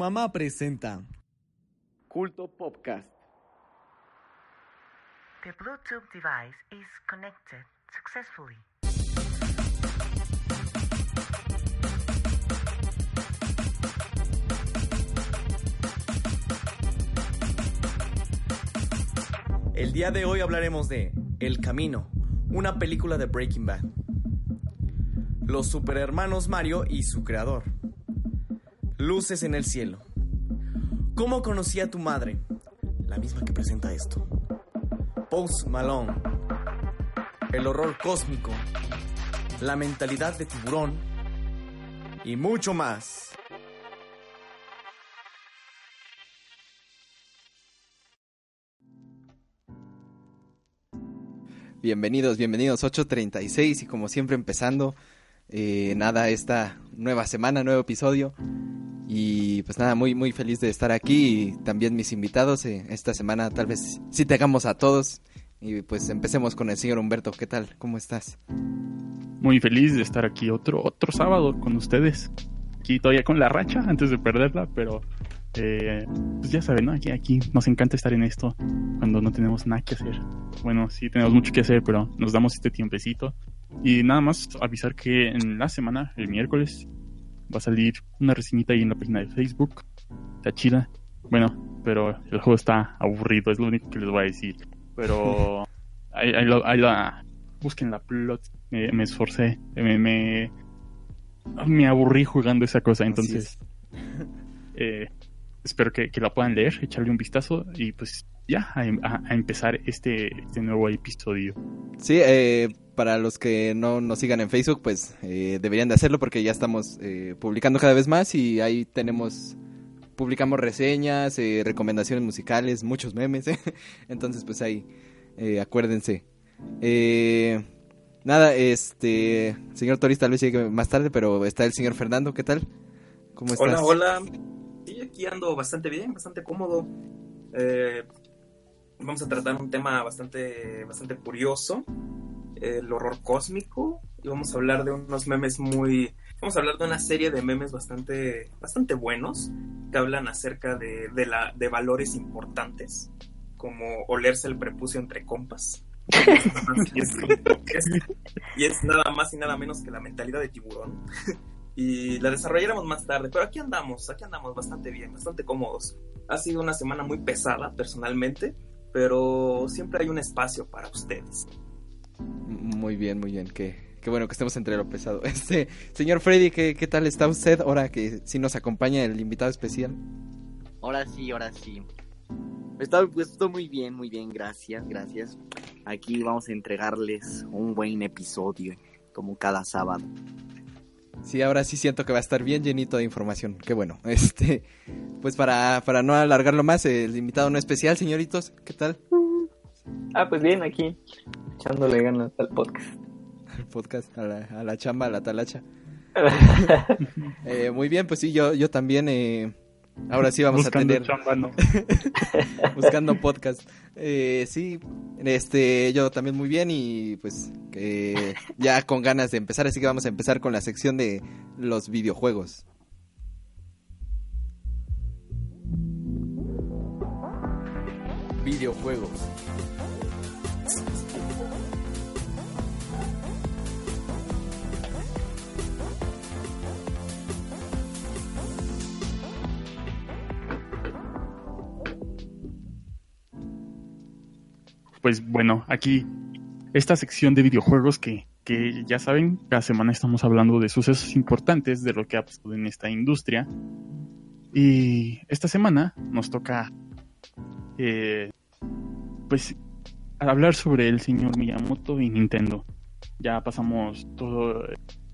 Mamá presenta Culto Podcast. The Bluetooth device is connected successfully. El día de hoy hablaremos de El Camino, una película de Breaking Bad. Los superhermanos Mario y su creador. Luces en el cielo. ¿Cómo conocí a tu madre? La misma que presenta esto. Post Malone. El horror cósmico. La mentalidad de tiburón. Y mucho más. Bienvenidos, bienvenidos 8.36 y como siempre empezando, eh, nada, esta nueva semana, nuevo episodio y pues nada, muy muy feliz de estar aquí y también mis invitados, eh, esta semana tal vez sí tengamos a todos y pues empecemos con el señor Humberto, ¿qué tal? ¿Cómo estás? Muy feliz de estar aquí otro, otro sábado con ustedes, aquí todavía con la racha antes de perderla, pero eh, pues ya saben, ¿no? Aquí, aquí nos encanta estar en esto cuando no tenemos nada que hacer. Bueno, sí tenemos mucho que hacer, pero nos damos este tiempecito. Y nada más avisar que en la semana, el miércoles, va a salir una reseñita ahí en la página de Facebook. Está chida. Bueno, pero el juego está aburrido, es lo único que les voy a decir. Pero ahí, ahí la busquen la plot. Me, me esforcé, me, me, me aburrí jugando esa cosa, entonces eh, espero que, que la puedan leer, echarle un vistazo y pues ya a, a- a empezar este, este nuevo episodio. Sí, eh, para los que no nos sigan en Facebook, pues eh, deberían de hacerlo porque ya estamos eh, publicando cada vez más y ahí tenemos, publicamos reseñas, eh, recomendaciones musicales, muchos memes, entonces pues ahí eh, acuérdense. Eh, nada, este, señor Toris tal vez llegue más tarde, pero está el señor Fernando, ¿qué tal? ¿Cómo estás? Hola, hola. Aquí ando bastante bien, bastante cómodo. Eh, vamos a tratar un tema bastante, bastante curioso, el horror cósmico, y vamos a hablar de unos memes muy... Vamos a hablar de una serie de memes bastante, bastante buenos que hablan acerca de, de, la, de valores importantes, como olerse el prepucio entre compas. y, es, es- y es nada más y nada menos que la mentalidad de tiburón y la desarrollaremos más tarde. Pero aquí andamos, aquí andamos bastante bien, bastante cómodos. Ha sido una semana muy pesada personalmente, pero siempre hay un espacio para ustedes. Muy bien, muy bien, qué, qué bueno que estemos entre lo pesado. Este, señor Freddy, ¿qué, qué tal está usted ahora que sí nos acompaña el invitado especial? Ahora sí, ahora sí. Está, pues, muy bien, muy bien, gracias, gracias. Aquí vamos a entregarles un buen episodio, como cada sábado. Sí, ahora sí siento que va a estar bien llenito de información. Qué bueno. Este, pues para, para no alargarlo más, el invitado no especial, señoritos, ¿qué tal? Ah, pues bien, aquí, echándole ganas al podcast. El podcast, a la, a la chamba, a la talacha. Eh, muy bien, pues sí, yo, yo también. eh, ahora sí vamos Buscando a tener chamba, ¿no? buscando podcast. Eh, sí, este, yo también muy bien y pues que ya con ganas de empezar, así que vamos a empezar con la sección de los videojuegos. Videojuegos. Pues bueno, aquí esta sección de videojuegos que, que ya saben, cada semana estamos hablando de sucesos importantes de lo que ha pasado en esta industria. Y esta semana nos toca, eh, pues, hablar sobre el señor Miyamoto y Nintendo. Ya pasamos todo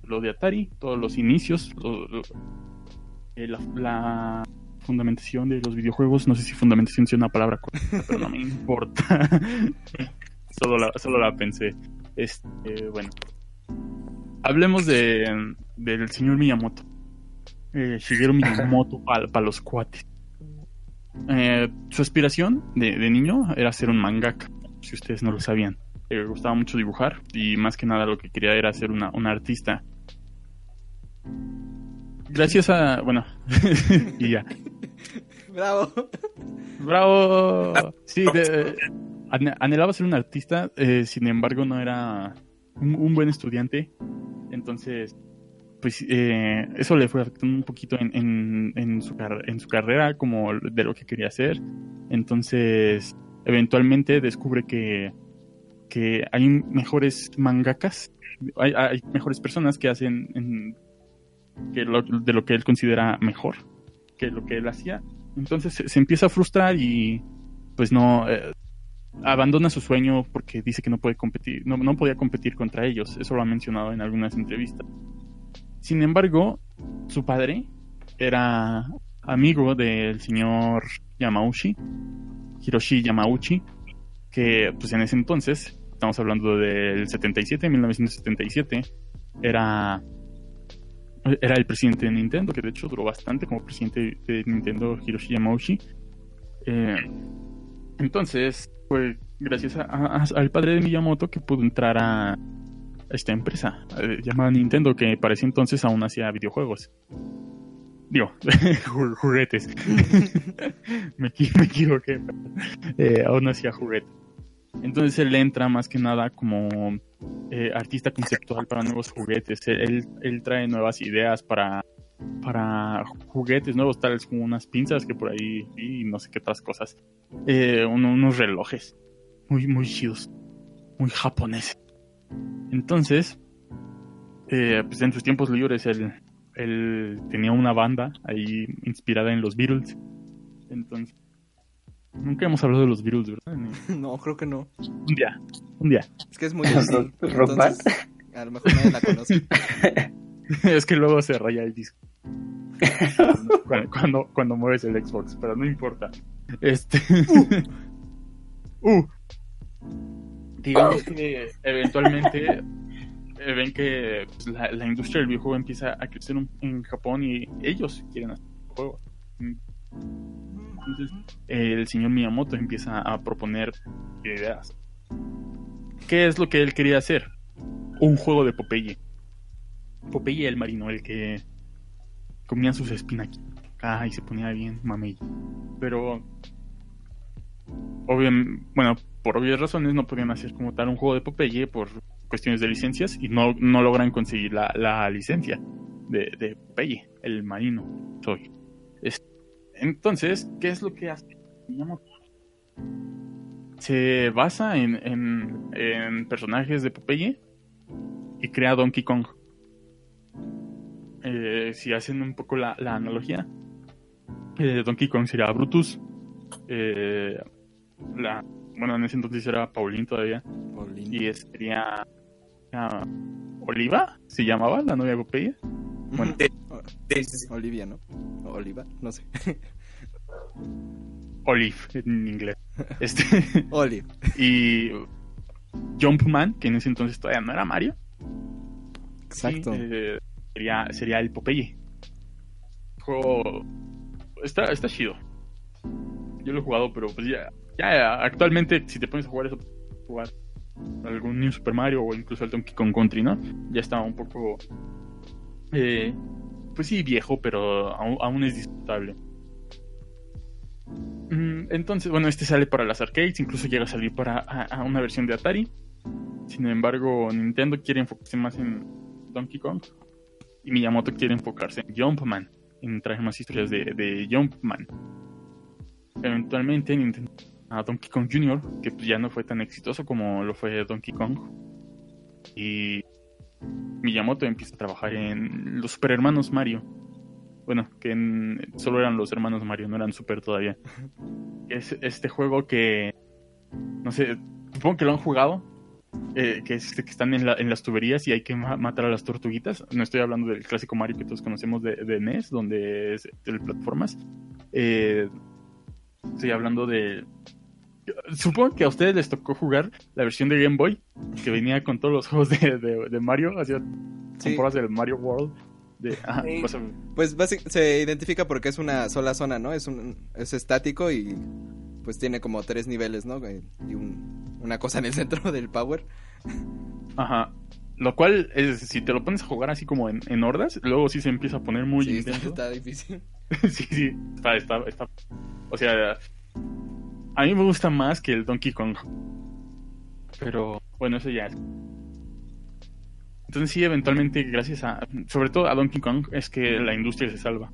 lo de Atari, todos los inicios, eh, la fundamentación de los videojuegos. No sé si fundamentación sea una palabra correcta, pero no me importa. solo, la, solo la pensé. Este, bueno. Hablemos de, del señor Miyamoto. Eh, Shigeru Miyamoto para los cuates. Eh, su aspiración de, de niño era ser un mangaka, si ustedes no lo sabían. Le gustaba mucho dibujar y más que nada lo que quería era ser una, una artista. Gracias a, bueno, y ya. Bravo. ¡Bravo! Sí, de- anhelaba ser un artista, eh, sin embargo no era un, un buen estudiante. Entonces, pues eh, eso le fue afectando un poquito en, en, en su, car- en su carrera, como de lo que quería hacer. Entonces, eventualmente descubre que, que hay mejores mangakas, hay, hay mejores personas que hacen en- que lo- de lo que él considera mejor que lo que él hacía. Entonces se, empieza a frustrar y pues no eh, abandona su sueño porque dice que no puede competir, no, no podía competir contra ellos. Eso lo ha mencionado en algunas entrevistas. Sin embargo, su padre era amigo del señor Yamauchi, Hiroshi Yamauchi, que pues en ese entonces, estamos hablando del 77, 1977, era era el presidente de Nintendo, que de hecho duró bastante como presidente de Nintendo Hiroshi Yamauchi. Eh, entonces, fue gracias a- a- al padre de Miyamoto que pudo entrar a esta empresa eh, llamada Nintendo, que para ese entonces aún hacía videojuegos. Digo, ju- juguetes. me equivoqué. Eh, aún hacía juguetes. Entonces él entra más que nada como eh, artista conceptual para nuevos juguetes. Él, él- trae nuevas ideas para, para juguetes nuevos, tales como unas pinzas que por ahí y no sé qué otras cosas. Eh, un- unos relojes muy, muy chidos, muy japoneses. Entonces, eh, pues en sus tiempos libres él, él tenía una banda ahí inspirada en los Beatles. Entonces, nunca hemos hablado de los Beatles, ¿verdad? Ni- No, creo que no. Un día, un día. Es que es muy band. Entonces, a lo mejor nadie la conoce. es que luego se raya el disco. cuando, cuando, cuando mueves el Xbox, pero no importa. Este. uh. Digamos que eventualmente eh, ven que pues, la, la industria del videojuego empieza a crecer un- en Japón y ellos quieren hacer juegos. Entonces, el señor Miyamoto empieza a proponer ideas. ¿Qué es lo que él quería hacer? Un juego de Popeye. Popeye el marino, el que comía sus espinaquitos acá y se ponía bien mamey. Pero, obviamente, bueno, por obvias razones no podían hacer como tal un juego de Popeye por cuestiones de licencias y no, no logran conseguir la, la licencia de, de Popeye, el marino. Soy. Es- entonces, ¿qué es lo que hace? Miyamoto? Se basa en, en, en personajes de Popeye y crea Donkey Kong. Eh, si hacen un poco la, la analogía, eh, Donkey Kong sería Brutus. eh, la, bueno, en ese entonces era Paulín todavía. Paulín. Y sería ah, Oliva, se llamaba la novia de Popeye. Bueno, Sí, sí, sí. Olivia, ¿no? O Oliva, no sé. Olive en inglés. Este, Olive. y Jumpman, que en ese entonces todavía no era Mario. Exacto. Sí, eh, sería, sería el Popeye. Juego. Está, está chido. Yo lo he jugado, pero pues ya, ya actualmente, si te pones a jugar eso, jugar algún New Super Mario o incluso el Donkey Kong Country, ¿no? Ya está un poco. eh, pues sí, viejo, pero aún, es disfrutable. Mm, Entonces, bueno, este sale para las arcades, incluso llega a salir para una versión de Atari. Sin embargo, Nintendo quiere enfocarse más en Donkey Kong y Miyamoto quiere enfocarse en Jumpman, en traer más historias de, de Jumpman. Eventualmente Nintendo a Donkey Kong Jr., que pues ya no fue tan exitoso como lo fue Donkey Kong. Y Miyamoto empieza a trabajar en los super hermanos Mario. Bueno, que en- solo eran los hermanos Mario, no eran super todavía. Es este juego que, no sé, supongo que lo han jugado, eh, que es este que están en, la- en las tuberías y hay que ma- matar a las tortuguitas. No estoy hablando del clásico Mario que todos conocemos de, de NES, donde es de plataformas. Eh, estoy hablando de... Supongo que a ustedes les tocó jugar la versión de Game Boy, que venía con todos los juegos de, de- de Mario, hacía Sí. temporadas del Mario World. De, ajá, Sí. cosa- Pues básic- se identifica porque es una sola zona, ¿no? Es un es estático y pues tiene como tres niveles, ¿no? Eh, Y un- una cosa en el centro del power. Ajá. Lo cual, es, si te lo pones a jugar así como en, en hordas, luego sí se empieza a poner muy sí, está, intenso. está difícil. sí, sí, está, está, está O sea, a mí me gusta más que el Donkey Kong. Pero bueno, eso ya es. Entonces sí, eventualmente, gracias a, sobre todo a Donkey Kong, es que la industria se salva.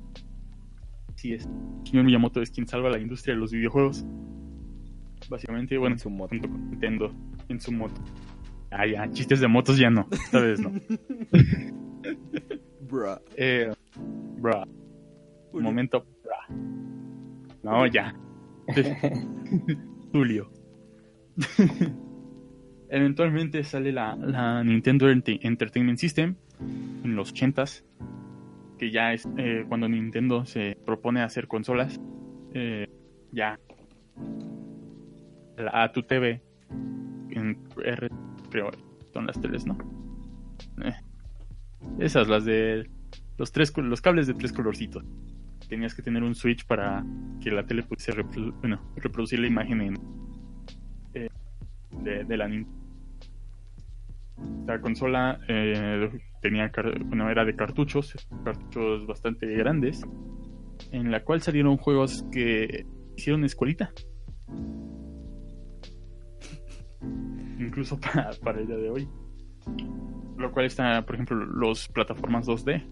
Sí es. El señor Miyamoto es quien salva la industria de los videojuegos. Básicamente, bueno, En su moto. junto con Nintendo, en su moto. Ah, ya, chistes de motos ya no, esta vez no. Bruh. Eh, bruh. Un momento, bruh. No, ya. Julio. Eventualmente sale la, la Nintendo Ente- Entertainment System en los 80s, que ya es eh, cuando Nintendo se propone hacer consolas. eh, ya. La A tu TV en R, creo, son las teles, ¿no? Eh, esas, las de los tres los cables de tres colorcitos. Tenías que tener un switch para que la tele pudiese reprodu- bueno, reproducir la imagen en, eh, de, de la Nintendo. La consola eh, tenía bueno, era de cartuchos, cartuchos bastante grandes, en la cual salieron juegos que hicieron escuelita. Incluso para, para el día de hoy. Lo cual está, por ejemplo, los plataformas 2D.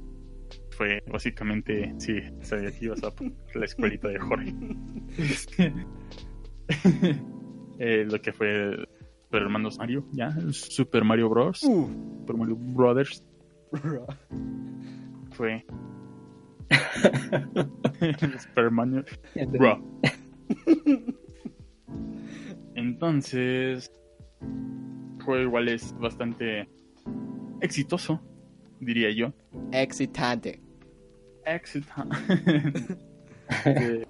Fue básicamente, sí, sabía que ibas a la escuelita de Jorge. Eh, lo que fue Super Hermanos Mario, ya, Super Mario Bros. Uh. Super Mario Brothers. Fue. Super Mario. Bro. Entonces, el juego igual es bastante exitoso, diría yo. Excitante. Excitante. de,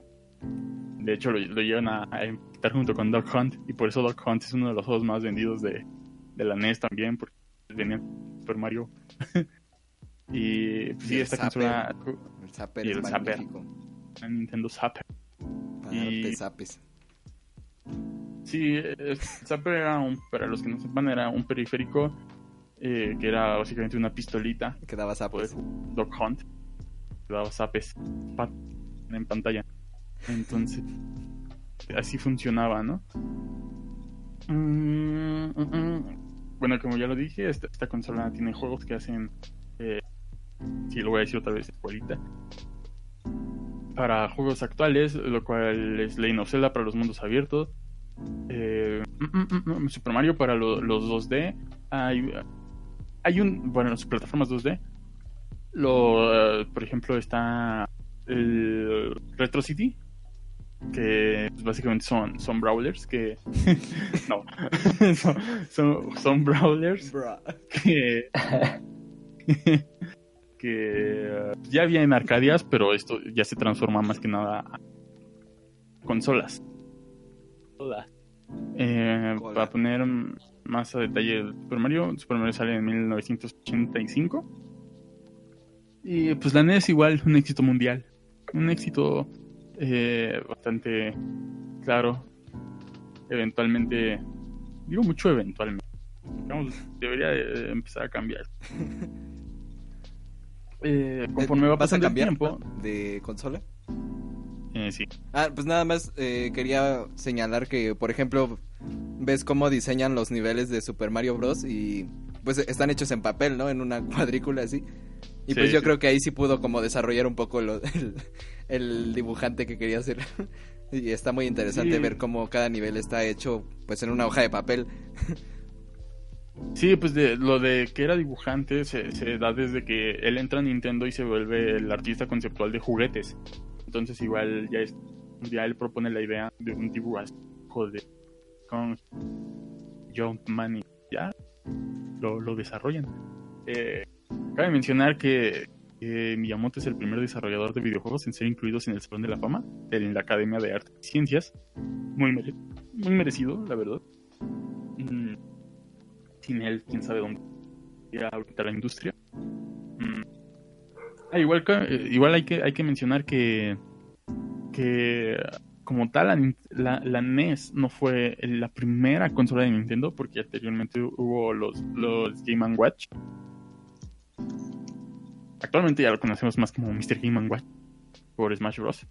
de hecho, lo, lo llevan a, a empatar junto con Dog Hunt, y por eso Dog Hunt es uno de los juegos más vendidos de, de la NES también, porque venían Super Mario. y pues, sí, esta Zapper. consola, El Zapper Y es el Zapper. magnífico. la Nintendo Zapper. Para Y- darte zapes. Sí, el Zapper era un, para los que no sepan, era un periférico eh, que era básicamente una pistolita Que daba poder zapes. Dog Hunt que daba zapes pa- en pantalla entonces así funcionaba no Mm, mm, mm. bueno como ya lo dije esta, consola tiene juegos que hacen eh, sí lo voy a decir otra vez escuelita para juegos actuales lo cual es Legend of Zelda para los mundos abiertos eh, Super Mario para lo- los 2D hay, hay un bueno las plataformas 2D lo, eh, por ejemplo, está el Retro City, que pues, básicamente son, son brawlers que... no, son, son, son brawlers que... que eh, ya había en Arcadias, pero esto ya se transforma más que nada a consolas. Hola. Eh, Hola. para poner más a detalle el Super Mario, Super Mario sale en 1985. Y pues la NES igual, un éxito mundial. Un éxito eh, bastante claro. Eventualmente, digo mucho eventualmente. Digamos, debería de empezar a cambiar. Eh, conforme va ¿Vas a pasando el cambiar tiempo, de consola? eh, sí. Ah, pues nada más eh, quería señalar que, por ejemplo, ves cómo diseñan los niveles de Super Mario Bros. y pues están hechos en papel, ¿no? En una cuadrícula así. Y Sí, pues yo sí. creo que ahí sí pudo como desarrollar un poco lo- el, el dibujante que quería hacer. y está muy interesante Sí. ver cómo cada nivel está hecho pues en una hoja de papel. Sí, pues de, lo de que era dibujante se, se da desde que él entra a Nintendo y se vuelve el artista conceptual de juguetes. Entonces igual ya es ya él propone la idea de un dibujo de con Jumpman y ya lo, lo desarrollan. Eh, cabe mencionar que, Miyamoto es el primer desarrollador de videojuegos en ser incluidos en el Salón de la Fama de la Academia de Artes y Ciencias. Muy, mere- muy merecido, la verdad. Mm, sin él, quién sabe dónde iría ahorita la industria. Mm. Ah, igual, eh, igual hay que hay que mencionar que que como tal la, la, NES no fue la primera consola de Nintendo porque anteriormente hubo los los Game Watch. Actualmente ya lo conocemos más como Mr. Game Watch por Smash Bros.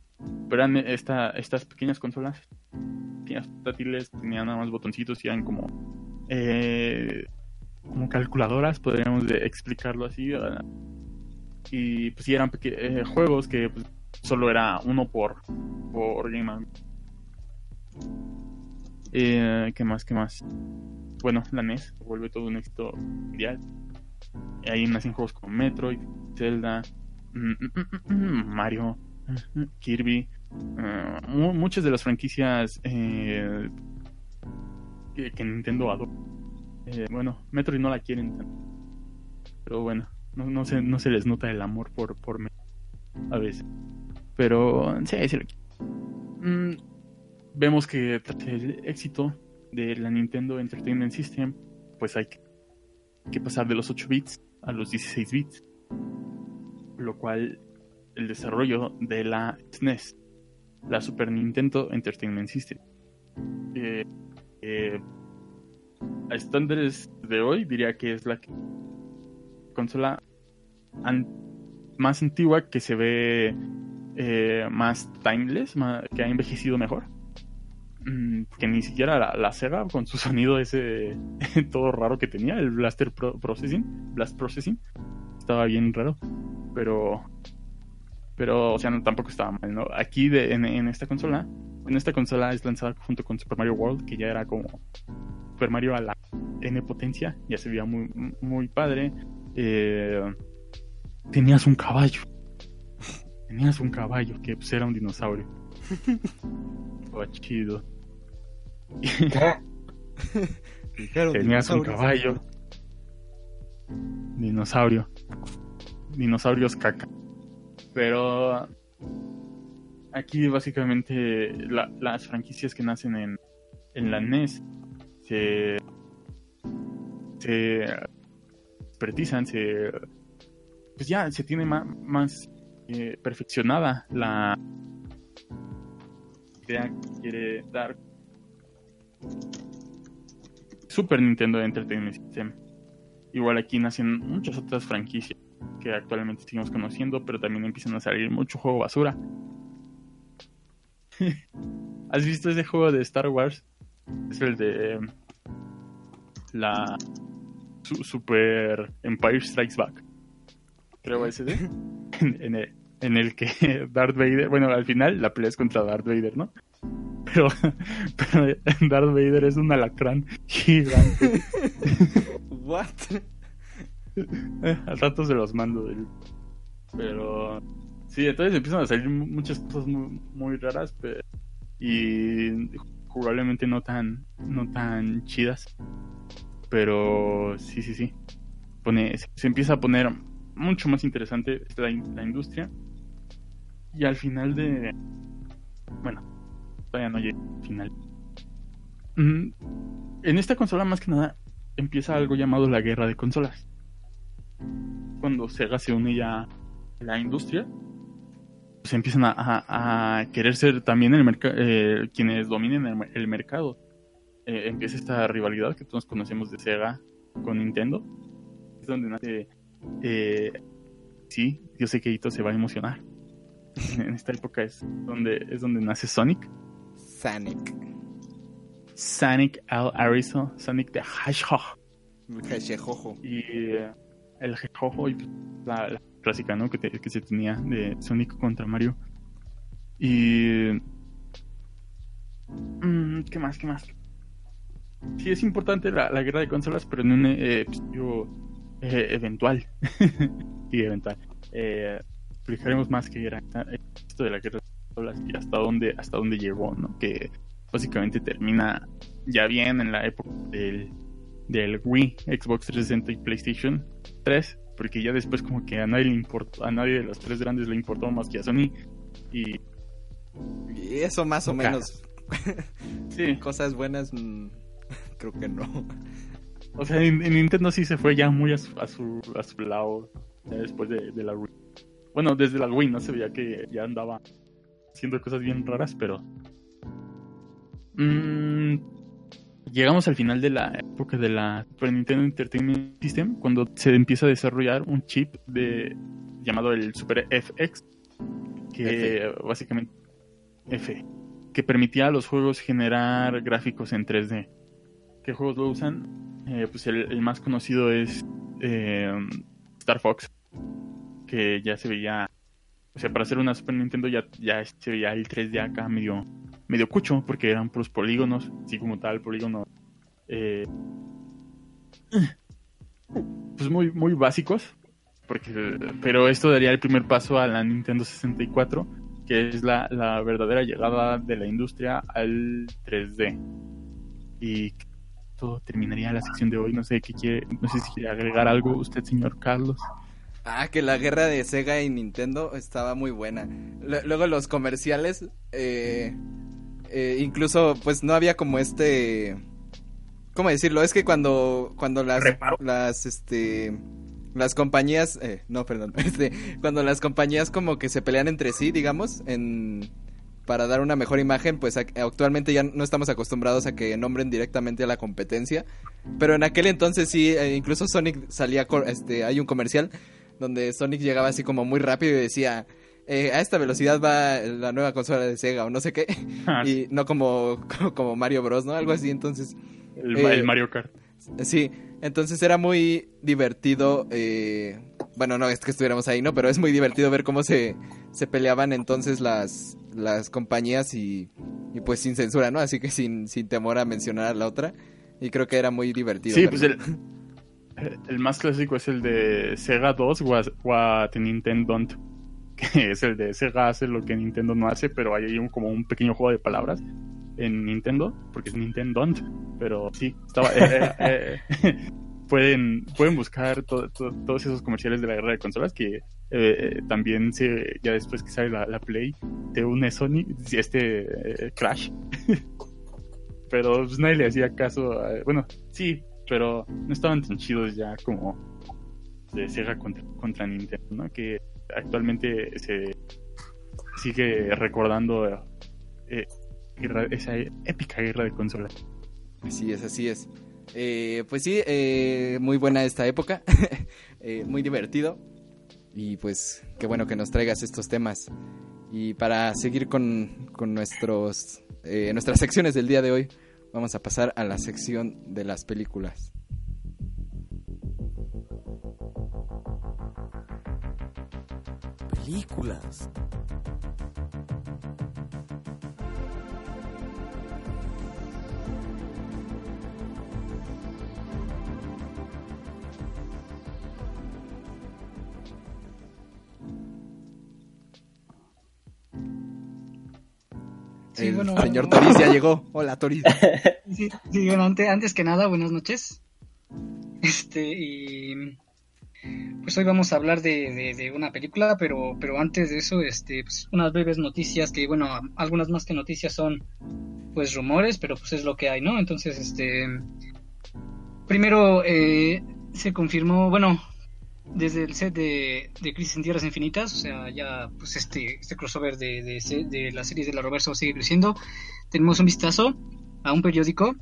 Pero eran esta, estas pequeñas consolas, pequeñas portátiles, tenían nada más botoncitos y eran como, eh, como calculadoras, podríamos explicarlo así. Y pues sí, eran eh, juegos que pues, solo era uno por, por Game. Eh, ¿Qué más? ¿Qué más? Bueno, la NES vuelve todo un éxito mundial. Ahí nacen juegos como Metroid, Zelda, mm, mm, mm, Mario, Kirby. eh, mu- muchas de las franquicias eh, que, Nintendo adora. Eh, bueno, Metroid no la quieren tanto. Pero bueno, no, se, no se les nota el amor por, por Metroid a veces. Pero sí, sí vemos que tras el éxito de la Nintendo Entertainment System, pues hay que, que pasar de los 8 bits a los 16 bits. Lo cual el desarrollo de la SNES, la Super Nintendo Entertainment System, eh, eh, a estándares de hoy diría que es la consola más antigua que se ve eh, más timeless, que ha envejecido mejor. Mm, que ni siquiera la, la Sega con su sonido ese todo raro que tenía, el Blaster Pro- Processing, Blast Processing, estaba bien raro, pero pero o sea, no, tampoco estaba mal, ¿no? Aquí de, en, en esta consola, en esta consola es lanzada junto con Super Mario World, que ya era como Super Mario a la N potencia, ya se veía muy, muy padre. Eh, tenías un caballo. Tenías un caballo que pues, era un dinosaurio. Estaba chido. Tenías un caballo. Dinosaurio. Dinosaurios caca. Pero aquí básicamente la- las franquicias que nacen en, en la NES se, se expertizan, se pues ya se tiene ma- más, eh, perfeccionada la que quiere dar Super Nintendo Entertainment System. Igual aquí nacen muchas otras franquicias que actualmente seguimos conociendo, pero también empiezan a salir mucho juego basura. ¿Has visto ese juego de Star Wars? Es el de eh, la su- Super Empire Strikes Back. Creo ese de. en, en el que Darth Vader, bueno, al final la pelea es contra Darth Vader, ¿no? Pero, pero Darth Vader es un alacrán gigante. What? Eh, al rato se los mando. del- Pero sí, entonces empiezan a salir mu- muchas cosas muy, muy raras pe- y jugablemente no tan, no tan chidas. Pero sí, sí, sí. Pone, se, se empieza a poner mucho más interesante la, in- la industria. Y al final de... Bueno, todavía no llega al final. Mm, En esta consola más que nada empieza algo llamado la guerra de consolas cuando Sega se une ya a la industria, pues empiezan a, querer ser también el eh, quienes dominen el, mer- el mercado. Eh, empieza esta rivalidad que todos conocemos de Sega con Nintendo. Es donde nace. eh, sí, yo sé que Ito se va a emocionar. en esta época es donde, es donde nace Sonic. Sonic. Sonic Al Arizo, Sonic the Hedgehog. Y eh, el jejojo y la, la clásica ¿no? que, te- que se tenía de Sonic contra Mario y mm, qué más qué más sí es importante la, la guerra de consolas pero en un eh, episodio eh, eventual y eventual eh, explicaremos más qué era esto de la guerra de y hasta dónde hasta dónde llegó no que básicamente termina ya bien en la época del del Wii, Xbox 360 y PlayStation 3, porque ya después como que a nadie le importó, a nadie de los tres grandes le importó más que a Sony y Y eso más o menos. sí, Cosas buenas, mm, creo que no. o sea, en, en Nintendo sí se fue ya muy a su, a su, a su lado ya después de, de la Wii. Bueno, desde la Wii no se veía que ya andaba haciendo cosas bien raras, pero Mm, llegamos al final de la época de la Super Nintendo Entertainment System cuando se empieza a desarrollar un chip de llamado el Super FX que básicamente F, que permitía a los juegos generar gráficos en 3D. ¿Qué juegos lo usan? Eh, pues el, el más conocido es eh, Star Fox, que ya se veía, o sea, para hacer una Super Nintendo ya, ya se veía el 3D acá medio, medio cucho, porque eran puros polígonos, así como tal, polígonos, eh, pues muy, muy básicos, porque, pero esto daría el primer paso a la Nintendo 64, que es la, la verdadera llegada de la industria al 3D. Y esto terminaría la sección de hoy. No sé qué quiere, no sé si quiere agregar algo usted, señor Carlos. Ah, que la guerra de Sega y Nintendo estaba muy buena. L- luego los comerciales, eh, eh, incluso pues no había como este... ¿Cómo decirlo? Es que cuando, cuando las, Reparo. las, este, las compañías, eh, no, perdón, este, cuando las compañías como que se pelean entre sí, digamos, en, para dar una mejor imagen, pues ac- actualmente ya no estamos acostumbrados a que nombren directamente a la competencia, pero en aquel entonces sí, eh, incluso Sonic salía, este, hay un comercial donde Sonic llegaba así como muy rápido y decía, eh, a esta velocidad va la nueva consola de Sega o no sé qué, Ah, y no como, como Mario Bros, ¿no? Algo así, entonces... el, eh, el Mario Kart. Sí, entonces era muy divertido. eh, bueno, no es que estuviéramos ahí, ¿no? Pero es muy divertido ver cómo se, se peleaban entonces las, las compañías y, y pues sin censura, ¿no? Así que sin, sin temor a mencionar a la otra. Y creo que era muy divertido. Sí, verlo. pues el, el más clásico es el de Sega 2 What, What Nintendo Don't, que es el de Sega hace lo que Nintendo no hace, pero hay un, como un pequeño juego de palabras en Nintendo, porque es Nintendo Don't, pero sí, estaba... eh, eh, eh, pueden, pueden buscar to- to- todos esos comerciales de la guerra de consolas que también se, ya después que sale la, la Play, te une Sony, este Crash. pero pues nadie le hacía caso. a- bueno, sí, pero no estaban tan chidos ya como de Sega contra, contra Nintendo, ¿no? Que actualmente se sigue recordando eh, esa épica guerra de consolas. Así es, así es. Eh, pues sí, eh, muy buena esta época. Eh, muy divertido. Y pues qué bueno que nos traigas estos temas. Y para seguir con, con nuestros, eh, nuestras secciones del día de hoy, vamos a pasar a la sección de las películas. Películas. Sí, El bueno, señor bueno. Toris ya llegó. Hola, Toris. Sí, sí, bueno, antes, antes que nada, buenas noches. Este, y pues hoy vamos a hablar de, de- de una película, pero, pero antes de eso, este, pues unas breves noticias que, bueno, algunas más que noticias son pues rumores, pero pues es lo que hay, ¿no? Entonces, este, primero eh, se confirmó, bueno, desde el set de, de Crisis en Tierras Infinitas, o sea, ya pues este, este crossover de, de, de la serie de la Roverso sigue creciendo, tenemos un vistazo a un periódico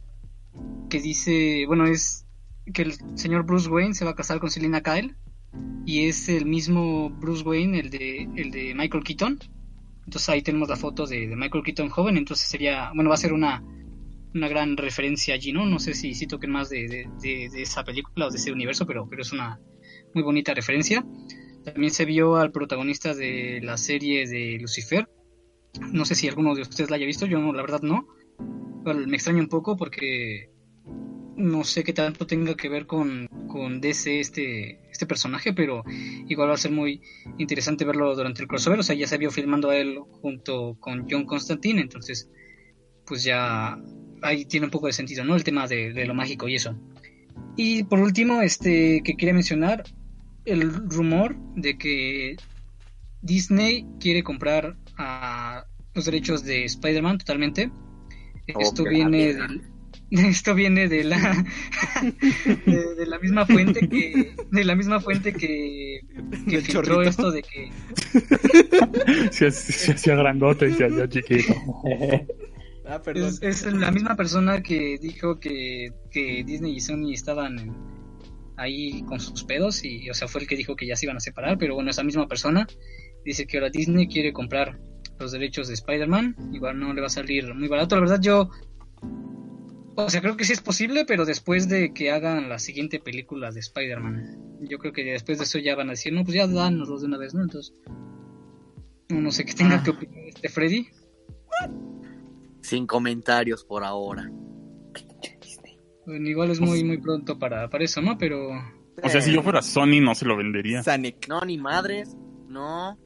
que dice, bueno, es que el señor Bruce Wayne se va a casar con Selina Kyle y es el mismo Bruce Wayne, el de, el de Michael Keaton. Entonces ahí tenemos la foto de, Michael Keaton joven, entonces sería, bueno, va a ser una, gran referencia allí, ¿no? No sé si, si toquen más de, de- esa película o de ese universo, pero es una muy bonita referencia. También se vio al protagonista de la serie de Lucifer. No sé si alguno de ustedes la haya visto, yo no, la verdad no. Me extraña un poco porque no sé qué tanto tenga que ver con, con DC este, este personaje, pero igual va a ser muy interesante verlo durante el crossover. O sea, ya se vio filmando a él junto con John Constantine, entonces pues ya ahí tiene un poco de sentido, ¿no? El tema de, de lo mágico y eso. Y por último, este que quería mencionar, el rumor de que Disney quiere comprar a los derechos de Spider-Man totalmente. Esto que la viene del- esto viene de la de, de la misma fuente que de la misma fuente que, que filtró chorrito. esto de que Se, se hacía grandote y se hacía chiquito. Ah, perdón. es, es la misma persona que dijo que, que Disney y Sony estaban en- ahí con sus pedos y o sea fue el que dijo que ya se iban a separar pero bueno esa misma persona dice que ahora Disney quiere comprar los derechos de Spider-Man. Igual no le va a salir muy barato. La verdad yo... O sea, creo que sí es posible, pero después de que hagan la siguiente película de Spider-Man. Yo creo que después de eso ya van a decir, no, pues ya dánoslos de una vez, ¿no? Entonces... No, no sé qué tenga que opinar este Freddy. Sin comentarios por ahora. Bueno, igual es muy, muy pronto para, para eso, ¿no? Pero... O sea, si yo fuera Sony no se lo vendería. Sanic. No, ni madres. No.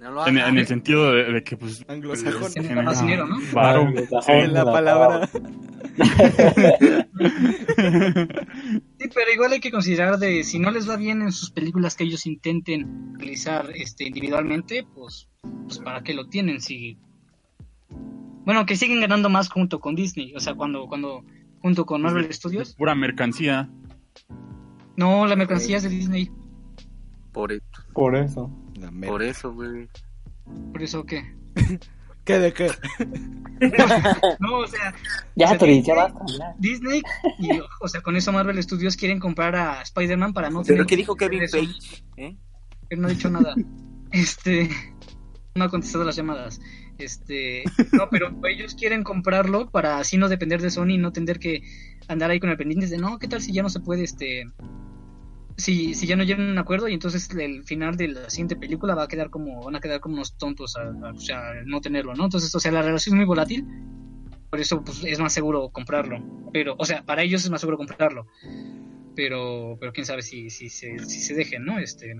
No lo En, hagan. en el sentido de, de que pues Anglosajón. dinero, ¿no? varo. En la palabra. Sí, pero igual hay que considerar de si no les va bien en sus películas que ellos intenten realizar este individualmente, pues, pues para qué lo tienen si bueno, que siguen ganando más junto con Disney, o sea, cuando cuando junto con Marvel Studios. Pura mercancía. No, la mercancía es de Disney, Por, e- Por eso. Por eso, güey. por eso que ¿Qué de qué? no, o sea, Ya, O sea, Tori, ya Disney- basta. ya. Disney y o sea, con eso Marvel Studios quieren comprar a Spider-Man para no Pero tener ¿qué dijo Kevin. Page? ¿Eh? Él no ha dicho nada. Este. No ha contestado las llamadas. Este. No, pero ellos quieren comprarlo para así no depender de Sony y no tener que andar ahí con el pendiente de no, ¿qué tal si ya no se puede, este. Si, si ya no llegan a un acuerdo y entonces el final de la siguiente película va a quedar como, van a quedar como unos tontos a, a- o sea, al no tenerlo, ¿no? Entonces, o sea, la relación es muy volátil, por eso pues, es más seguro comprarlo. Pero, o sea, para ellos es más seguro comprarlo. Pero, pero quién sabe si, si, se, si se dejen, ¿no? Este.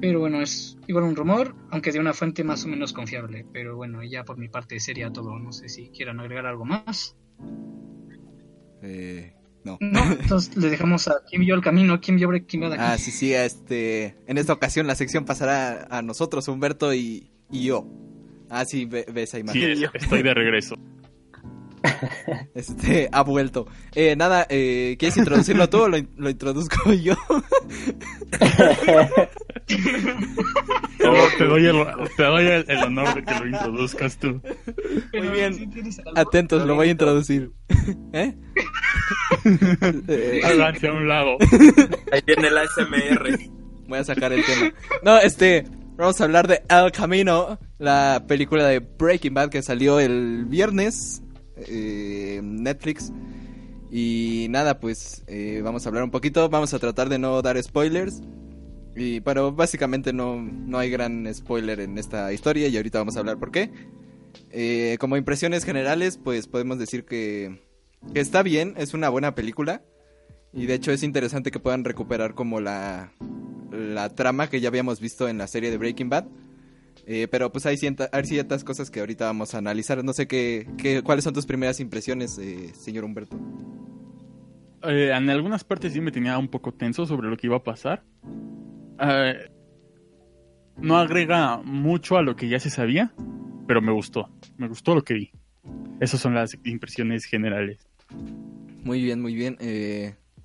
Pero bueno, es igual un rumor, aunque de una fuente más o menos confiable. Pero bueno, ya por mi parte sería todo. No sé si quieran agregar algo más. Eh, no. No, entonces le dejamos a quién vio el camino, quién vio Breaking Bad aquí. Ah, sí, sí, este, en esta ocasión la sección pasará a nosotros, Humberto y, y yo. Ah, sí, ve- ves esa Sí, imagen. es- estoy de regreso. Este, ha vuelto. Eh, nada, eh, ¿quieres introducirlo tú o lo, in- lo introduzco yo? Te, te doy, el, te doy el, el honor de que lo introduzcas tú. Muy bien. Atentos, lo voy a introducir. ¿Eh? Eh, Háganse a un lado. Ahí viene la SMR. voy a sacar el tema. No, este, vamos a hablar de El Camino, la película de Breaking Bad que salió el viernes eh, Netflix. Y nada, pues eh, vamos a hablar un poquito, vamos a tratar de no dar spoilers. Y, pero básicamente no, no hay gran spoiler en esta historia y ahorita vamos a hablar por qué. Eh, como impresiones generales, pues podemos decir que, que está bien, es una buena película. Y de hecho es interesante que puedan recuperar como la, la trama que ya habíamos visto en la serie de Breaking Bad. Eh, pero pues hay, cienta- hay ciertas cosas que ahorita vamos a analizar. No sé qué, qué cuáles son tus primeras impresiones, eh, señor Humberto. Eh, en algunas partes sí me tenía un poco tenso sobre lo que iba a pasar. Eh, no agrega mucho a lo que ya se sabía, pero me gustó. Me gustó lo que vi. Esas son las impresiones generales. Muy bien, muy bien.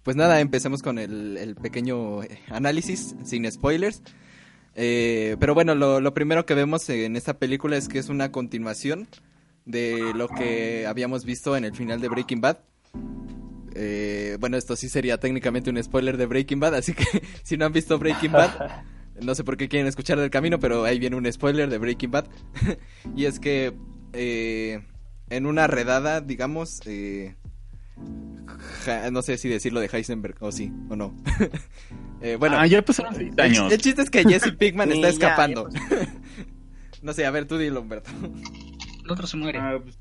Pues nada, empecemos con el, el pequeño análisis, sin spoilers. Eh, pero bueno, lo, lo primero que vemos en esta película es que es una continuación de lo que habíamos visto en el final de Breaking Bad. Eh, bueno, esto sí sería técnicamente un spoiler de Breaking Bad, así que si no han visto Breaking Bad, no sé por qué quieren escuchar del camino, pero ahí viene un spoiler de Breaking Bad. y es que eh, en una redada, digamos, eh, ja- no sé si decirlo de Heisenberg o sí o no. Eh, bueno, ah, ya pasaron seis el, años. el chiste es que Jesse Pinkman está escapando. ya no sé, a ver, tú dilo, Humberto. El otro se muere. Ah, pues,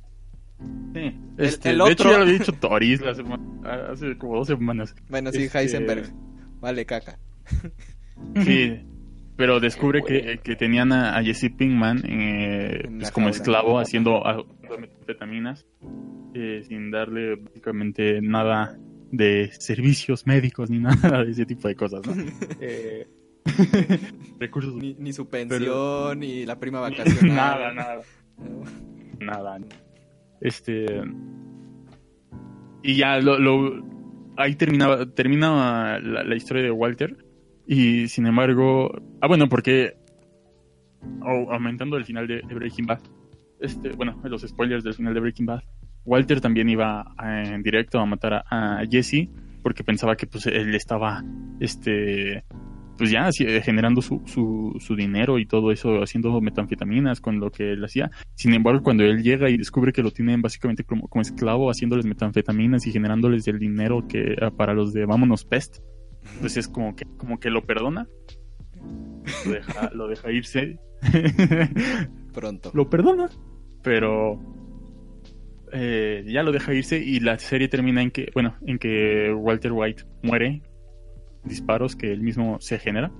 sí. Este, el de hecho, otro- ya lo había dicho Toris la semana- hace como dos semanas. Bueno, sí, Este- Heisenberg. Vale, caca. Sí, pero descubre que, que tenían a, a Jesse Pinkman eh, pues, como jaula. esclavo haciendo metanfetaminas eh, sin darle básicamente nada de servicios médicos ni nada de ese tipo de cosas, ¿no? Eh, recursos Ni, ni su pensión, ni la prima vacacional. nada, nada, nada. Este y ya lo, lo- ahí terminaba termina la, la historia de Walter y sin embargo, ah bueno, porque au- aumentando el final de, de Breaking Bad, este, bueno, los spoilers del final de Breaking Bad, Walter también iba eh, en directo a matar a, a Jesse porque pensaba que pues él estaba este pues ya eh, generando su, su, su dinero y todo eso, haciendo metanfetaminas con lo que él hacía. Sin embargo, cuando él llega y descubre que lo tienen básicamente como, como esclavo, haciéndoles metanfetaminas y generándoles el dinero que ah, para los de Vámonos Pest, pues es como que, como que lo perdona. Lo deja, lo deja irse. Pronto. lo perdona, pero eh, ya lo deja irse y la serie termina en que, bueno, en que Walter White muere, disparos que él mismo se genera.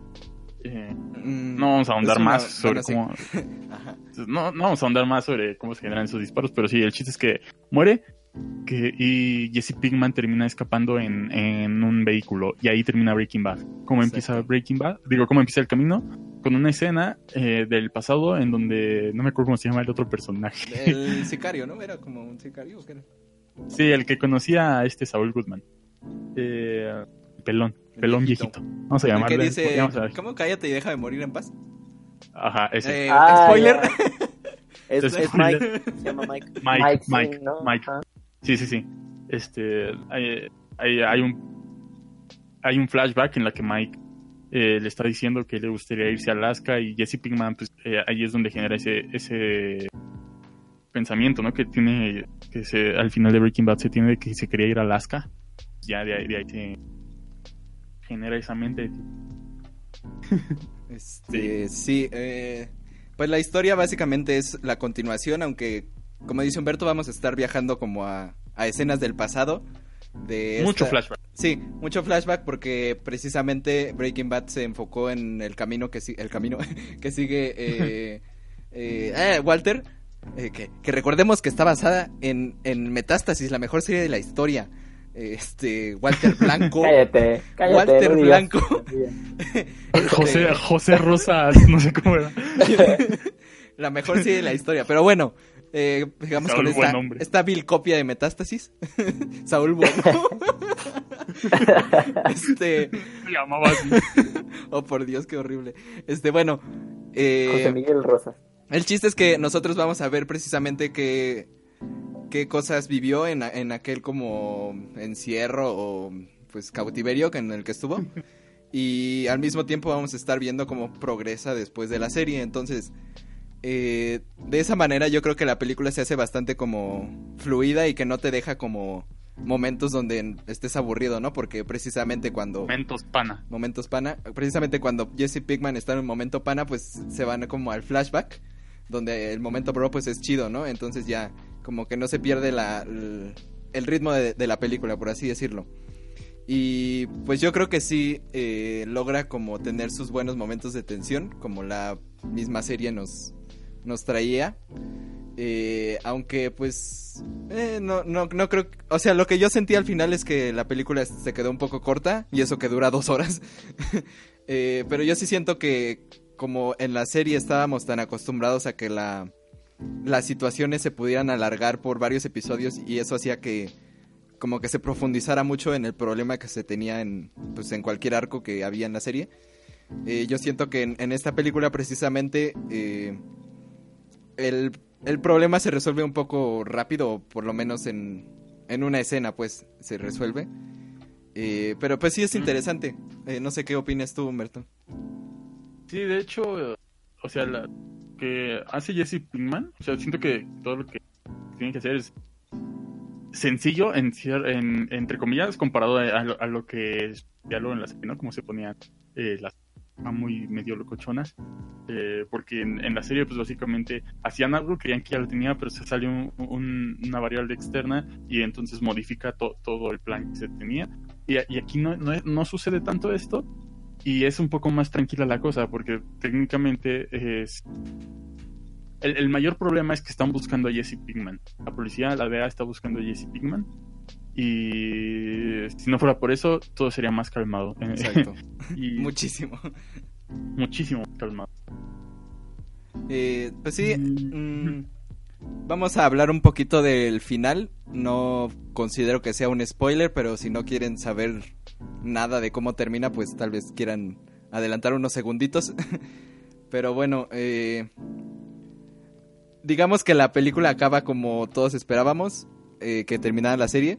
Eh, Mm, no vamos a ahondar una- más sobre cómo, no, no vamos a ahondar más sobre cómo se generan esos disparos, pero sí, el chiste es que muere que, y Jesse Pinkman termina escapando en, en un vehículo y ahí termina Breaking Bad. ¿Cómo empieza. Breaking Bad? Digo, ¿cómo empieza el camino? Con una escena eh, del pasado en donde no me acuerdo cómo se llama el otro personaje. El sicario, ¿no? Era como un sicario. ¿o qué era? Sí, el que conocía a este Saúl Goodman. Eh, pelón, El pelón viejito. viejito. Vamos a El llamarle. que dice, vamos a ver. ¿cómo cállate y deja de morir en paz? Ajá, ese. Eh, Ah, spoiler. Es, es Mike. Se llama Mike. Mike, Mike, Mike, sí, ¿no? Mike. Sí, sí, sí. Este, hay, hay, hay un hay un flashback en la que Mike eh, le está diciendo que le gustaría irse a Alaska y Jesse Pinkman, pues eh, ahí es donde genera ese ese pensamiento, ¿no? Que tiene que se, al final de Breaking Bad se tiene de que se quería ir a Alaska. Ya de de ahí se genera esa mente. Este, sí, eh, pues la historia básicamente es la continuación, aunque como dice Humberto vamos a estar viajando como a, a escenas del pasado. De Mucho esta- flashback. Sí, mucho flashback porque precisamente Breaking Bad se enfocó en el camino que si- el camino que sigue eh, eh, eh, Walter, eh, que, que recordemos que está basada en, en Metástasis, la mejor serie de la historia. Este Walter Blanco. Cállate, cállate. Walter no. Blanco. José, José Rosas, no sé cómo era. la mejor serie de la historia. Pero bueno, eh, digamos Saúl con esta, nombre. esta vil copia de Metástasis. Saúl Bueno. este, Se llamaba así. oh por Dios, qué horrible. Este, bueno, eh, José Miguel Rosas. el chiste es que nosotros vamos a ver precisamente qué, qué cosas vivió en, en aquel como encierro o pues cautiverio que- en el que estuvo. Y al mismo tiempo vamos a estar viendo cómo progresa después de la serie. Entonces, eh, de esa manera yo creo que la película se hace bastante como fluida y que no te deja como momentos donde estés aburrido, ¿no? Porque precisamente cuando Mentos pana. momentos pana. Precisamente cuando Jesse Pinkman está en un momento pana, pues se van como al flashback, donde el momento bro pues es chido, ¿no? Entonces ya como que no se pierde la, el, el ritmo de, de la película, por así decirlo. Y pues yo creo que sí eh, logra como tener sus buenos momentos de tensión, como la misma serie nos, nos traía. Eh, aunque pues eh, no, no, no creo, o sea, lo que yo sentí al final es que la película se quedó un poco corta y eso que dura dos horas. Eh, pero yo sí siento que como en la serie estábamos tan acostumbrados a que la, las situaciones se pudieran alargar por varios episodios y eso hacía que como que se profundizara mucho en el problema que se tenía en, pues, en cualquier arco que había en la serie. Eh, yo siento que en, en esta película precisamente eh, el, el problema se resuelve un poco rápido, por lo menos en, en una escena pues se resuelve. Eh, pero pues sí es interesante. Eh, no sé qué opinas tú, Humberto. Sí, de hecho, o sea, la que hace Jesse Pinkman, o sea, siento que todo lo que tiene que hacer es sencillo, en, en- entre comillas, comparado a, lo, a lo que es diálogo en la serie, ¿no? Como se ponían eh, las muy medio locochonas, eh, porque en, la serie, pues básicamente hacían algo, creían que ya lo tenía, pero se salió un- un- una variable externa y entonces modifica to- todo el plan que se tenía. Y aquí no, no, no sucede tanto esto, y es un poco más tranquila la cosa porque técnicamente es el, el mayor problema es que están buscando a Jesse Pinkman la policía la DEA está buscando a Jesse Pinkman y si no fuera por eso todo sería más calmado Exacto. y Muchísimo. muchísimo calmado Eh, pues sí, mm, vamos a hablar un poquito del final. No considero que sea un spoiler, pero si no quieren saber nada de cómo termina, pues tal vez quieran adelantar unos segunditos. pero bueno, eh, digamos que la película acaba como todos esperábamos eh, que terminara la serie.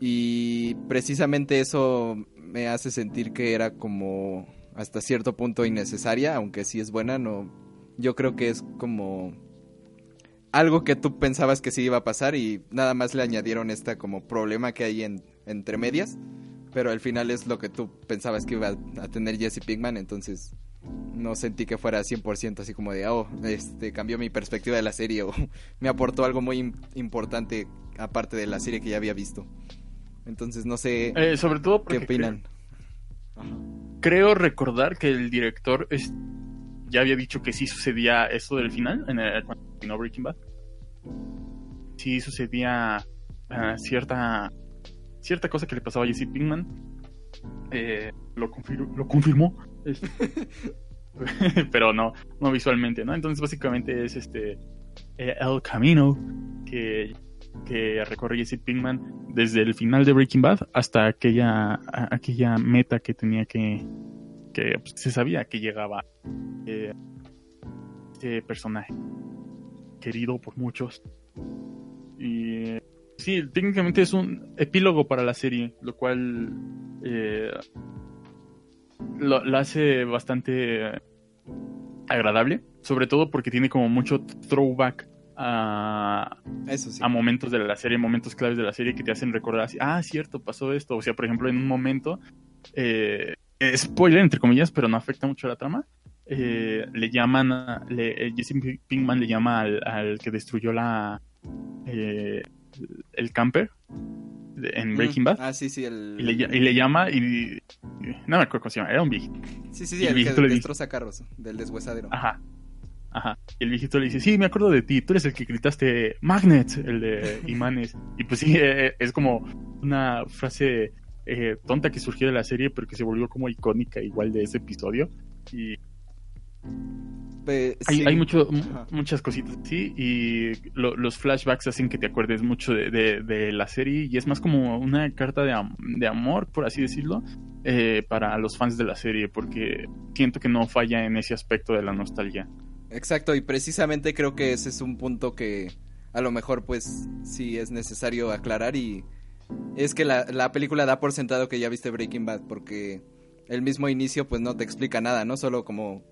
Y precisamente eso me hace sentir que era como hasta cierto punto innecesaria, aunque sí es buena, no yo creo que es como algo que tú pensabas que sí iba a pasar y nada más le añadieron esta como problema que hay en, entre medias, pero al final es lo que tú pensabas que iba a tener Jesse Pinkman, entonces no sentí que fuera 100% así como de, oh, este cambió mi perspectiva de la serie o me aportó algo muy im- importante aparte de la serie que ya había visto. Entonces no sé Eh, sobre todo qué opinan. creo recordar que el director es- ya había dicho que sí sucedía eso del final, en el, Breaking Bad. Sí sucedía ah, cierta cierta cosa que le pasaba a Jesse Pinkman. Eh, lo, confir- lo confirmó. Pero no, no visualmente, ¿no? Entonces básicamente es este eh, el camino que, que recorre Jesse Pinkman desde el final de Breaking Bad hasta aquella, aquella meta que tenía que, que pues, se sabía que llegaba eh, este personaje querido por muchos. Y sí técnicamente es un epílogo para la serie lo cual eh, lo, hace bastante eh, agradable sobre todo porque tiene como mucho throwback a, Eso sí. a momentos de la serie, momentos claves de la serie que te hacen recordar así, ah, cierto, pasó esto. O sea, por ejemplo, en un momento, eh, spoiler entre comillas, pero no afecta mucho a la trama, eh, le llaman, a- le, eh, Jesse Pinkman le llama al, al que destruyó la eh, el camper de- en Breaking Mm, Bad. Ah, sí, sí, el... Y le, ll- y le llama y, y- no me acuerdo cómo se llama, era un viejito. Sí, sí, sí, el el que le destroza carros, del deshuesadero. Ajá. Ajá. Y el viejito le dice, sí, me acuerdo de ti, tú eres el que gritaste Magnet, el de imanes. Y pues sí, eh, es como una frase eh, tonta que surgió de la serie, pero que se volvió como icónica igual de ese episodio. Y Pe- hay, sí. mucho, muchas cositas así, y lo- los flashbacks hacen que te acuerdes mucho de, de- de la serie, y es más como una carta de, am- de amor, por así decirlo, eh, para los fans de la serie, porque siento que no falla en ese aspecto de la nostalgia. Exacto, y precisamente creo que ese es un punto que a lo mejor pues sí es necesario aclarar y es que la, la película da por sentado que ya viste Breaking Bad porque el mismo inicio pues no te explica nada, ¿no? Solo como,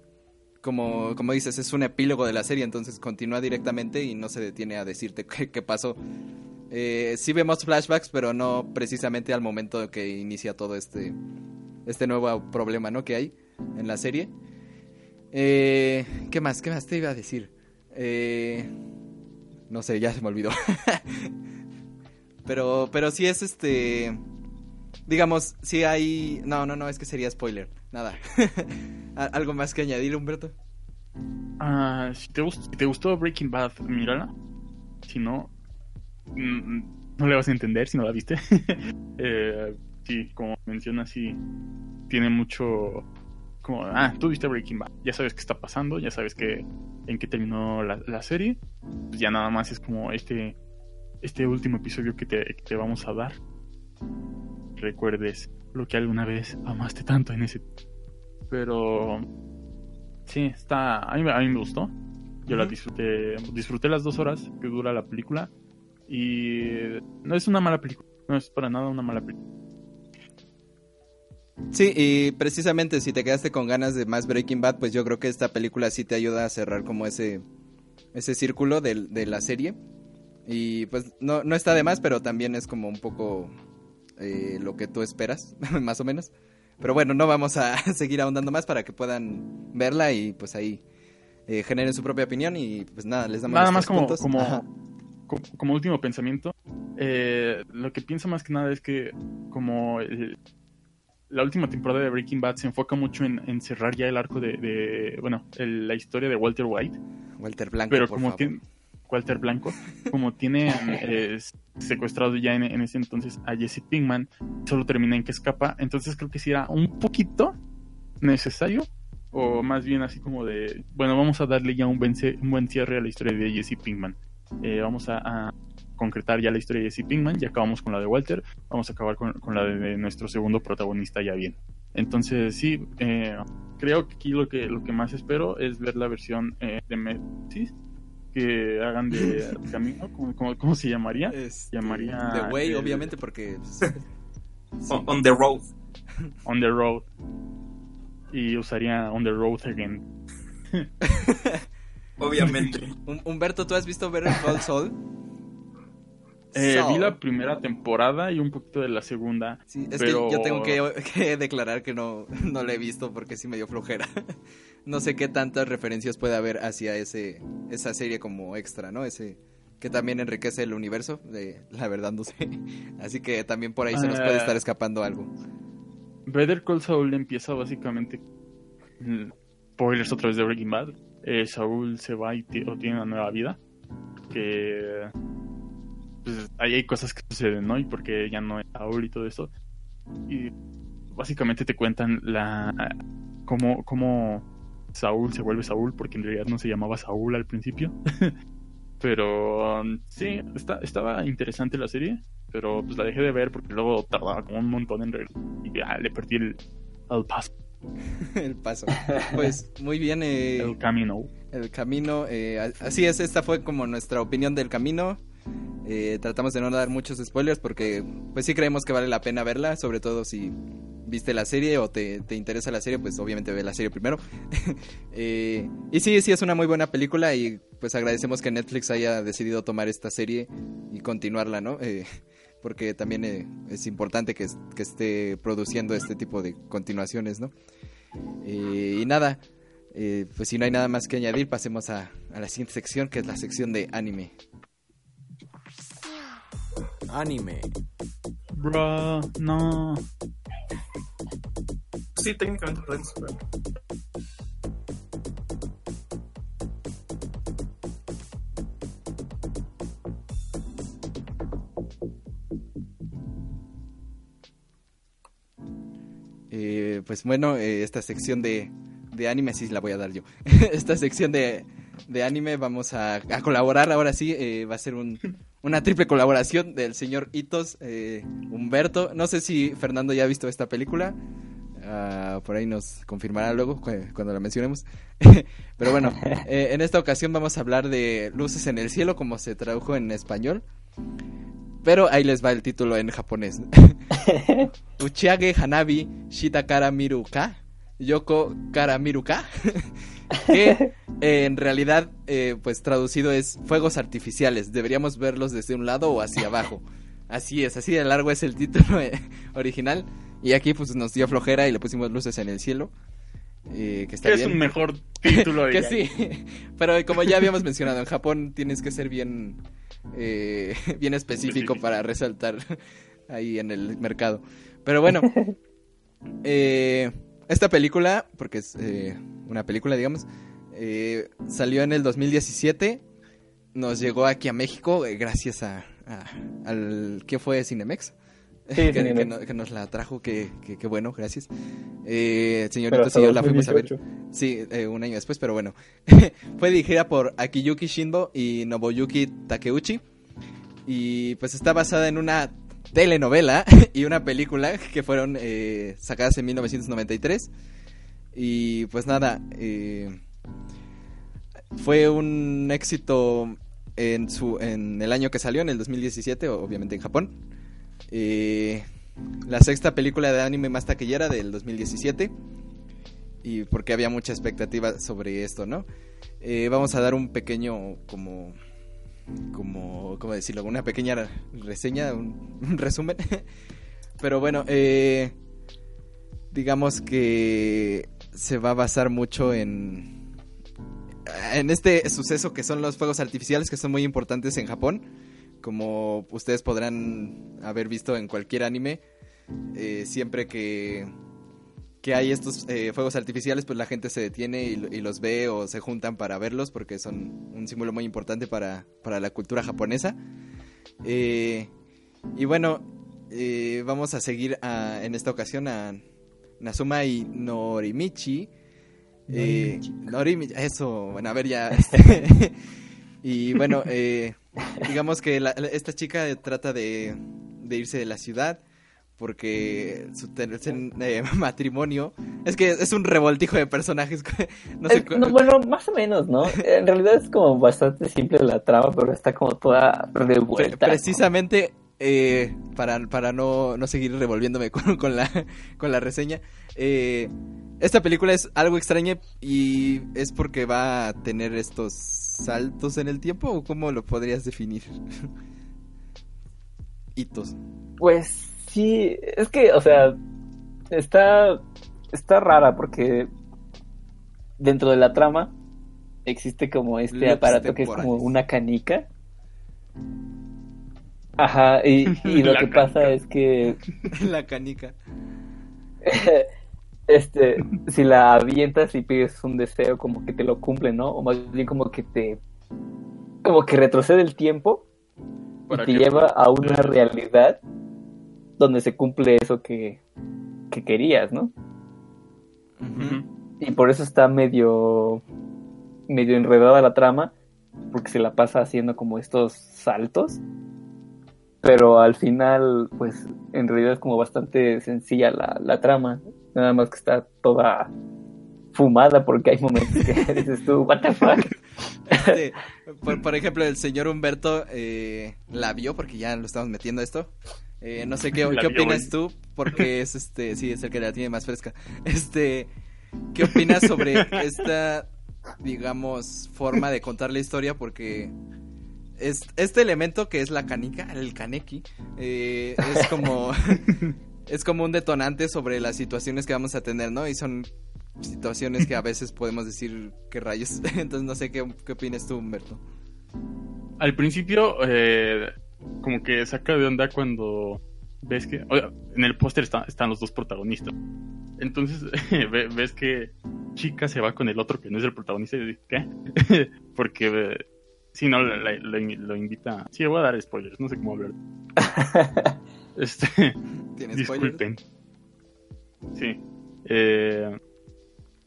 como, como dices, es un epílogo de la serie, entonces continúa directamente y no se detiene a decirte qué, qué pasó. Eh, sí vemos flashbacks, pero no precisamente al momento que inicia todo este, este nuevo problema, ¿no? Que hay en la serie. Eh, ¿Qué más? ¿Qué más te iba a decir? Eh, no sé, ya se me olvidó. pero, pero sí es este. Digamos, sí hay. No, no, no, es que sería spoiler. Nada. ¿Al- ¿Algo más que añadir, Humberto? Ah, si te, gustó Breaking Bad, mírala. Si no, no le vas a entender si no la viste. Eh, sí, como mencionas, sí, tiene mucho. Como, ah, tú viste Breaking Bad, ya sabes qué está pasando, ya sabes que, en qué terminó la, la serie. Pues ya nada más es como este, este último episodio que te, que te vamos a dar. Recuerdes lo que alguna vez amaste tanto en ese. Pero Sí, está. A mí, a mí me gustó. Yo la Ujú. disfruté. Disfruté las dos horas que dura la película. Y no es una mala película. No es para nada una mala película. Sí, y precisamente si te quedaste con ganas de más Breaking Bad, pues yo creo que esta película sí te ayuda a cerrar como ese, ese círculo del- de, la serie. Y pues no, no está de más, pero también es como un poco eh, lo que tú esperas, más o menos. Pero bueno, no vamos a seguir ahondando más para que puedan verla y pues ahí eh, generen su propia opinión y pues nada, les damos Nada más como, puntos. como, como, como último pensamiento. eh, lo que pienso más que nada es que como el- la última temporada de Breaking Bad se enfoca mucho en, en cerrar ya el arco de, de- bueno, el- la historia de Walter White. Walter Blanco, pero por como favor. tiene Walter Blanco, como tiene eh, secuestrado ya en, en ese entonces a Jesse Pinkman, solo termina en que escapa, entonces creo que sí era un poquito necesario, o más bien así como de, bueno, vamos a darle ya un buen, un buen cierre a la historia de Jesse Pinkman. Eh, vamos a, a concretar ya la historia de Jesse Pinkman, ya acabamos con la de Walter, vamos a acabar con, con la de, de nuestro segundo protagonista ya bien. Entonces sí, eh, creo que aquí lo que, lo que más espero es ver la versión eh, de Messi que hagan de camino, ¿cómo, cómo, cómo se llamaría? Este, llamaría The Way, el- obviamente, porque... pues, sí. On, on the road. On the Road. y usaría On the Road Again. Obviamente. Hum- Humberto, ¿tú has visto Better Call Saul? Eh, vi Saul. la primera temporada y un poquito de la segunda. Sí, es pero- que yo tengo que, que declarar que no, no la he visto porque sí me dio flojera. No sé qué tantas referencias puede haber hacia ese esa serie como extra, ¿no? Ese que también enriquece el universo, de, la verdad no sé. Así que también por ahí se nos puede Ah. estar escapando algo. Better Call Saul empieza básicamente. mm, Spoilers otra vez de Breaking Bad. Eh, Saúl se va y o tiene una nueva vida. Que. Pues ahí hay cosas que suceden, ¿no? Y porque ya no es Saúl y todo eso. Y básicamente te cuentan la. Cómo, cómo Saúl se vuelve Saúl, porque en realidad no se llamaba Saúl al principio. pero um, sí, está, estaba interesante la serie. Pero pues la dejé de ver porque luego tardaba como un montón en regresar. Y ya le perdí el, el paso, el paso. Pues muy bien. eh, el camino. El camino, eh, así es, esta fue como nuestra opinión del camino. Eh, tratamos de no dar muchos spoilers porque pues sí creemos que vale la pena verla, sobre todo si viste la serie o te, te interesa la serie, pues obviamente ve la serie primero. Eh, y sí, sí es una muy buena película y pues agradecemos que Netflix haya decidido tomar esta serie y continuarla, ¿no? Eh, porque también es importante que, que esté produciendo este tipo de continuaciones, ¿no? Y nada, pues si no hay nada más que añadir, pasemos a, a la siguiente sección, que es la sección de anime. Anime. Bro, no. Sí, técnicamente podemos verlo. Eh, pues bueno, eh, esta sección de, de anime sí la voy a dar yo. esta sección de, de anime vamos a, a colaborar ahora sí. eh, va a ser un, una triple colaboración del señor Itos, eh, Humberto. No sé si Fernando ya ha visto esta película. Ah, por ahí nos confirmará luego cu- cuando la mencionemos. Pero bueno, eh, en esta ocasión vamos a hablar de Luces en el Cielo, como se tradujo en español. Pero ahí les va el título en japonés. Uchiage Hanabi Shitakara Miruka Yoko Kara Miruka que eh, en realidad eh, pues traducido es fuegos artificiales deberíamos verlos desde un lado o hacia abajo así es así de largo es el título eh, original y aquí pues nos dio flojera y le pusimos luces en el cielo eh, que está Es bien un mejor título. que sí, pero como ya habíamos mencionado, en Japón tienes que ser bien, eh, bien específico Específico. para resaltar ahí en el mercado. Pero bueno, eh, esta película, porque es eh, una película, digamos, eh, salió en el 2017, nos llegó aquí a México eh, gracias a, a- al ¿qué fue Cinemex? Sí, que, que no- que nos la trajo, que, que- que bueno, gracias. Eh, y yo la fuimos a ver. 2018. Sí, eh, un año después, pero bueno. Fue dirigida por Akiyuki Shinbo y Nobuyuki Takeuchi. Y pues está basada en una telenovela y una película que fueron eh, sacadas en 1993. Y pues nada, eh, fue un éxito en, su, en el año que salió, en el 2017, o- obviamente en Japón. Eh, la sexta película de anime más taquillera del 2017 y porque había mucha expectativa sobre esto, ¿no? Eh, vamos a dar un pequeño, como, como, ¿cómo decirlo? Una pequeña re- reseña, un, un resumen. Pero bueno, eh, digamos que se va a basar mucho en, en este suceso que son los fuegos artificiales que son muy importantes en Japón. Como ustedes podrán haber visto en cualquier anime, eh, siempre que que hay estos eh, fuegos artificiales, pues la gente se detiene y, lo- y los ve o se juntan para verlos porque son un símbolo muy importante para, para la cultura japonesa. Eh, y bueno, eh, vamos a seguir a- en esta ocasión a Nazuma y Norimichi. Norimichi, eso, bueno, a ver ya. este, y bueno, digamos que la- esta chica trata de, de irse de la ciudad porque su eh, matrimonio es que es un revoltijo de personajes no sé Es- cu- no, bueno, más o menos, ¿no? En realidad es como bastante simple la trama, pero está como toda revuelta. ¿no? precisamente eh, para, para no, no seguir revolviéndome con, con la, con la reseña, eh, esta película es algo extraña y es porque va a tener estos saltos en el tiempo o cómo lo podrías definir? Hitos. Pues sí, es que, o sea, está, está rara porque dentro de la trama existe como este aparato que es como una canica. Ajá, y, y lo La que pasa es que la canica. este, si la avientas y pides un deseo, como que te lo cumple, ¿no? O más bien como que te, como que retrocede el tiempo y te lleva a una realidad donde se cumple eso que, que querías, ¿no? Y por eso está medio, medio enredada la trama, porque se la pasa haciendo como estos saltos. Pero al final, pues en realidad es como bastante sencilla la, la trama. Nada más que está toda fumada porque hay momentos que dices tú, what the fuck. Por, por ejemplo, el señor Humberto eh, la vio porque ya lo estamos metiendo a esto. Eh, no sé qué, opinas tú, porque es este, sí, es el que la tiene más fresca. Este, ¿qué opinas sobre esta, digamos, forma de contar la historia? Porque es, este elemento que es la canica, el kaneki, eh, es como, es como un detonante sobre las situaciones que vamos a tener, ¿no? Y son situaciones que a veces podemos decir qué rayos. Entonces no sé qué, qué opinas tú, Humberto. Al principio, eh, como que saca de onda cuando ves que. oiga, en el póster está- están los dos protagonistas. Entonces ve- ves que Chica se va con el otro que no es el protagonista y dices, ¿qué? Porque eh, si no, la- la- lo, in- lo invita. Sí, voy a dar spoilers, no sé cómo hablar. Este. Disculpen. Sí. Eh,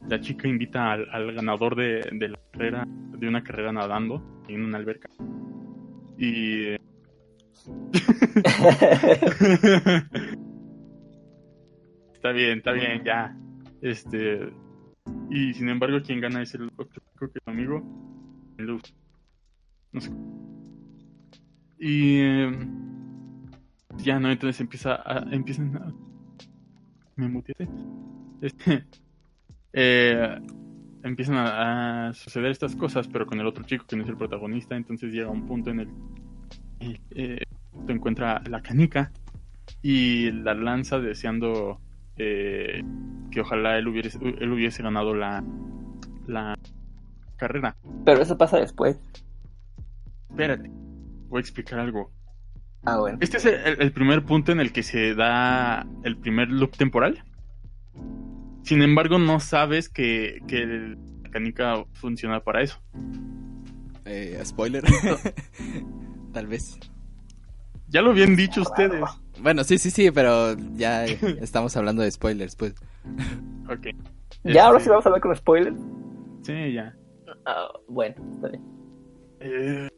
la chica invita al, al ganador de, de la carrera, de una carrera nadando en una alberca. Y. está bien, está bien, ya. Este. Y sin embargo, quien gana es el otro chico que es amigo. Luz. No sé. Y. eh, ya no, entonces empieza a, empiezan a... Me. Este, eh, empiezan a, a suceder estas cosas, pero con el otro chico que no es el protagonista, entonces llega un punto en el eh, te encuentra la canica y la lanza deseando eh, que ojalá él hubiese, él hubiese ganado la, la carrera. Pero eso pasa después. Espérate, voy a explicar algo. Ah, bueno. Este es el, el primer punto en el que se da el primer loop temporal. Sin embargo, no sabes que, que el- la canica funciona para eso. Eh, spoiler. Tal vez. Ya lo habían dicho ustedes. Bueno, sí, sí, sí, pero ya estamos hablando de spoilers, pues. Ok. ¿Ya ahora Este, sí vamos a hablar con spoilers? Sí, ya. Ah, bueno, está bien. Eh,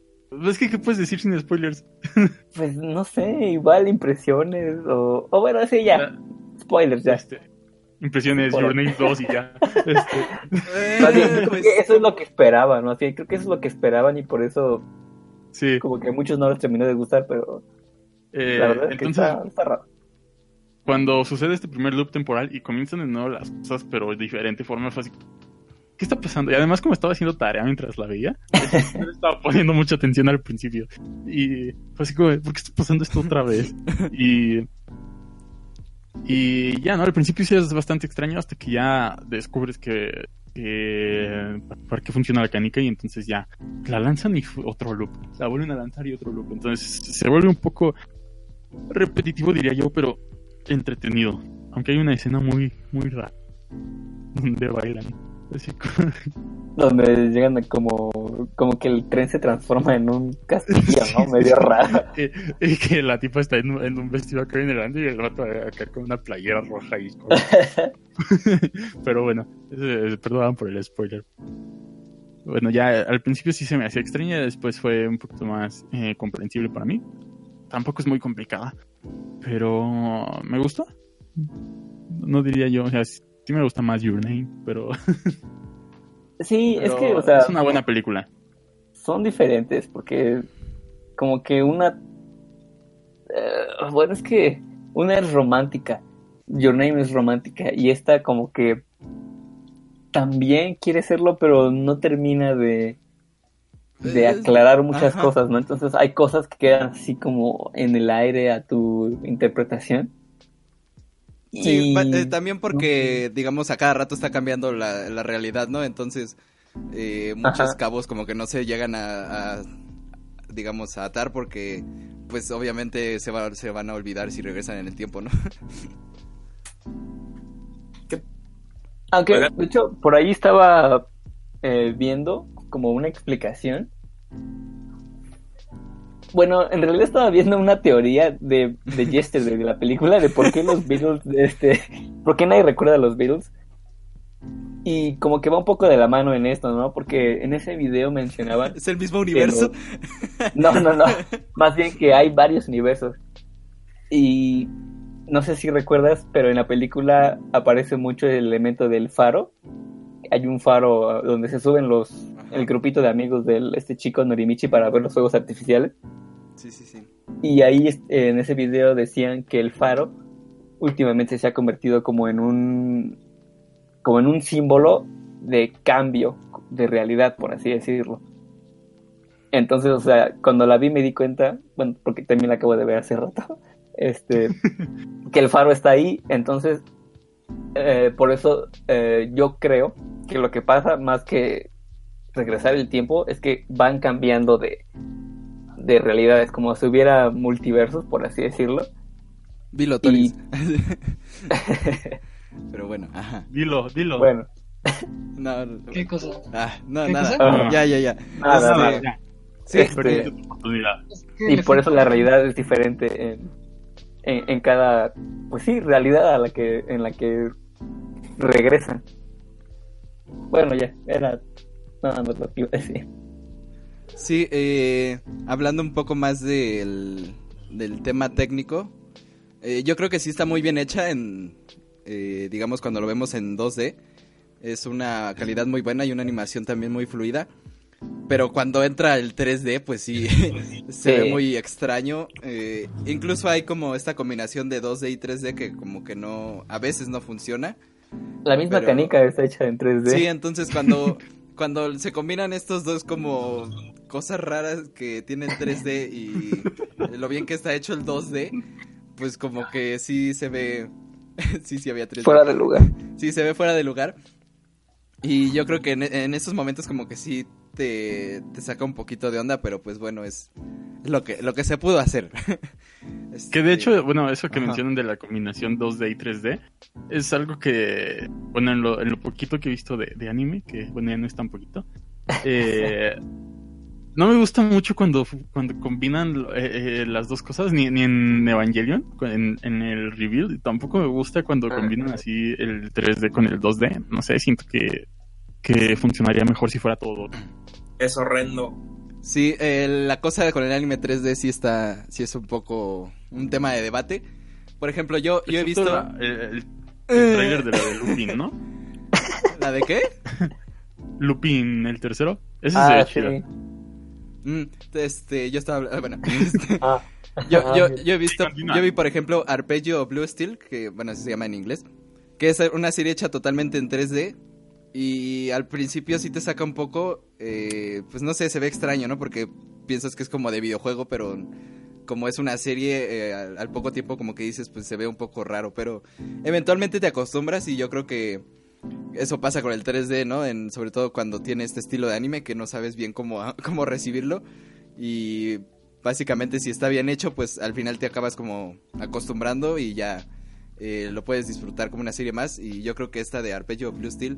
es que, ¿qué puedes decir sin spoilers? Pues no sé, igual impresiones o... O bueno, sí, ya. Spoilers, ya. Este, impresiones, Por- Your Name 2 y ya. Este, Más bien, creo Pues, que eso es lo que esperaban, ¿no? Así, creo que eso es lo que esperaban y por eso sí. como que a muchos no les terminó de gustar, pero eh, la verdad es que entonces, está, está raro. cuando sucede este primer loop temporal y comienzan de nuevo las cosas, pero de diferente forma, fue así. ¿Qué está pasando? Y además, como estaba haciendo tarea mientras la veía, no le estaba poniendo mucha atención al principio. Y fue así como, ¿por qué está pasando esto otra vez? Y. Y ya, ¿no? Al principio sí es bastante extraño hasta que ya descubres que. Que para qué funciona la canica y entonces ya la lanzan y otro loop. La vuelven a lanzar y otro loop. Entonces se vuelve un poco repetitivo, diría yo, pero entretenido. Aunque hay una escena muy, muy rara donde bailan. Así como- Donde llegan como, como que el tren se transforma en un castillo, ¿no? Medio raro. y, y que la tipa está en, un- en un vestido acá en el y el rato acá con una playera roja y Pero bueno, perdón por el spoiler. Bueno, ya al principio sí se me hacía extraña, después fue un poquito más eh, comprensible para mí. Tampoco es muy complicada, pero me gustó. No diría yo, o sea, sí me gusta más Your Name, pero, Sí, es que, o sea, es una buena película. son diferentes porque como que una eh, bueno, es que una es romántica. Your Name es romántica. Y esta como que también quiere serlo, pero no termina de, de aclarar muchas ajá. cosas, ¿no? Entonces hay cosas que quedan así como en el aire a tu interpretación. Sí, Y- eh, también porque, digamos, a cada rato está cambiando la, la realidad, ¿no? Entonces, eh, muchos Ajá. cabos como que no se llegan a, a, digamos, a atar porque, pues, obviamente se, va, se van a olvidar si regresan en el tiempo, ¿no? Aunque, de hecho, por ahí estaba eh, viendo como una explicación. Bueno, en realidad estaba viendo una teoría de, de Yesterday, de la película, de por qué los Beatles, este, por qué nadie recuerda a los Beatles. Y como que va un poco de la mano en esto, ¿no? Porque en ese video mencionaban Es el mismo universo. no, no, no. Más bien que hay varios universos. Y no sé si recuerdas, pero en la película aparece mucho el elemento del faro. Hay un faro donde se suben los el grupito de amigos de este chico Norimichi para ver los fuegos artificiales. Sí, sí, sí. Y ahí en ese video decían que el faro últimamente se ha convertido como en un como en un símbolo de cambio de realidad, por así decirlo. Entonces, o sea, cuando la vi me di cuenta, bueno, porque también la acabo de ver hace rato, este, que el faro está ahí, entonces, eh, por eso eh, yo creo que lo que pasa más que regresar el tiempo es que van cambiando de, de realidades, como si hubiera multiversos, por así decirlo. Dilo, Toris. Pero bueno, ajá. Dilo, dilo. bueno, No, no, ¿Qué cosa? ah, no, ¿Qué nada. cosa? Ya, ya, ya. nada, Este, nada. Sí, Este. Y por eso la realidad es diferente en, en, en cada, pues sí, realidad a la que, en la que regresan. Bueno, ya, era nada más lo que iba a decir. Sí, eh, hablando un poco más del, del tema técnico, eh, yo creo que sí está muy bien hecha en, eh, digamos, cuando lo vemos en 2D. Es una calidad muy buena y una animación también muy fluida. Pero cuando entra el 3D, pues sí, se ve muy extraño. Eh, incluso hay como esta combinación de 2D y 3D que como que no, a veces no funciona. La misma Pero- canica está hecha en 3D. Sí, entonces cuando, cuando se combinan estos dos como cosas raras que tienen 3D y lo bien que está hecho el 2D, pues como que sí se ve, sí, sí había 3D. fuera de lugar. Sí, se ve fuera de lugar. Y yo creo que en, en esos momentos como que sí te, te saca un poquito de onda, pero pues bueno, es lo que, lo que se pudo hacer. Este, Que de hecho, bueno, eso que Ajá. mencionan de la combinación 2D y 3D es algo que, bueno, en lo, en lo poquito que he visto de, de anime, que bueno, ya no es tan poquito, eh, no me gusta mucho cuando, cuando combinan eh, eh, las dos cosas, ni, ni en Evangelion, en, en el reveal, tampoco me gusta cuando Ah. combinan así el 3D con el 2D, no sé, siento que, que funcionaría mejor si fuera todo. Es horrendo. Sí, eh, la cosa con el anime 3D sí está, sí es un poco un tema de debate. Por ejemplo, yo, yo he visto... la- el, el- el trailer de la de Lupin, ¿no? ¿La de qué? Lupin, el tercero. Ese Ah, se ve sí. chido. Mm, este, yo estaba habla- bueno, este, Ah. yo, Ah, yo, yo he visto, yo vi por ejemplo Arpeggio Blue Steel, que bueno, así se llama en inglés, que es una serie hecha totalmente en 3D y al principio sí te saca un poco, eh, pues no sé, se ve extraño, ¿no? Porque piensas que es como de videojuego, pero como es una serie, eh, al, poco tiempo como que dices, pues se ve un poco raro, pero eventualmente te acostumbras y yo creo que eso pasa con el 3D, ¿no? En, sobre todo cuando tiene este estilo de anime que no sabes bien cómo, cómo recibirlo. Y básicamente si está bien hecho, pues al final te acabas como acostumbrando y ya eh, lo puedes disfrutar como una serie más. Y yo creo que esta de Arpeggio Blue Steel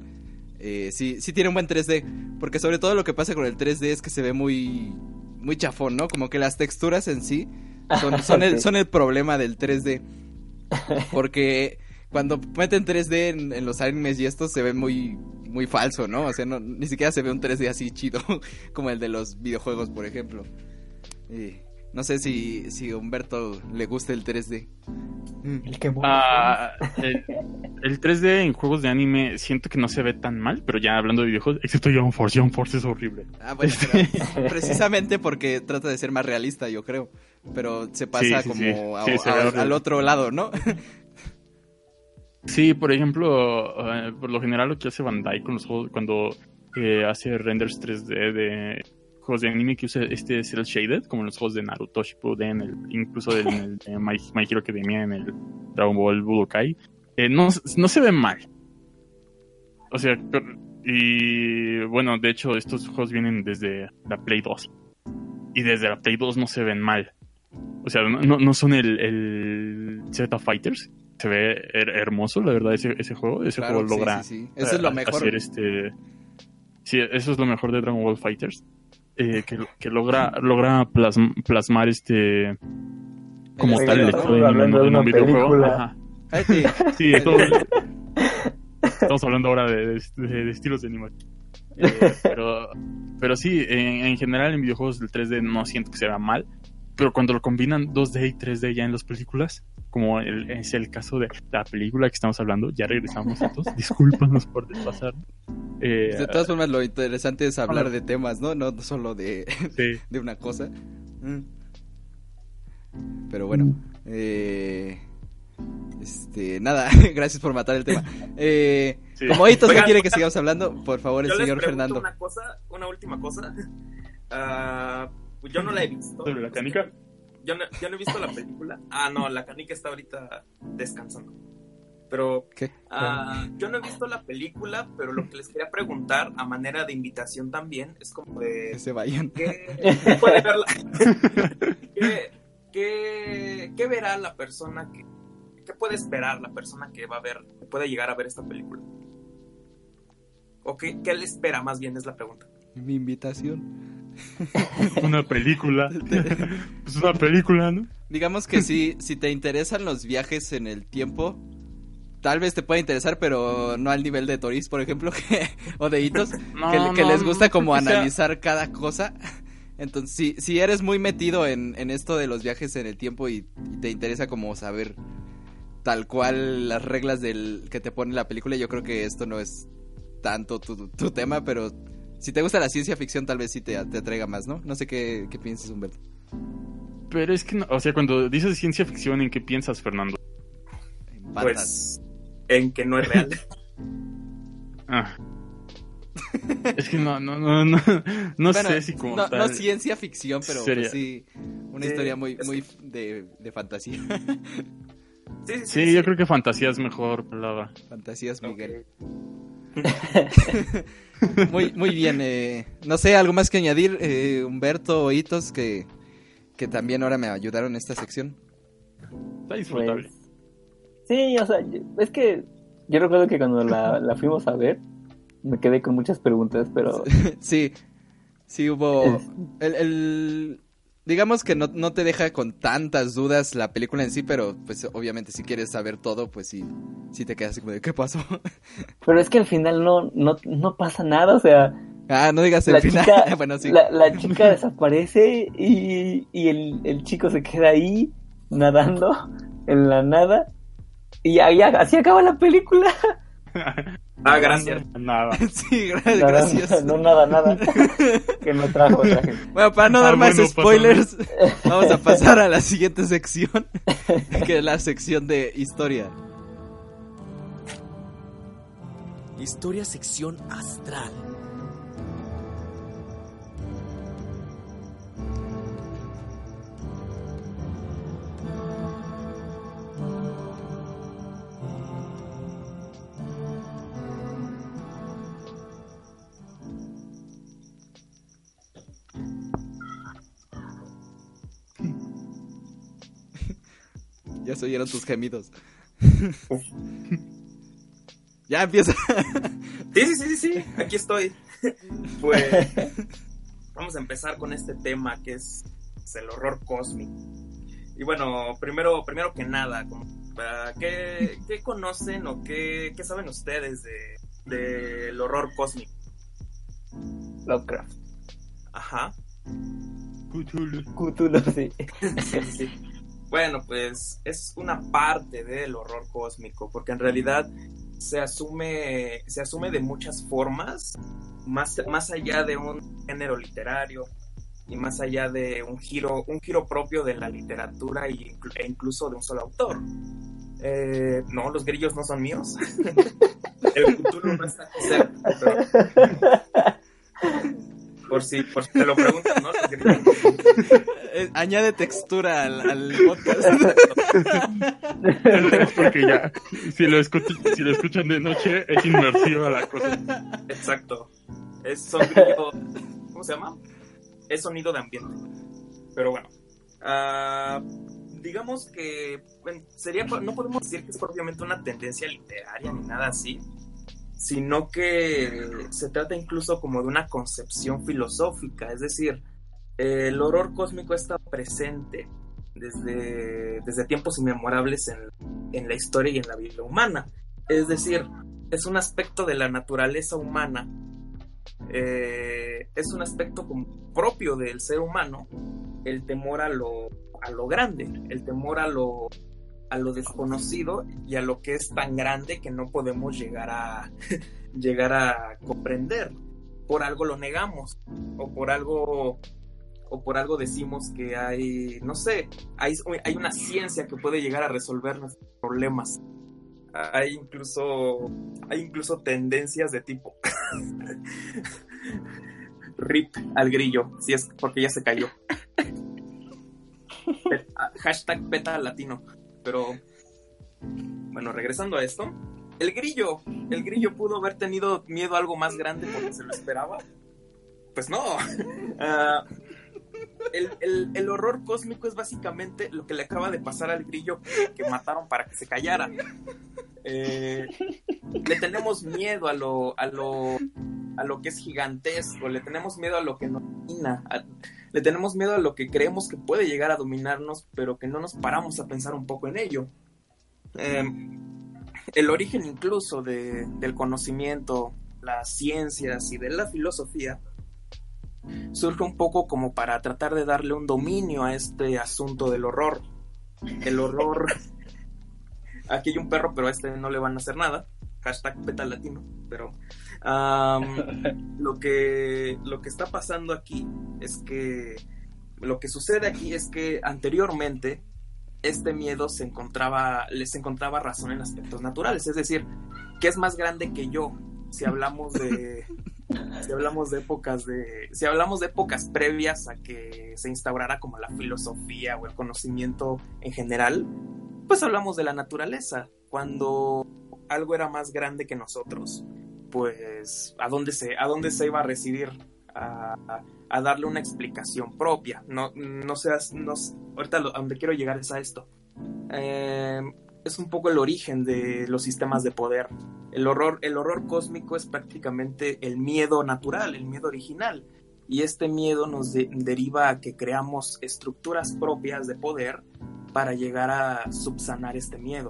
eh, sí, sí tiene un buen 3D. Porque sobre todo lo que pasa con el 3D es que se ve muy, muy chafón, ¿no? Como que las texturas en sí son, son, el, son el problema del 3D. Porque cuando meten 3D en, en los animes y esto se ve muy muy falso, ¿no? O sea, no, ni siquiera se ve un 3D así chido como el de los videojuegos, por ejemplo. Y no sé si, si a Humberto le gusta el 3D. El que Ah, el, el 3D en juegos de anime siento que no se ve tan mal, pero ya hablando de videojuegos, excepto Young Force, Young Force es horrible. Ah, bueno, pero precisamente porque trata de ser más realista, yo creo. Pero se pasa Sí, sí, como sí. a- Sí, se a- ve al otro lado, ¿no? Sí, por ejemplo, eh, por lo general lo que hace Bandai con los juegos, cuando eh, hace renders 3D de juegos de anime que usa este cel shaded, como en los juegos de Naruto Shippuden, el, incluso en el de My, My Hero Academia, en el Dragon Ball Budokai, eh, no, no se ve mal. O sea, y bueno, de hecho estos juegos vienen desde la Play 2. Y desde la Play 2 no se ven mal. O sea, no, no- son el, el Z Fighters. Se ve her- hermoso, la verdad, ese, ese juego. Ese Claro, juego sí, logra sí, sí. Eso es lo eh, mejor. hacer este... Sí, eso es lo mejor de Dragon Ball Fighters. Eh, que, que logra, logra plasm- plasmar este... Como El tal, el estilo. estilo de Hablando anime de en un videojuego. Ajá. Sí, todo- estamos hablando ahora de, de- de estilos de animación. Eh, pero, pero sí, en, en general en videojuegos del 3D no siento que se vea mal. Pero cuando lo combinan 2D y 3D ya en las películas, como el- es el caso de la película que estamos hablando, ya regresamos a todos. Discúlpanos por desfasar. Eh, De todas formas, lo interesante es hablar de temas, ¿no? No solo de, sí. de una cosa. Mm. Pero bueno, eh, este, nada, gracias por matar el tema. Eh, Sí. Como Hitos no quiere que sigamos hablando, por favor, el señor Fernando. una cosa, una última cosa. Ah, pues yo no la he visto. ¿Sobre la canica? Yo no, yo no he visto la película. Ah, no, la canica está ahorita descansando. Pero ¿Qué? ah, yo no he visto la película, pero lo que les quería preguntar a manera de invitación también es como de Que se vayan. ¿Qué, qué puede ver la- ¿Qué, qué- qué verá la persona que... ¿Qué puede esperar la persona que va a ver, que puede llegar a ver esta película? ¿O qué, qué le espera más bien es la pregunta? Mi invitación. Una película. es una película, ¿no? Digamos que si, si te interesan los viajes en el tiempo, tal vez te pueda interesar, pero no al nivel de Toris, por ejemplo, que, o de Hitos, No, que, que no, les gusta como sea- analizar cada cosa. Entonces, si, si eres muy metido en, en esto de los viajes en el tiempo y, y te interesa como saber tal cual las reglas del que te pone la película, yo creo que esto no es tanto tu, tu tema, pero si te gusta la ciencia ficción tal vez sí te, te atraiga más, ¿no? No sé qué, qué piensas, Humberto. Pero es que, no- o sea, cuando dices ciencia ficción, ¿en qué piensas, Fernando? En patas. Pues en que no es real. Ah. es que no, no, no, no, no Bueno, sé si como no, tal. no ciencia ficción, pero pues sí una Sí, historia muy es muy de, de fantasía. Sí, sí, Sí, yo creo que fantasía es mejor palabra. Fantasías Ok. Miguel. Muy muy bien, eh, no sé, algo más que añadir, eh, Humberto o Hitos que que también ahora me ayudaron en esta sección. Está disfrutable. Pues, sí, o sea, es que yo recuerdo que cuando la, la fuimos a ver, me quedé con muchas preguntas, pero Sí. Sí hubo el, el- digamos que no, no te deja con tantas dudas la película en sí, pero pues obviamente si quieres saber todo, pues sí sí te quedas así como de ¿qué pasó? pero es que al final no, no, no pasa nada, o sea, ah, no digas el la final. chica, bueno, sí. la, la chica desaparece y, y el, el chico se queda ahí nadando en la nada y ya, ya, así acaba la película. Ah, gracias. Nada. Sí, Nada, gracias. No, nada, nada. que no trajo otra gente. Bueno, para no dar Ah, más bueno, pásame. spoilers, vamos a pasar a la siguiente sección, que es la sección de historia. Historia sección astral. Se oyeron tus gemidos. ya empieza. Sí, sí, sí, sí, sí, aquí estoy. Pues vamos a empezar con este tema que es, es el horror cósmico. Y bueno, primero, primero que nada, como, ¿qué, qué conocen o qué, qué saben ustedes de del horror cósmico? Lovecraft. Ajá. Cthulhu, sí. Sí, sí, sí. Bueno, pues es una parte del horror cósmico, porque en realidad se asume, se asume de muchas formas, más, más allá de un género literario y más allá de un giro, un giro propio de la literatura e incluso de un solo autor. Eh, no, los grillos no son míos. El futuro no está cerca. Por si, por si te lo preguntan, ¿no? Eh, añade textura al, al podcast. Es porque ya, si lo, escuch- si lo escuchan de noche, es inmersiva la cosa. Exacto. Es sonido. ¿Cómo se llama? Es sonido de ambiente. Pero bueno. ah, digamos que bueno, sería no podemos decir que es propiamente una tendencia literaria ni nada así, sino que se trata incluso como de una concepción filosófica, es decir, el horror cósmico está presente desde, desde tiempos inmemorables en, en la historia y en la vida humana. Es decir, es un aspecto de la naturaleza humana, eh, es un aspecto propio del ser humano, el temor a lo, a lo grande, el temor a lo, a lo desconocido y a lo que es tan grande que no podemos llegar a, llegar a comprender. Por algo lo negamos, o por algo o por algo decimos que hay, no sé, hay, hay una ciencia que puede llegar a resolver nuestros problemas. Hay incluso, hay incluso tendencias de tipo rip al grillo, si es porque ya se cayó. Hashtag peta latino. Pero bueno, regresando a esto, el grillo, el grillo pudo haber tenido miedo a algo más grande porque se lo esperaba. Pues no. Ah, el, el- el horror cósmico es básicamente lo que le acaba de pasar al grillo que mataron para que se callara. Eh, le tenemos miedo a lo, a lo, a lo que es gigantesco, le tenemos miedo a lo que nos domina, le tenemos miedo a lo que creemos que puede llegar a dominarnos, pero que no nos paramos a pensar un poco en ello. Eh, el origen incluso de- del conocimiento, las ciencias y de la filosofía surge un poco como para tratar de darle un dominio a este asunto del horror. El horror... Aquí hay un perro, pero a este no le van a hacer nada. Hashtag peta latino. Pero lo, que, lo que está pasando aquí es que... Lo que sucede aquí es que anteriormente este miedo se encontraba, les encontraba razón en aspectos naturales. Es decir, ¿qué es más grande que yo? Si hablamos de, si hablamos de épocas de, si hablamos de épocas previas a que se instaurara como la filosofía o el conocimiento en general, pues hablamos de la naturaleza. Cuando algo era más grande que nosotros, pues a dónde se, a dónde se iba a residir a, a darle una explicación propia. No, no seas, no, ahorita lo- a donde quiero llegar es a esto. Eh, es un poco el origen de los sistemas de poder. El horror, el horror cósmico es prácticamente el miedo natural, el miedo original. Y este miedo nos de- deriva a que creamos estructuras propias de poder para llegar a subsanar este miedo.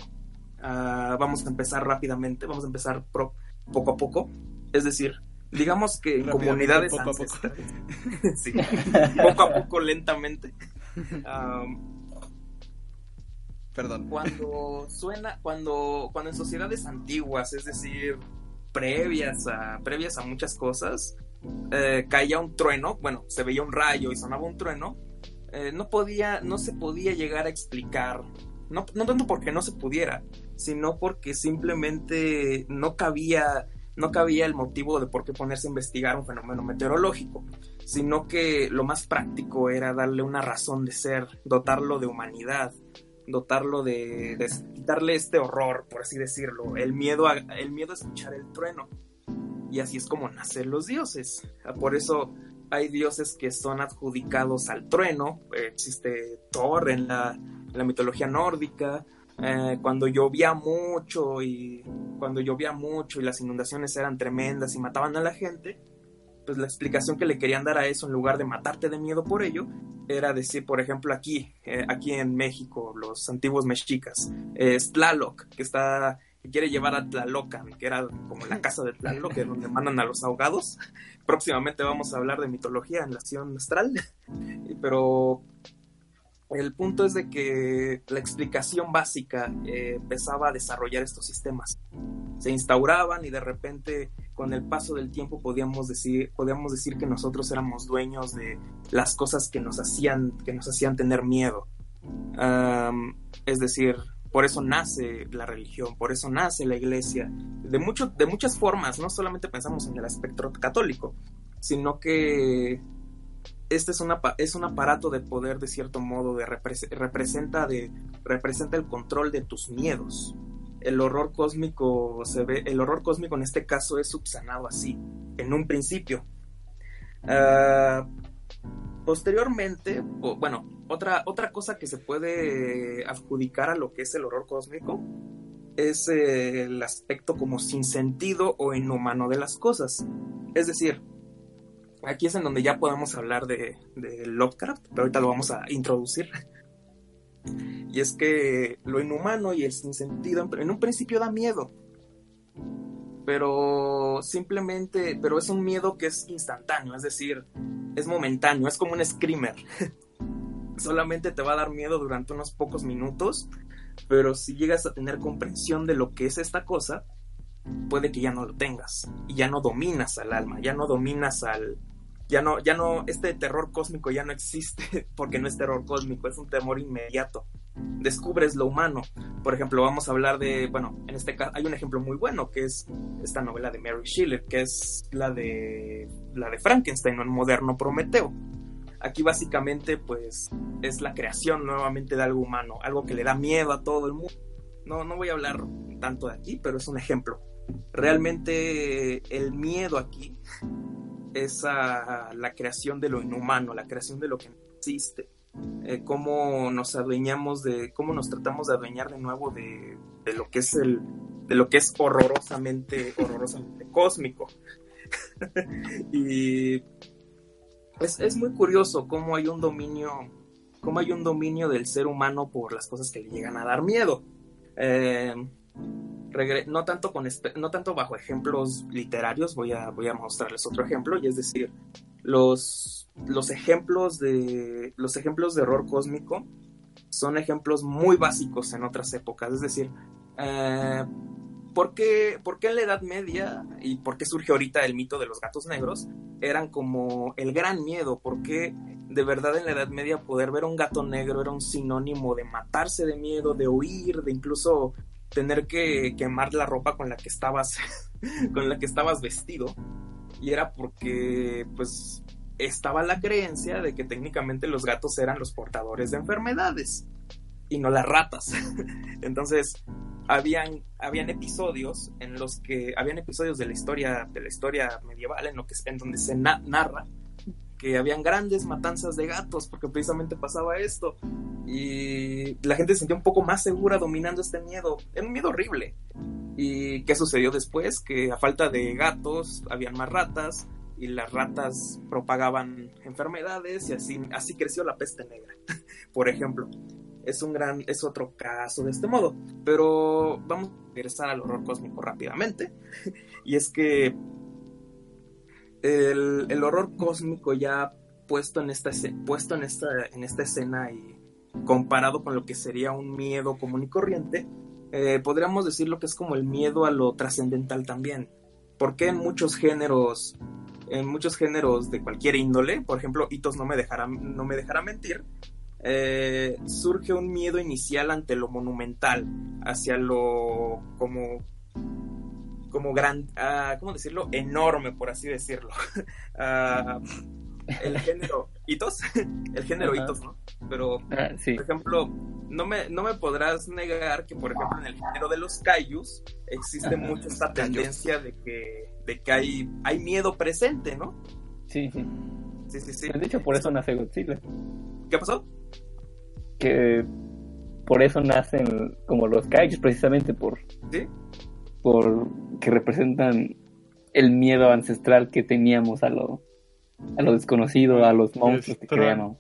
Ah, vamos a empezar rápidamente, vamos a empezar pro- poco a poco. Es decir, digamos que en comunidades poco a poco. Sí, poco a poco, lentamente. Am, Perdón. cuando suena, cuando, cuando en sociedades antiguas, es decir, previas a, previas a muchas cosas, eh, caía un trueno, bueno, se veía un rayo y sonaba un trueno, eh, no podía, no se podía llegar a explicar, no, no tanto porque no se pudiera, sino porque simplemente no cabía, no cabía el motivo de por qué ponerse a investigar un fenómeno meteorológico, sino que lo más práctico era darle una razón de ser, dotarlo de humanidad, dotarlo de, de quitarle este horror, por así decirlo, el miedo a, el miedo a escuchar el trueno. Y así es como nacen los dioses. Ah, Por eso hay dioses que son adjudicados al trueno. Existe Thor en la, en la mitología nórdica. Eh, cuando llovía mucho y cuando llovía mucho y las inundaciones eran tremendas y mataban a la gente, pues la explicación que le querían dar a eso en lugar de matarte de miedo por ello era decir, por ejemplo, aquí, eh, aquí en México, los antiguos mexicas, es Tlaloc, que está que quiere llevar a Tlalocan, que era como la casa de Tlaloc, que es donde mandan a los ahogados. Próximamente vamos a hablar de mitología en la acción astral, pero el punto es de que la explicación básica eh, empezaba a desarrollar estos sistemas. Se instauraban y de repente con el paso del tiempo podíamos decir, que nosotros éramos dueños de las cosas que nos hacían, que nos hacían tener miedo. Es decir, por eso nace la religión, por eso nace la iglesia, de, mucho, de muchas formas, no solamente pensamos en el aspecto católico, sino que este es, una, es un aparato de poder de cierto modo, de repre- representa, representa el control de tus miedos. El horror cósmico se ve, el horror cósmico en este caso es subsanado así, en un principio. Ah, posteriormente, bueno, otra, otra cosa que se puede adjudicar a lo que es el horror cósmico es eh, el aspecto como sin sentido o inhumano de las cosas. Es decir, aquí es en donde ya podemos hablar de, de Lovecraft, pero ahorita lo vamos a introducir. Y es que lo inhumano y el sinsentido en un principio da miedo. Pero simplemente, pero es un miedo que es instantáneo, es decir, es momentáneo, es como un screamer. Solamente te va a dar miedo durante unos pocos minutos, pero si llegas a tener comprensión de lo que es esta cosa, puede que ya no lo tengas y ya no dominas al alma, ya no dominas al ya no ya no este terror cósmico ya no existe porque no es terror cósmico, es un temor inmediato. Descubres lo humano. Por ejemplo, vamos a hablar de, bueno, en este caso hay un ejemplo muy bueno que es esta novela de Mary Shelley, que es la de la de Frankenstein, el moderno Prometeo. Aquí básicamente pues es la creación nuevamente de algo humano, algo que le da miedo a todo el mundo. No, no voy a hablar tanto de aquí, pero es un ejemplo. Realmente el miedo aquí es a la creación de lo inhumano, la creación de lo que no existe. Eh, cómo nos adueñamos de, cómo nos tratamos de adueñar de nuevo de, de lo que es el, de lo que es horrorosamente, horrorosamente cósmico. y es, es muy curioso cómo hay un dominio, cómo hay un dominio del ser humano por las cosas que le llegan a dar miedo. Eh, no tanto con no tanto bajo ejemplos literarios, voy a, voy a mostrarles otro ejemplo, y es decir, los, los ejemplos de los ejemplos de horror cósmico son ejemplos muy básicos en otras épocas, es decir, eh, ¿por, qué, por qué en la Edad Media y por qué surge ahorita el mito de los gatos negros? Eran como el gran miedo, porque de verdad en la Edad Media poder ver un gato negro era un sinónimo de matarse de miedo, de huir, de incluso tener que quemar la ropa con la que estabas con la que estabas vestido y era porque pues estaba la creencia de que técnicamente los gatos eran los portadores de enfermedades y no las ratas. Entonces, habían, habían episodios en los que habían episodios de la historia de la historia medieval en lo que en donde se na- narra que habían grandes matanzas de gatos porque precisamente pasaba esto y la gente se sentía un poco más segura dominando este miedo era un miedo horrible. Y qué sucedió después que a falta de gatos habían más ratas y las ratas propagaban enfermedades y así así creció la peste negra por ejemplo. Es un gran es otro caso de este modo. Pero vamos a regresar al horror cósmico rápidamente y es que el, horror cósmico ya puesto en esta puesto en esta en esta escena y comparado con lo que sería un miedo común y corriente eh, podríamos decir lo que es como el miedo a lo trascendental también. Porque en muchos géneros en muchos géneros de cualquier índole por ejemplo Hitos no me dejará no me dejará mentir eh, surge un miedo inicial ante lo monumental hacia lo como como gran, ah, ¿cómo decirlo? Enorme, por así decirlo. Ah, el género hitos, el género hitos, ¿no? Pero, Ah, sí. por ejemplo, no me, no me podrás negar que, por ejemplo, en el género de los kaijus existe Ajá. mucho esta tendencia de que, de que hay, hay miedo presente, ¿no? Sí, sí. Sí, sí, sí. De hecho, por eso nace Godzilla. ¿Qué pasó? Que por eso nacen como los kaijus, precisamente por, ¿Sí? Por que representan el miedo ancestral que teníamos a lo, a lo desconocido, a los monstruos que creamos.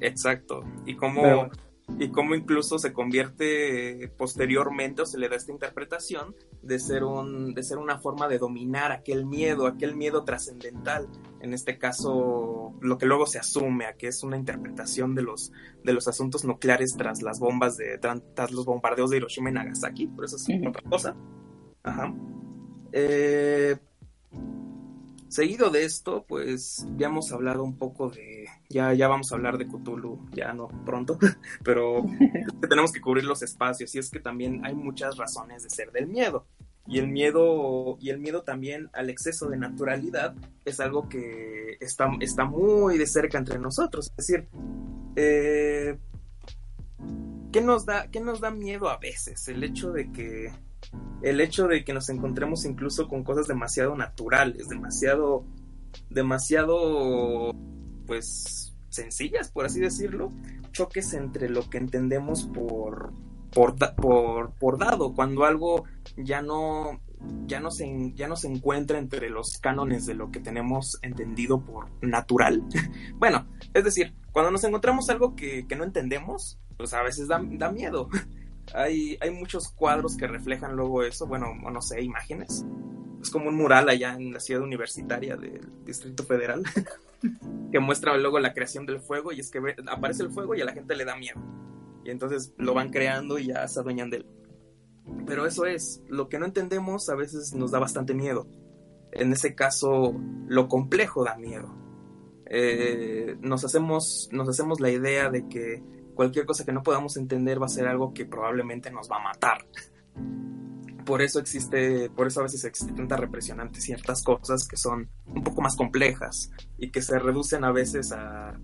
Exacto. Y cómo, Pero- y cómo incluso se convierte posteriormente o se le da esta interpretación de ser un de ser una forma de dominar aquel miedo aquel miedo trascendental en este caso lo que luego se asume a que es una interpretación de los de los asuntos nucleares tras las bombas de tras, los bombardeos de Hiroshima y Nagasaki, por eso es otra cosa. Ajá. Eh, seguido de esto, pues ya hemos hablado un poco de ya ya vamos a hablar de Cthulhu, ya no pronto, pero tenemos que cubrir los espacios y es que también hay muchas razones de ser del miedo. Y el miedo y el miedo también al exceso de naturalidad es algo que está, está muy de cerca entre nosotros. Es decir, eh, ¿qué, nos da, ¿qué nos da miedo a veces? El hecho de que el hecho de que nos encontremos incluso con cosas demasiado naturales, demasiado, demasiado, pues, sencillas, por así decirlo, choques entre lo que entendemos por, por, por, por dado, cuando algo ya no, ya no, se, ya no se encuentra entre los cánones de lo que tenemos entendido por natural. bueno, es decir, cuando nos encontramos algo que, que no entendemos, pues a veces da, da miedo. hay, muchos cuadros que reflejan luego eso, bueno, no sé, imágenes. Es como un mural allá en la ciudad universitaria del Distrito Federal que muestra luego la creación del fuego y es que aparece el fuego y a la gente le da miedo. Y entonces lo van creando y ya se adueñan de él. Pero eso es, lo que no entendemos a veces nos da bastante miedo. En ese caso, lo complejo da miedo. Eh, nos, hacemos, nos hacemos la idea de que cualquier cosa que no podamos entender va a ser algo que probablemente nos va a matar. Por eso existe, por eso a veces existe tanta represión ante ciertas cosas que son un poco más complejas y que se reducen a veces a,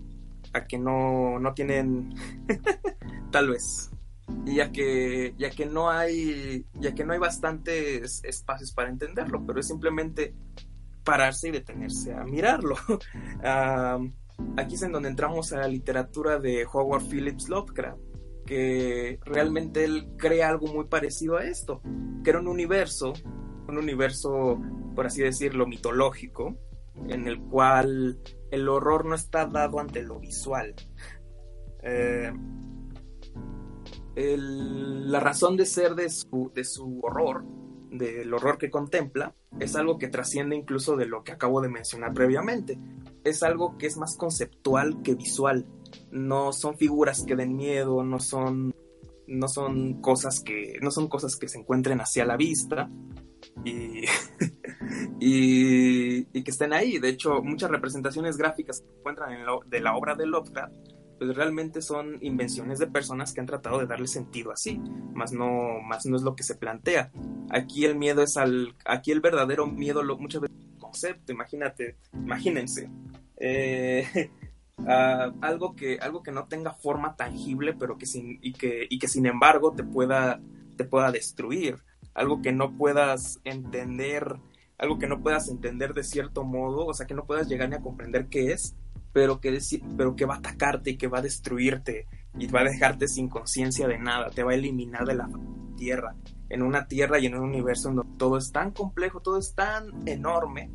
que no, no tienen, tal vez, ya que, ya que no hay, ya que no hay bastantes espacios para entenderlo, pero es simplemente pararse y detenerse a mirarlo. Ah, aquí es en donde entramos a la literatura de Howard Phillips Lovecraft, que realmente él crea algo muy parecido a esto, que era un universo, un universo, por así decirlo, mitológico, en el cual el horror no está dado ante lo visual. Eh, la razón de ser de su horror, del horror que contempla, es algo que trasciende incluso de lo que acabo de mencionar previamente. Es algo que es más conceptual que visual. No son figuras que den miedo, no son, no son cosas que, no son cosas que se encuentren hacia la vista y, y, y que estén ahí. De hecho, muchas representaciones gráficas que se encuentran en la- de la obra de Lovecraft pues realmente son invenciones de personas que han tratado de darle sentido así, más no, más no es lo que se plantea. Aquí el miedo es al, aquí el verdadero miedo lo, muchas veces concepto, imagínate, imagínense, eh, algo que, algo que no tenga forma tangible, pero que sin, y que, y que sin embargo te pueda, te pueda destruir, algo que no puedas entender, algo que no puedas entender de cierto modo, o sea que no puedas llegar ni a comprender qué es, pero que, pero que va a atacarte y que va a destruirte y va a dejarte sin conciencia de nada, te va a eliminar de la tierra, en una tierra y en un universo donde todo es tan complejo, todo es tan enorme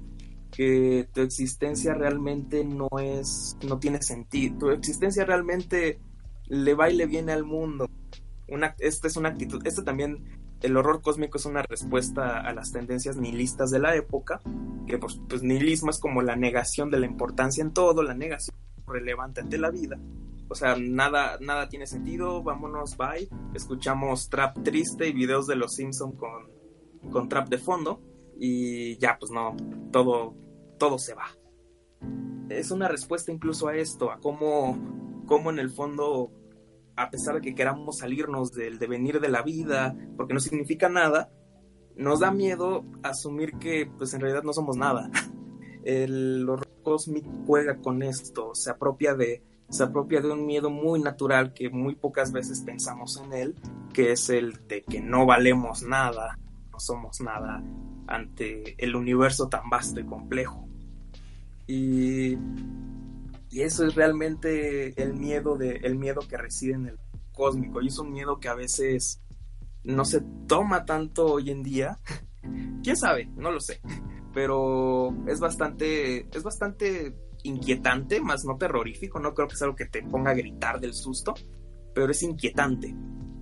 que tu existencia realmente no es, no tiene sentido, tu existencia realmente le va y le viene al mundo. Una, esta es una actitud, esto también, el horror cósmico es una respuesta a las tendencias nihilistas de la época, que pues, pues nihilismo es como la negación de la importancia en todo, la negación relevante ante la vida. O sea, nada, nada tiene sentido, vámonos, bye. Escuchamos trap triste y videos de los Simpson con, con trap de fondo. Y ya, pues no, todo, todo se va. Es una respuesta incluso a esto, a cómo, cómo en el fondo, a pesar de que queramos salirnos del devenir de la vida, porque no significa nada, nos da miedo asumir que pues en realidad no somos nada. El horror juega con esto, se apropia de se apropia de un miedo muy natural que muy pocas veces pensamos en él, que es el de que no valemos nada, no somos nada ante el universo tan vasto y complejo. Y, y eso es realmente el miedo de el miedo que reside en el cósmico y es un miedo que a veces no se toma tanto hoy en día. ¿Quién sabe? No lo sé. Pero es bastante es bastante inquietante, más no terrorífico, no creo que sea algo que te ponga a gritar del susto, pero es inquietante.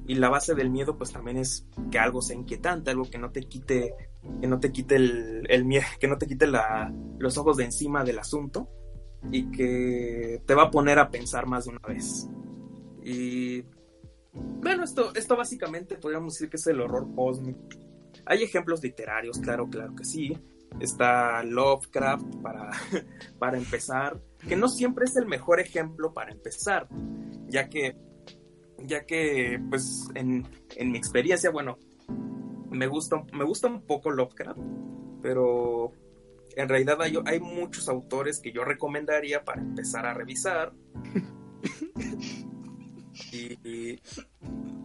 Y la base del miedo pues también es que algo sea inquietante, algo que no te quite que no te quite el, el mie- que no te quite la, los ojos de encima del asunto y que te va a poner a pensar más de una vez. Y bueno, esto, esto básicamente podríamos decir que es el horror cósmico. Hay ejemplos literarios, claro, claro que sí. Está Lovecraft para, para empezar, que no siempre es el mejor ejemplo para empezar, ya que, ya que pues en, en mi experiencia, bueno, me gusta, me gusta un poco Lovecraft, pero en realidad hay, hay muchos autores que yo recomendaría para empezar a revisar. Y, y,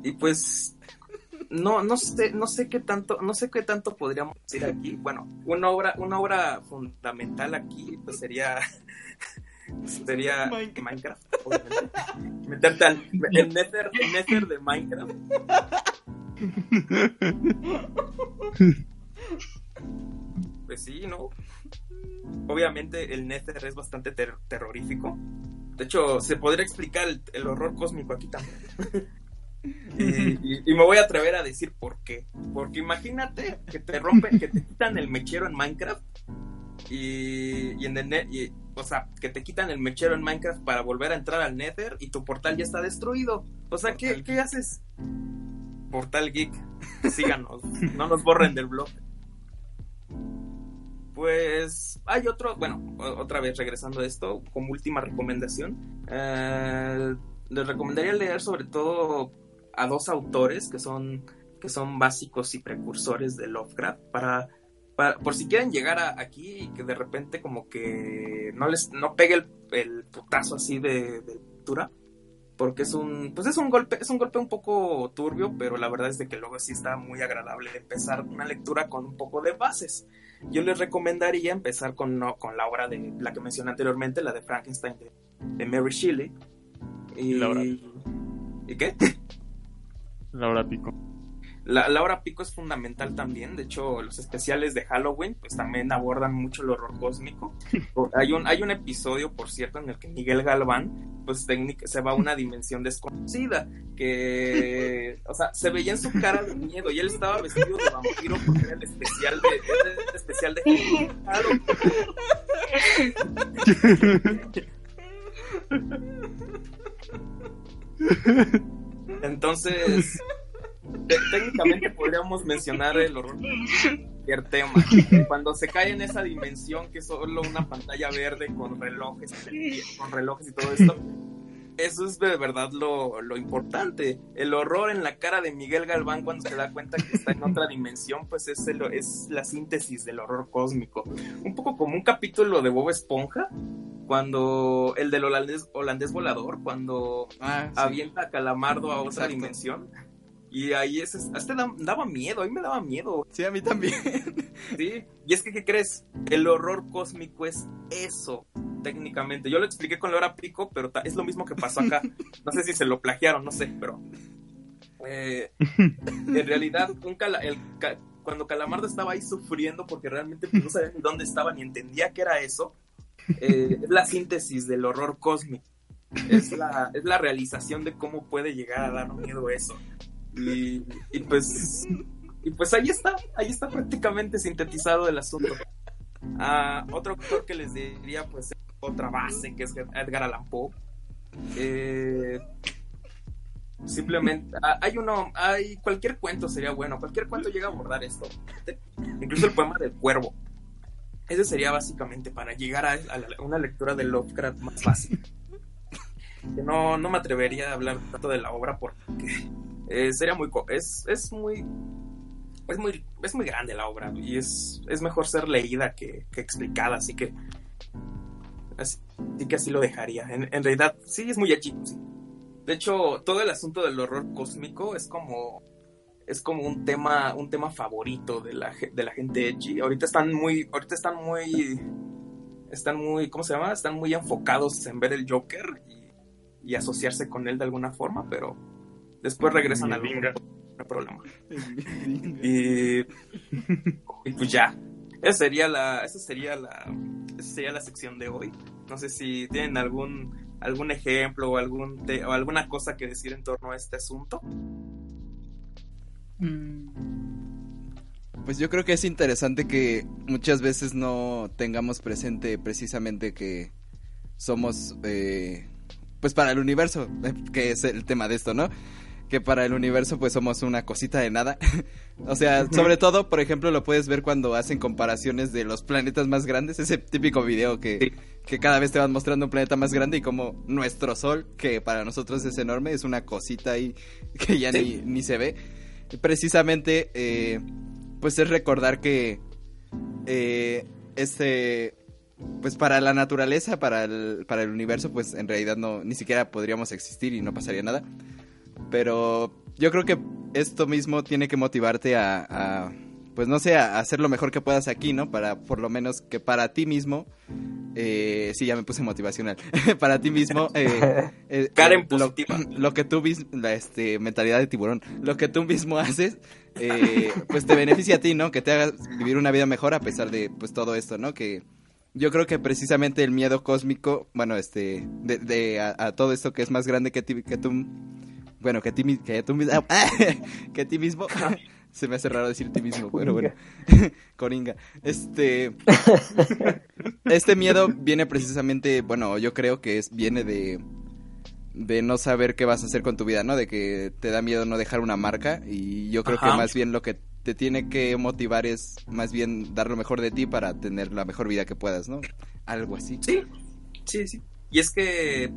y, pues no, no sé, no sé qué tanto, no sé qué tanto podríamos decir aquí. Bueno, una obra, una obra fundamental aquí pues sería sería Minecraft. Minecraft, obviamente. Meterte al el Nether, el Nether de Minecraft. Pues sí, ¿no? Obviamente el Nether es bastante ter- terrorífico. De hecho, se podría explicar el, el horror cósmico aquí también. y, y- y me voy a atrever a decir por qué. Porque imagínate que te rompen, que te quitan el mechero en Minecraft. Y, y en el net, y- o sea, que te quitan el mechero en Minecraft para volver a entrar al Nether y tu portal ya está destruido. O sea, ¿qué, ¿qué haces? Portal Geek, síganos, no nos borren del blog. Pues hay otro, bueno, otra vez regresando a esto, como última recomendación, eh, les recomendaría leer sobre todo a dos autores que son, que son básicos y precursores de Lovecraft para, para- por si quieren llegar a- aquí y que de repente como que no les no pegue el, el putazo así de, de lectura porque es un pues es un golpe es un golpe un poco turbio pero la verdad es de que luego sí está muy agradable empezar una lectura con un poco de bases yo les recomendaría empezar con, no, con la obra de la que mencioné anteriormente, la de Frankenstein de, de Mary Shelley. Y, Laura. ¿Y qué? Laura Pico. La, la hora pico es fundamental también. De hecho, los especiales de Halloween pues también abordan mucho el horror cósmico. hay, un, hay un episodio, por cierto, en el que Miguel Galván pues técnica, se va a una dimensión desconocida. Que, o sea, se veía en su cara de miedo y él estaba vestido de vampiro porque era el especial de, era el especial de Halloween. Entonces, técnicamente podríamos mencionar el horror cualquier tema. Cuando se cae en esa dimensión que es solo una pantalla verde con relojes, con relojes y todo esto, eso es de verdad lo, lo importante. El horror en la cara de Miguel Galván cuando se da cuenta que está en otra dimensión, pues es, el- es la síntesis del horror cósmico. Un poco como un capítulo de Bob Esponja, cuando el del holandés, holandés volador, cuando Ah, sí. avienta a Calamardo a otra Exacto. dimensión. Y ahí es, hasta da- daba miedo, a mí me daba miedo. Sí, a mí también. Sí, y es que, ¿qué crees? El horror cósmico es eso, técnicamente. Yo lo expliqué con Laura Pico, pero es lo mismo que pasó acá. No sé si se lo plagiaron, no sé, pero. eh, en realidad, un cala- el ca- cuando Calamardo estaba ahí sufriendo porque realmente pues, no sabía ni dónde estaba ni entendía qué era eso, eh, es la síntesis del horror cósmico. Es la, es la realización de cómo puede llegar a dar miedo eso. Y, pues y pues ahí está, ahí está prácticamente sintetizado el asunto. Ah, otro autor que les diría, pues, otra base, que es Edgar Allan Poe. Eh, simplemente, ah, hay uno, hay cualquier cuento sería bueno, cualquier cuento llega a abordar esto. Incluso el poema del cuervo. Ese sería básicamente para llegar a, una lectura de Lovecraft más fácil. Que no, no me atrevería a hablar tanto de la obra porque eh, sería muy es, es muy es muy es muy grande la obra y es, es mejor ser leída que, explicada así que así, que así lo dejaría. En, realidad sí es muy edgy sí. de hecho todo el asunto del horror cósmico es como es como un tema un tema favorito de la de la gente edgy ahorita están muy ahorita están muy están muy cómo se llama están muy enfocados en ver el Joker y asociarse con él de alguna forma pero después regresan al Venga. no hay problema y, y pues ya. Esa sería la, esa sería la, esa sería la sección de hoy. No sé si tienen algún, algún ejemplo o algún te- o alguna cosa que decir en torno a este asunto. Mm, Pues yo creo que es interesante que muchas veces no tengamos presente precisamente que somos, eh, pues para el universo, eh, que es el tema de esto, ¿no? Que para el universo pues somos una cosita de nada. o sea, sobre todo, por ejemplo, lo puedes ver cuando hacen comparaciones de los planetas más grandes, ese típico video que, que cada vez te van mostrando un planeta más grande y como nuestro Sol, que para nosotros es enorme, es una cosita ahí que ya ni, ni se ve. Precisamente... Eh, pues es recordar que eh, este pues para la naturaleza, para el, para el universo, pues en realidad no, ni siquiera podríamos existir y no pasaría nada. Pero yo creo que esto mismo tiene que motivarte a, a pues no sé, a hacer lo mejor que puedas aquí, ¿no? Para por lo menos que para ti mismo, eh, sí, ya me puse motivacional, para ti mismo, eh, eh, Karen lo, lo que tú, la este, mentalidad de tiburón, lo que tú mismo haces, eh, pues te beneficia a ti, ¿no? Que te haga vivir una vida mejor a pesar de, pues todo esto, ¿no? Que yo creo que precisamente el miedo cósmico, bueno, este, de, de a, a todo esto que es más grande que, ti- que tú, bueno, que ti, mi- que tú mismo, que ti mismo, se me hace raro decir ti mismo, pero bueno, Coringa, este, este miedo viene precisamente, bueno, yo creo que es, viene de, de no saber qué vas a hacer con tu vida, ¿no? De que te da miedo no dejar una marca y yo creo Ajá. que más bien lo que te tiene que motivar es más bien dar lo mejor de ti para tener la mejor vida que puedas, ¿no? Algo así. Sí, sí, sí. Y es que,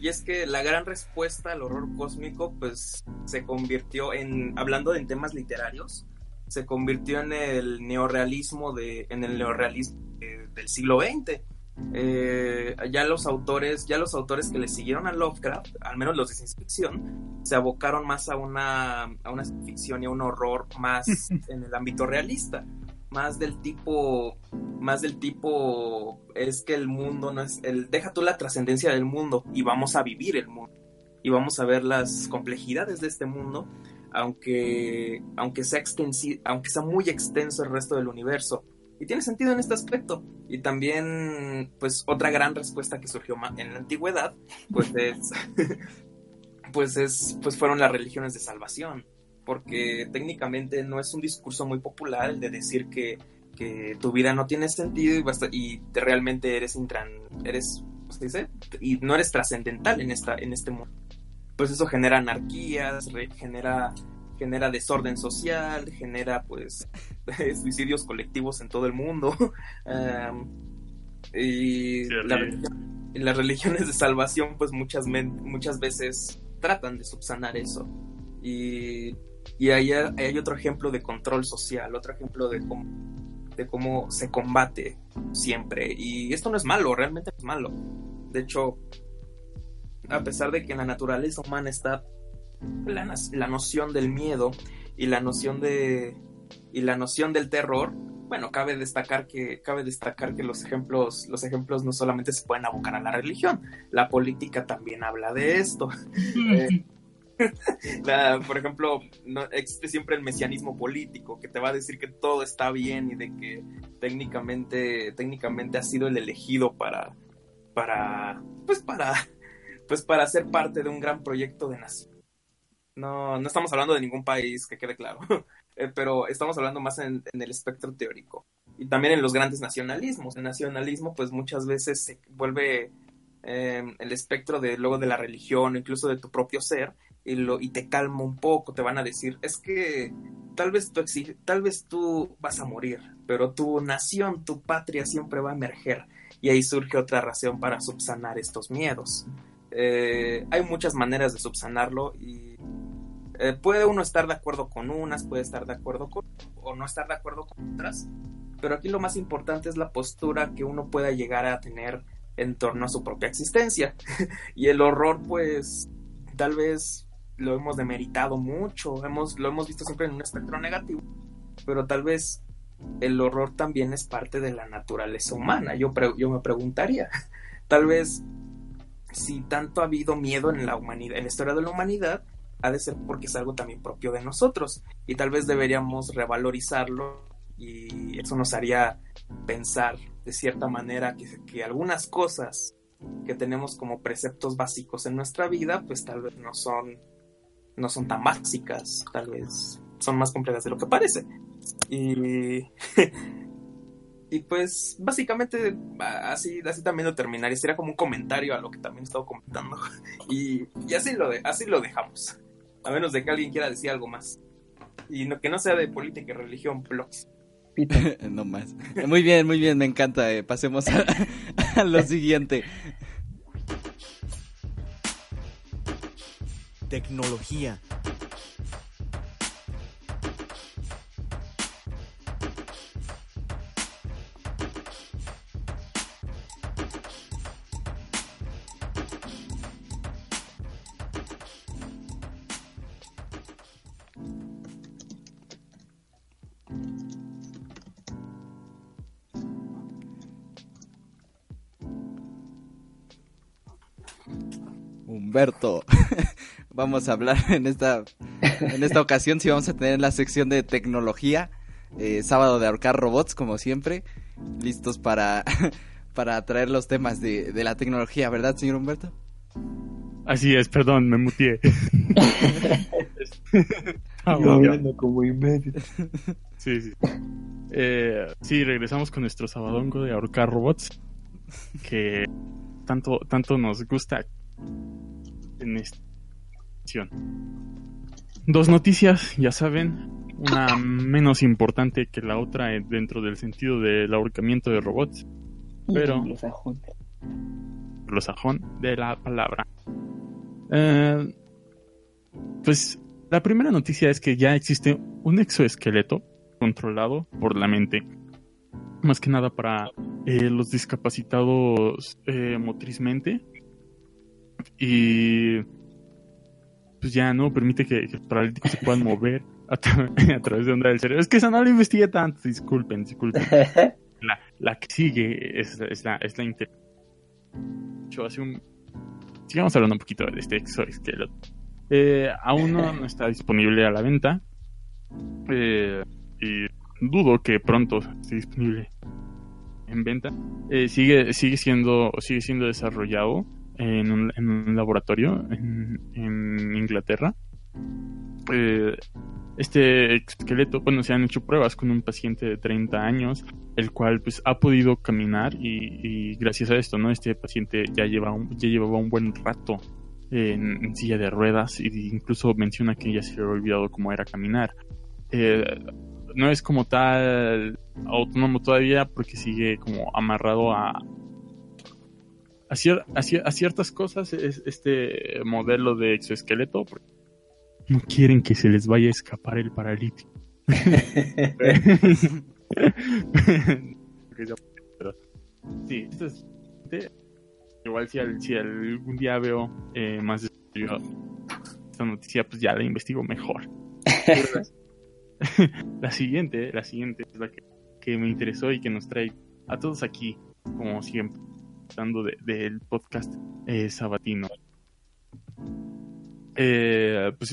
y es que la gran respuesta al horror cósmico, pues, se convirtió en, hablando en temas literarios, se convirtió en el neorrealismo de, en el neorrealismo de- del siglo XX. Eh, ya los autores, ya los autores que le siguieron a Lovecraft, al menos los de ciencia ficción, se abocaron más a una, a una ficción y a un horror más en el ámbito realista, más del tipo, más del tipo es que el mundo no es el deja tú la trascendencia del mundo y vamos a vivir el mundo. Y vamos a ver las complejidades de este mundo aunque aunque sea extensi aunque sea muy extenso el resto del universo. Y tiene sentido en este aspecto. Y también pues otra gran respuesta que surgió en la antigüedad pues es pues es pues fueron las religiones de salvación porque técnicamente no es un discurso muy popular el de decir que, que tu vida no tiene sentido y, basta- y te- realmente eres intran, eres ¿cómo se dice? y no eres trascendental en esta en este mundo. Pues eso genera anarquías re- genera genera desorden social genera pues suicidios colectivos en todo el mundo. Y Sí, la religión- las religiones de salvación pues muchas men- muchas veces tratan de subsanar eso. Y, y ahí hay, otro ejemplo de control social, otro ejemplo de cómo, de cómo se combate siempre. Y esto no es malo, realmente no es malo. De hecho, a pesar de que en la naturaleza humana está la, la noción del miedo y la noción de y la noción del terror, bueno, cabe destacar que cabe destacar que los ejemplos los ejemplos no solamente se pueden abocar a la religión, la política también habla de esto. Eh, por ejemplo, existe siempre el mesianismo político que te va a decir que todo está bien y de que técnicamente, técnicamente ha sido el elegido para, para, pues para, pues para ser parte de un gran proyecto de nación. No, no estamos hablando de ningún país, que quede claro, Eh, pero estamos hablando más en, el espectro teórico y también en los grandes nacionalismos. El nacionalismo, pues muchas veces se vuelve eh, el espectro de luego de la religión, incluso de tu propio ser, y, te calma un poco, te van a decir, es que tal vez tú exige, tal vez tú vas a morir, pero tu nación, tu patria siempre va a emerger. Y ahí surge otra razón para subsanar estos miedos. Eh, hay muchas maneras de subsanarlo y eh, puede uno estar de acuerdo con unas, puede estar de acuerdo con o no estar de acuerdo con otras, pero aquí lo más importante es la postura que uno pueda llegar a tener en torno a su propia existencia. y el horror, pues, tal vez lo hemos demeritado mucho, hemos, lo hemos visto siempre en un espectro negativo, pero tal vez el horror también es parte de la naturaleza humana. Yo, pre- yo me preguntaría, tal vez si tanto ha habido miedo en la humanidad, en la historia de la humanidad, ha de ser porque es algo también propio de nosotros y tal vez deberíamos revalorizarlo y eso nos haría pensar de cierta manera que, que algunas cosas que tenemos como preceptos básicos en nuestra vida pues tal vez no son no son tan básicas tal vez son más complejas de lo que parece Y, y pues básicamente así, así también lo terminaría. Sería como un comentario a lo que también he estado comentando. Y, y así, lo de, así lo dejamos. A menos de que alguien quiera decir algo más. Y no, que no sea de política y religión, blogs. no más. Muy bien, muy bien, me encanta. eh. Pasemos a, a lo siguiente. Tecnología. Humberto. Vamos a hablar en esta, en esta ocasión, si vamos a tener la sección de tecnología. eh, sábado de ahorcar robots, como siempre. Listos para, para traer los temas de, de la tecnología, ¿verdad, señor Humberto? Así es, perdón, me mutié. Ah, hablando como imbécil. Sí, sí. Eh, sí, regresamos con nuestro sabadongo de ahorcar robots. Que tanto, tanto nos gusta en esta. Dos noticias, ya saben. Una menos importante que la otra dentro del sentido del ahorcamiento de robots. Pero- sajón de la palabra. Eh, pues la primera noticia es que ya existe un exoesqueleto controlado por la mente. Más que nada para eh, los discapacitados eh, motrizmente. Y pues ya no permite que, que los paralíticos se puedan mover a, tra- a través de onda del cerebro. Es que esa no la investigué tanto, disculpen, disculpen la, la que sigue es, es la, es la inter... Yo hace un... Sigamos hablando un poquito de este exoesqueleto. Eh, aún no, no está disponible a la venta. Eh, y dudo que pronto esté disponible en venta. Eh, sigue, sigue, siendo, sigue siendo desarrollado en un, laboratorio en, Inglaterra. Eh, este esqueleto, bueno, se han hecho pruebas con un paciente de 30 años, el cual pues ha podido caminar y, gracias a esto, ¿no? Este paciente ya, lleva ya llevaba un buen rato en, silla de ruedas e incluso menciona que ya se había olvidado cómo era caminar. Eh, no es como tal autónomo todavía porque sigue como amarrado a, a, cier- a cier- a ciertas cosas es este modelo de exoesqueleto porque no quieren que se les vaya a escapar el paralítico. Sí, esto es igual si, al- si algún día veo eh, más esta noticia, pues ya la investigo mejor. la siguiente, la siguiente es la que, que me interesó y que nos trae a todos aquí, como siempre, de- del podcast eh, sabatino. Eh, pues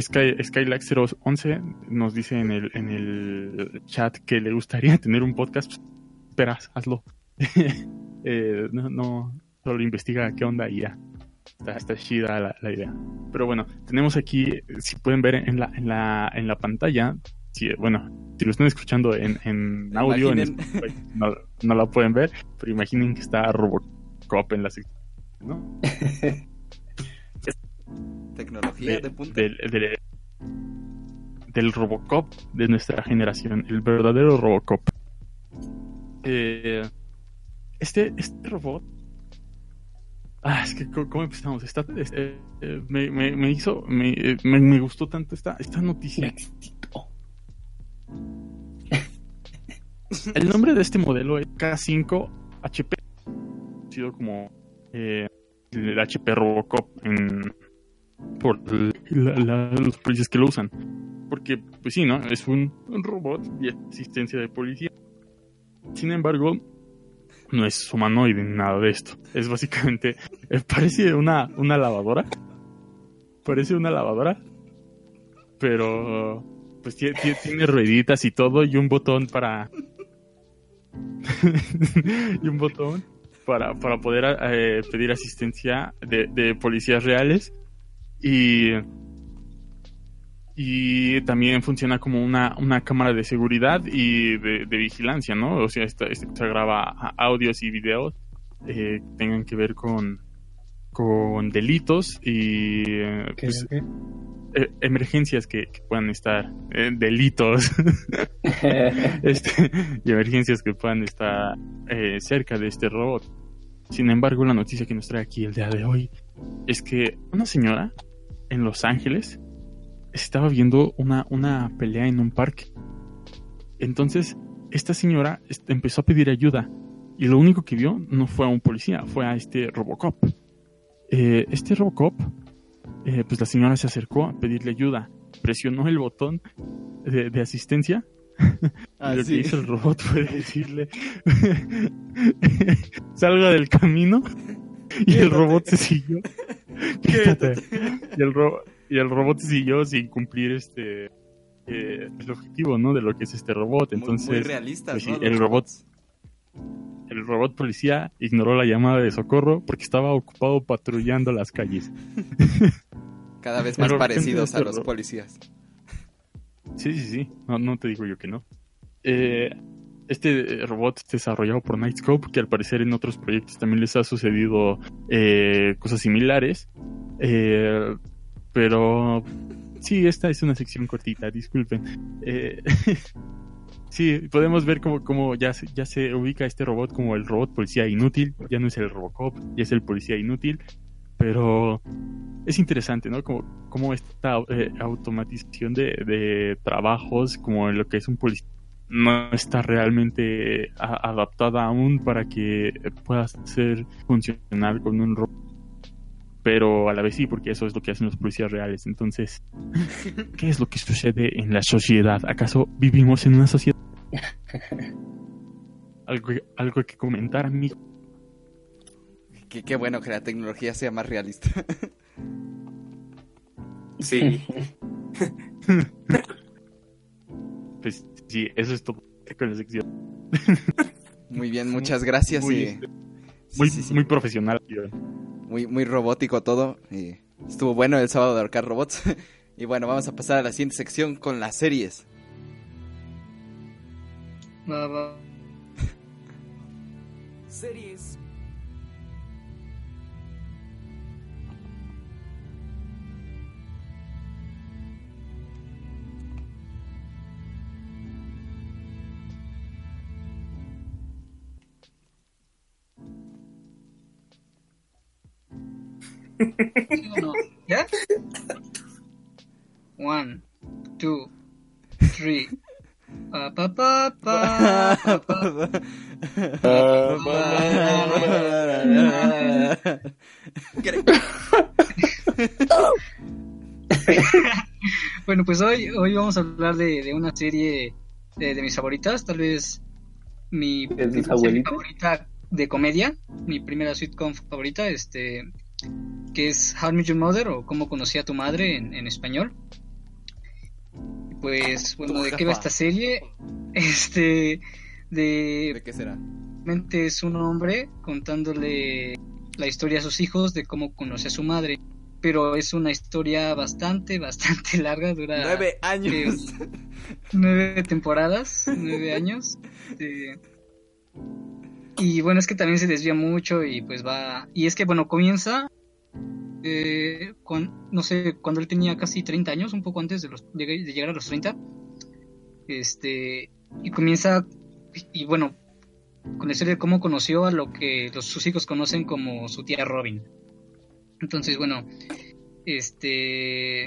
Sky, Skylax 011 nos dice en el, en el chat que le gustaría tener un podcast. Pues, esperas, hazlo. Eh, no, no, solo investiga qué onda y ya. Está, chida la, la idea. Pero bueno, tenemos aquí, si pueden ver en la, en la, en la pantalla, si, bueno, si lo están escuchando en, en audio, en. Spotify, no, no la pueden ver, pero imaginen que está Robocop en la sección, ¿no? Tecnología de, de- punta. del, del- del Robocop de nuestra generación, el verdadero Robocop. Eh, este, este robot. Ah, es que, ¿cómo, empezamos? Esta- este, eh, me, me- me hizo. Me, eh, me- me gustó tanto esta, esta noticia. El nombre de este modelo es K5HP, conocido como eh, el HP Robocop en, por los policías que lo usan. Porque, pues sí, ¿no? Es un, un robot de asistencia de policía. Sin embargo, no es humanoide ni nada de esto. Es básicamente, eh, parece una, una lavadora. Parece una lavadora. Pero, pues tie- tie- tiene rueditas y todo y un botón para... y un botón para, para poder eh, pedir asistencia de, de policías reales y y también funciona como una, una cámara de seguridad y de, vigilancia, ¿no? O sea, se graba audios y videos eh, que tengan que ver con, con delitos y ¿Qué, pues, qué? eh, emergencias que, que puedan estar, eh, delitos este, y emergencias que puedan estar eh, cerca de este robot. Sin embargo, la noticia que nos trae aquí el día de hoy es que una señora en Los Ángeles estaba viendo una, una pelea en un parque. Entonces, esta señora empezó a pedir ayuda y lo único que vio no fue a un policía, fue a este Robocop. Eh, este Robocop, eh, pues la señora se acercó a pedirle ayuda, presionó el botón de, de asistencia Ah, y lo sí. que hizo el robot fue decirle salga del camino y el robot se siguió Quédate. y el ro- y el robot siguió sin cumplir este eh, el objetivo no de lo que es este robot Muy- entonces muy, realistas, pues ¿no? el robot robots. El robot policía ignoró la llamada de socorro porque estaba ocupado patrullando las calles Cada vez más parecidos a los policías. Sí, sí, sí. No, no te digo yo que no. Eh, este eh, robot es desarrollado por Nightscope, que al parecer en otros proyectos también les ha sucedido eh, cosas similares. Eh, pero sí, esta es una sección cortita, disculpen. Eh, sí, podemos ver cómo, cómo ya, ya se ubica este robot como el robot policía inútil. Ya no es el Robocop, ya es el policía inútil. Pero es interesante, ¿no? Como, como esta eh, automatización de, de trabajos, como lo que es un policía, no está realmente a- adaptada aún para que pueda ser funcional con un robot. Pero a la vez sí, porque eso es lo que hacen los policías reales. Entonces, ¿qué es lo que sucede en la sociedad? ¿Acaso vivimos en una sociedad? ¿Algo, algo que comentar, amigo? Qué, qué bueno que la tecnología sea más realista. Sí. Pues sí, eso es todo con la sección. Muy bien, muchas gracias. Muy, y- sí, muy, sí, sí. muy profesional. tío. Muy, muy robótico todo. y estuvo bueno el sábado de Arcar Robots. y bueno, vamos a pasar a la siguiente sección con las series. Va, va. ¿Sí o no? ¿Ya? One, two, three. Pa, pa, pa. Bueno, pues hoy, hoy vamos a hablar de, de una serie de, de mis favoritas, tal vez mi ¿De tus serie abuelitas? favorita de comedia, mi primera sitcom favorita, este, que es How Met Your Mother o Cómo conocí a tu madre en, en español. Pues, bueno, ¿de qué va esta serie? Este, de ¿De qué será? Es un hombre contándole la historia a sus hijos de cómo conoce a su madre. Pero es una historia bastante, bastante larga, dura Nueve años. nueve temporadas, nueve años. Y bueno, es que también se desvía mucho y pues va... Y es que bueno, comienza, eh, cuan- no sé, cuando él tenía casi 30 años, un poco antes de, los, de, llegar a los 30. Este, y comienza, y, bueno, con la historia cómo conoció a lo que los, sus hijos conocen como su tía Robin. Entonces, bueno, este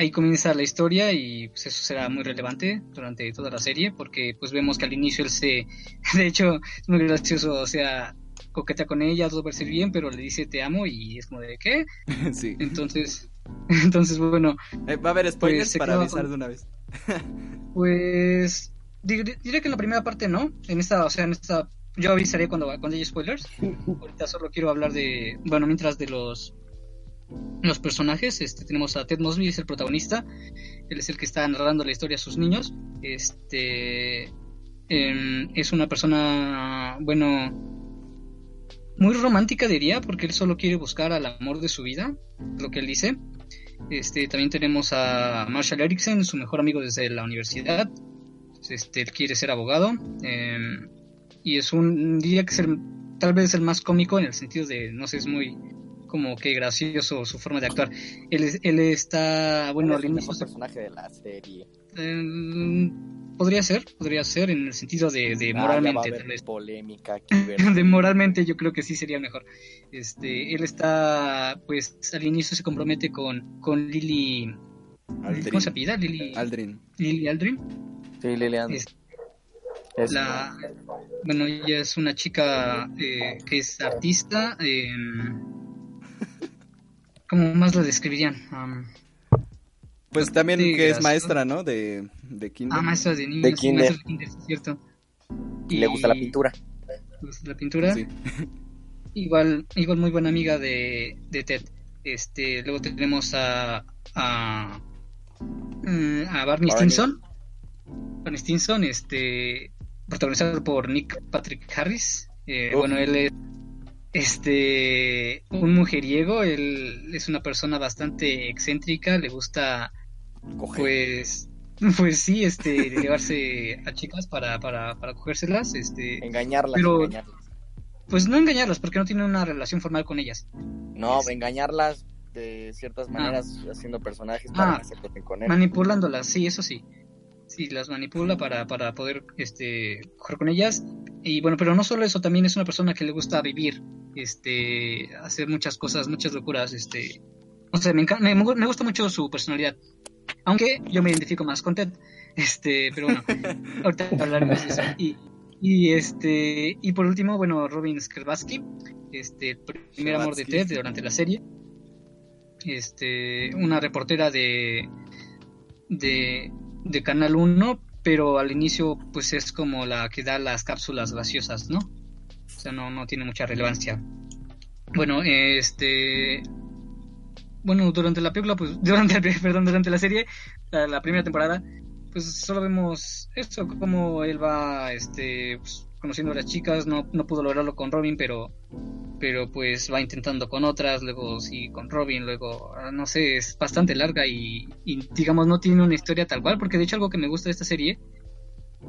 ahí comienza la historia y pues eso será muy relevante durante toda la serie porque pues vemos que al inicio él se de hecho es muy gracioso, o sea, coquetea con ella, todo parece bien, pero le dice te amo y es como de ¿qué? sí. Entonces entonces bueno, Eh, va a haber spoilers Pues, para avisar con- de una vez. pues dir- diré que en la primera parte no, en esta, o sea, en esta yo avisaré cuando cuando haya spoilers. Ahorita solo quiero hablar de, bueno, mientras de los los personajes, este tenemos a Ted Mosby, es el protagonista. Él es el que está narrando la historia a sus niños. Este em, es una persona, bueno, muy romántica diría, porque él solo quiere buscar al amor de su vida, lo que él dice. Este, también tenemos a Marshall Erickson, su mejor amigo desde la universidad. Este, él quiere ser abogado. eh, y es un, diría que es el- tal vez el más cómico en el sentido de, no sé, es muy como que gracioso su forma de actuar. Él, es- él está, bueno, al es el mejor personaje de la serie. eh, podría ser, podría ser en el sentido de, de Ah, ya va a moralmente, haber tal vez. polémica aquí, de moralmente yo creo que sí sería mejor. Este, él está, pues al inicio se compromete con, con Lily, Aldrin. ¿cómo se apellida? Lily, Aldrin. Lily Aldrin. Sí. Es- es- la, bueno, ella es una chica eh, que es artista. eh, ¿Cómo más la describirían? Pues también Sí, que es maestra, ¿no? De, de kinder. ah, maestra de niños. De kinder. maestra de kinder, sí, es cierto. y le gusta la pintura. le gusta la pintura. Sí. Igual, igual muy buena amiga de, de Ted. Este, luego tenemos a a, mm, a Barney. Stinson. Barney Stinson, este, protagonizado por Nick Patrick Harris. Eh, bueno, él es este un mujeriego, él es una persona bastante excéntrica, le gusta pues pues sí, este llevarse a chicas para para para cogérselas, este engañarlas, pero- engañarlas. pues no engañarlas porque no tiene una relación formal con ellas. No, engañarlas de ciertas maneras haciendo personajes para Ah. hacerse con él. manipulándolas, sí, eso sí. Sí, las manipula para, para poder este, coger con ellas. Y bueno, pero no solo eso, también es una persona que le gusta vivir, este, hacer muchas cosas, muchas locuras, este. O sea, me, enca- me, me gusta mucho su personalidad. Aunque yo me identifico más con Ted. Este, pero bueno, ahorita hablaremos de eso. Y, y este, y por último, bueno, Robin Skerbatsky, este, el primer amor de. Ted durante la serie. Este, una reportera de, de, de Canal 1, pero al inicio pues es como la que da las cápsulas gaseosas, ¿no? O sea, no, no tiene mucha relevancia. Bueno, este... Bueno, durante la película, pues, durante, perdón, durante la serie, la, primera temporada, pues solo vemos esto, cómo él va, este, pues, conociendo a las chicas, no, no pudo lograrlo con Robin, pero, pero pues va intentando con otras, luego sí con Robin, luego, ah, no sé, es bastante larga y, digamos no tiene una historia tal cual, porque de hecho algo que me gusta de esta serie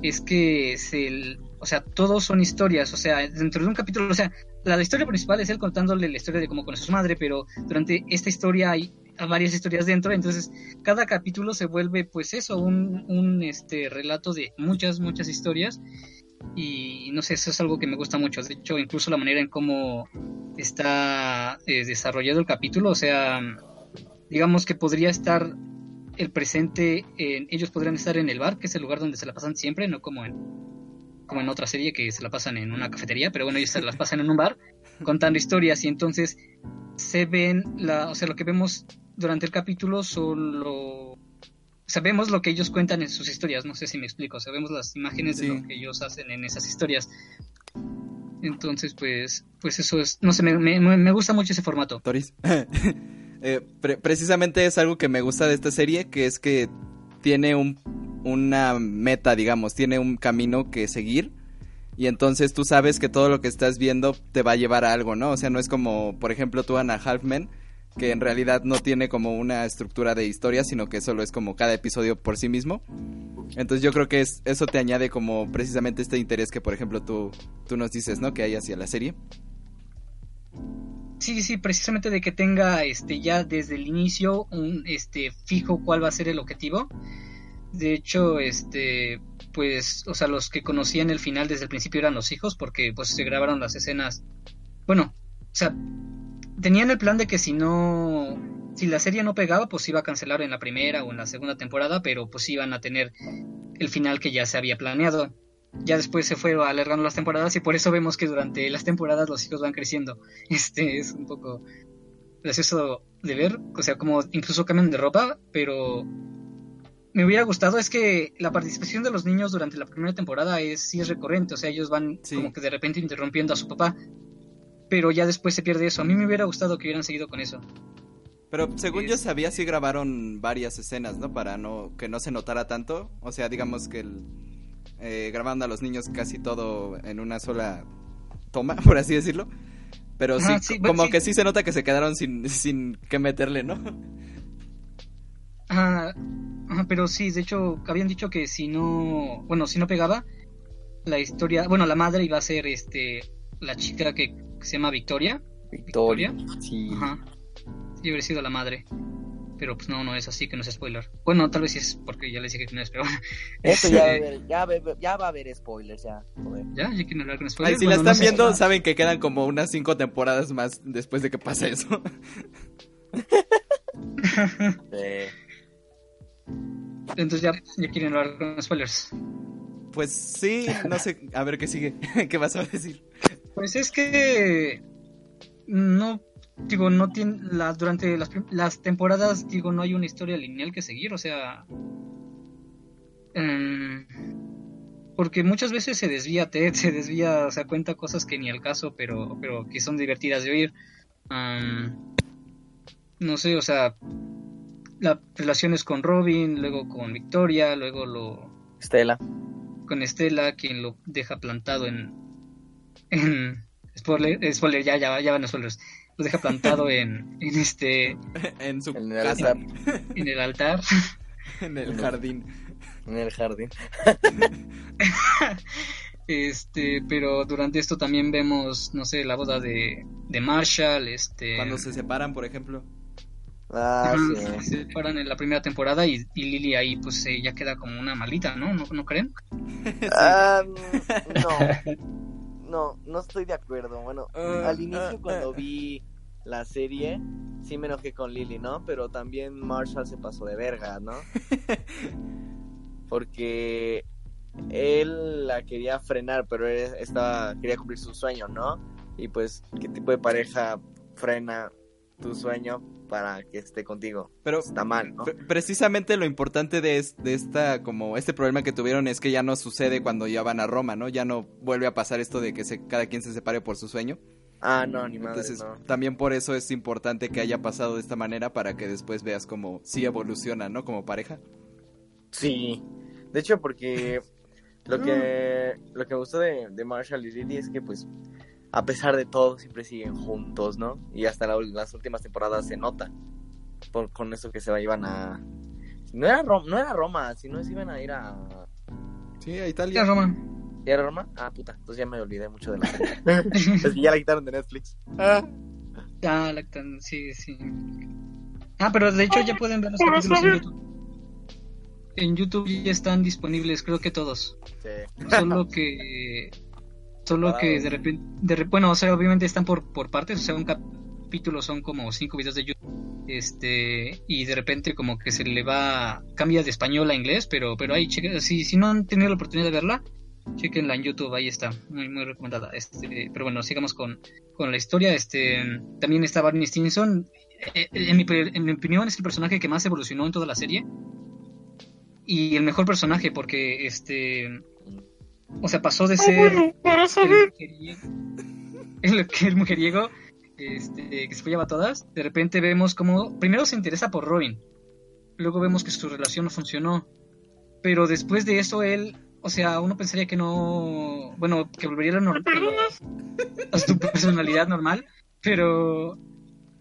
es que se, o sea, todos son historias, o sea, dentro de un capítulo, o sea, la historia principal es él contándole la historia de cómo conoce a su madre, pero durante esta historia hay varias historias dentro, entonces cada capítulo se vuelve pues eso, un, un este relato de muchas, muchas historias y no sé, eso es algo que me gusta mucho, de hecho incluso la manera en cómo está eh, desarrollado el capítulo, o sea, digamos que podría estar el presente, en, ellos podrían estar en el bar, que es el lugar donde se la pasan siempre, no como en como en otra serie que se la pasan en una cafetería, pero bueno, ellos se las pasan en un bar contando historias. Y entonces se ven, la, o sea, lo que vemos durante el capítulo son lo... Sabemos lo que ellos cuentan en sus historias, no sé si me explico, sabemos las imágenes Sí. de lo que ellos hacen en esas historias. Entonces, pues, pues eso es, no sé, me, me, me gusta mucho ese formato. Toris. Eh, pre- precisamente es algo que me gusta de esta serie, que es que tiene un, una meta, digamos, tiene un camino que seguir. Y entonces tú sabes que todo lo que estás viendo te va a llevar a algo, ¿no? O sea, no es como, por ejemplo, tú Anna Halfman, que en realidad no tiene como una estructura de historia, sino que solo es como cada episodio por sí mismo. Entonces yo creo que es, eso te añade como precisamente este interés que, por ejemplo, tú, tú nos dices, ¿no? Que hay hacia la serie. Sí, sí, precisamente de que tenga este ya desde el inicio un este fijo cuál va a ser el objetivo. De hecho, este pues, o sea, los que conocían el final desde el principio eran los hijos porque pues se grabaron las escenas. Bueno, o sea, tenían el plan de que si no si la serie no pegaba, pues iba a cancelar en la primera o en la segunda temporada, pero pues iban a tener el final que ya se había planeado. Ya después se fueron alargando las temporadas y por eso vemos que durante las temporadas los hijos van creciendo. Este es un poco gracioso de ver, o sea, como incluso cambian de ropa, pero me hubiera gustado es que la participación de los niños durante la primera temporada es sí es recurrente, o sea, ellos van Sí. como que de repente interrumpiendo a su papá, pero ya después se pierde eso. A mí me hubiera gustado que hubieran seguido con eso. Pero según yo sabía, sí grabaron varias escenas, ¿no? Para no que no se notara tanto. O sea, digamos que el, eh, grabando a los niños casi todo en una sola toma, por así decirlo. Pero sí, Ajá, sí, co- bueno, como sí. que sí se nota que se quedaron sin, sin qué meterle, ¿no? Ah, ajá, pero sí, de hecho, habían dicho que si no, bueno, si no pegaba, la historia, bueno, la madre iba a ser este, la chica que se llama Victoria. Victoria. Sí. Ajá. Sí, hubiera sido la madre. Pero pues no, no es así, que no es spoiler. Bueno, tal vez sí es porque ya les dije que no es, pero bueno. Eso ya va, a haber, ya, va a haber- ya va a haber spoilers, ya. Joder. ¿Ya? ¿Ya quieren hablar con Ay, spoilers? si la Bueno, están sé. viendo, saben que quedan como unas cinco temporadas más después de que pase eso. Eh, Entonces ya, ya quieren hablar con spoilers. Pues sí, no sé, a ver qué sigue, qué vas a decir. Pues es que no digo no tiene la durante las, temporadas digo no hay una historia lineal que seguir, o sea, em, porque muchas veces se desvía Ted, se desvía, o sea, cuenta cosas que ni al caso, pero pero que son divertidas de oír. No sé, o sea, las relaciones con Robin, luego con Victoria, luego lo Estela. con Estela, quien lo deja plantado en. En spoiler, spoiler, ya, ya, ya van los spoilers. Lo deja plantado en, en este. En su En el altar. en el altar. en el jardín. En el jardín. Este, pero durante esto también vemos, no sé, la boda de, de Marshall, este. Cuando se separan, por ejemplo. Ah, sí. se separan en la primera temporada y, y Lily ahí pues eh, ya queda como una malita, ¿no? ¿No, no creen? Ah, no. No, no estoy de acuerdo. Bueno, Ah, al inicio ah, cuando ah. vi la serie, sí me enojé con Lily, ¿no? Pero también Marshall se pasó de verga, ¿no? Porque él la quería frenar, pero él estaba, quería cumplir su sueño, ¿no? Y pues, ¿qué tipo de pareja frena tu sueño para que esté contigo? Pero Está mal, ¿no? pre- precisamente lo importante de, es- de esta, como este problema que tuvieron es que ya no sucede cuando ya van a Roma, ¿no? Ya no vuelve a pasar esto de que se, cada quien se separe por su sueño. Ah, no, ni madre, Entonces, no. también por eso es importante que haya pasado de esta manera para que después veas cómo sí evoluciona, ¿no? Como pareja. Sí, de hecho porque lo que lo que me gustó de, de Marshall y Lily es que pues a pesar de todo siempre siguen juntos, ¿no? Y hasta la- las últimas temporadas se nota por, con eso que se iban a no era Roma, no era Roma, sino se iban a ir a Sí, a Italia. Roma. ¿Ya era Roma? Ah, puta, entonces ya me olvidé mucho de la serie. es que ya la quitaron de Netflix. Ah, la sí, sí. Ah, pero de hecho ya pueden ver los capítulos en YouTube. En YouTube ya están disponibles, creo que todos. Sí. Solo que. Solo que de repente. De, bueno, o sea, obviamente están por, por partes. O sea, un capítulo son como cinco videos de YouTube. Este. Y de repente, como que se le va. Cambia de español a inglés. Pero, pero ahí, cheque, si, si no han tenido la oportunidad de verla, chequenla en YouTube. Ahí está. Muy, muy recomendada. Este, pero bueno, sigamos con, con la historia. Este. También está Barney Stinson. Eh, eh, En mi, en mi opinión, es el personaje que más evolucionó en toda la serie. Y el mejor personaje, porque este. O sea, pasó de ser el mujeriego, el, el mujeriego este, que se follaba a todas. De repente vemos como. Primero se interesa por Robin. Luego vemos que su relación no funcionó. Pero después de eso, él. O sea, uno pensaría que no. Bueno, que volvería a, la a su personalidad normal. Pero.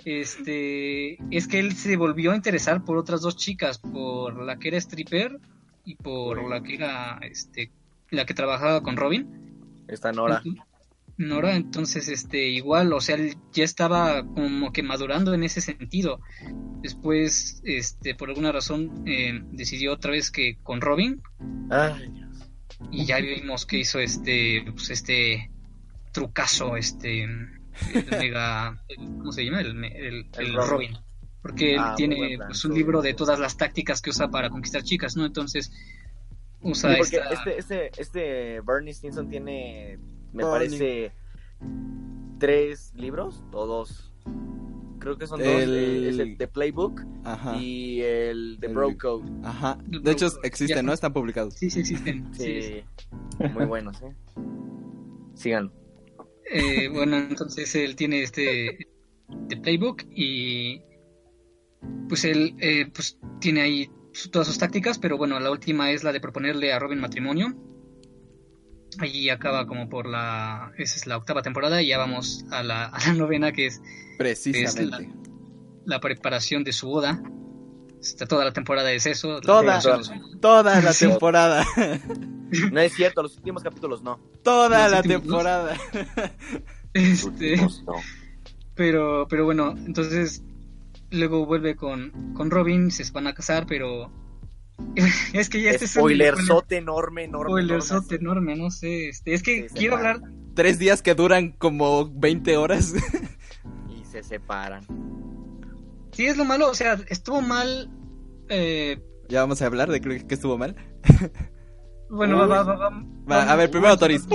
Este. Es que él se volvió a interesar por otras dos chicas. Por la que era stripper. Y por la que era. Este. La que trabajaba con Robin. Está Nora. Nora, entonces, este, igual, o sea, él ya estaba como que madurando en ese sentido. Después, este, por alguna razón, eh, decidió otra vez que con Robin, Ay, Dios. y ya vimos que hizo este, pues este trucazo, este, el mega, el- ¿cómo se llama? El, el- Robin. Robin. Porque él Ah, tiene pues, un libro de todas las tácticas que usa para conquistar chicas, ¿no? Entonces, usa Sí, porque esta... este, este, este Bernie Stinson tiene, me Bernie. parece, tres libros o dos. Creo que son dos. El- eh, Es el de Playbook Ajá. y el de El- Bro Code. Ajá. De hecho, existen, ya. ¿no? Están publicados. Sí, sí existen. sí, Sí, muy buenos, ¿eh? Síganlo. Eh, bueno, entonces él tiene este de playbook y pues él eh, pues tiene ahí todas sus tácticas, pero bueno, la última es la de proponerle a Robin matrimonio. Allí acaba como por la esa es la octava temporada y ya vamos a la, a la novena que es Precisamente. la preparación de su boda. Este, toda la temporada es eso. Toda, Los- toda la Sí. temporada. No es cierto, los últimos capítulos no. Toda Los la dos. temporada. Este, No. pero, pero bueno, entonces luego vuelve con, con Robin, se van a casar, pero es que ya este es un Spoilerzote enorme, enorme. spoilerzote enorme. enorme, no sé, este, es que se quiero para. hablar, Tres días que duran como 20 horas. Y se separan. sí es lo malo, o sea, estuvo mal, eh, ya vamos a hablar de que que estuvo mal. bueno, va, va, va, va- Va, a ver, primero Toris.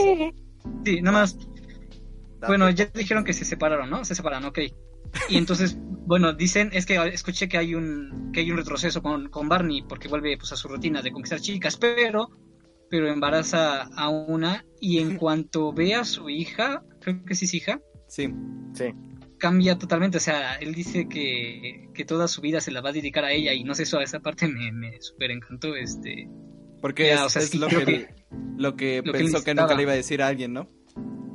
Sí, nada más, Date. bueno, ya dijeron que se separaron, ¿no? Se separaron, ok. Y entonces, bueno, dicen, es que escuché que hay un, que hay un retroceso con, con Barney porque vuelve pues a su rutina de conquistar chicas, pero, pero embaraza a una y en cuanto ve a su hija, creo que sí es hija, Sí. Sí. cambia totalmente, o sea, él dice que, que toda su vida se la va a dedicar a ella y no sé, eso, esa parte me, me súper encantó, este, Porque Ya, es, o sea, es sí, lo, que, lo que lo pensó que nunca le iba a decir a alguien, ¿no?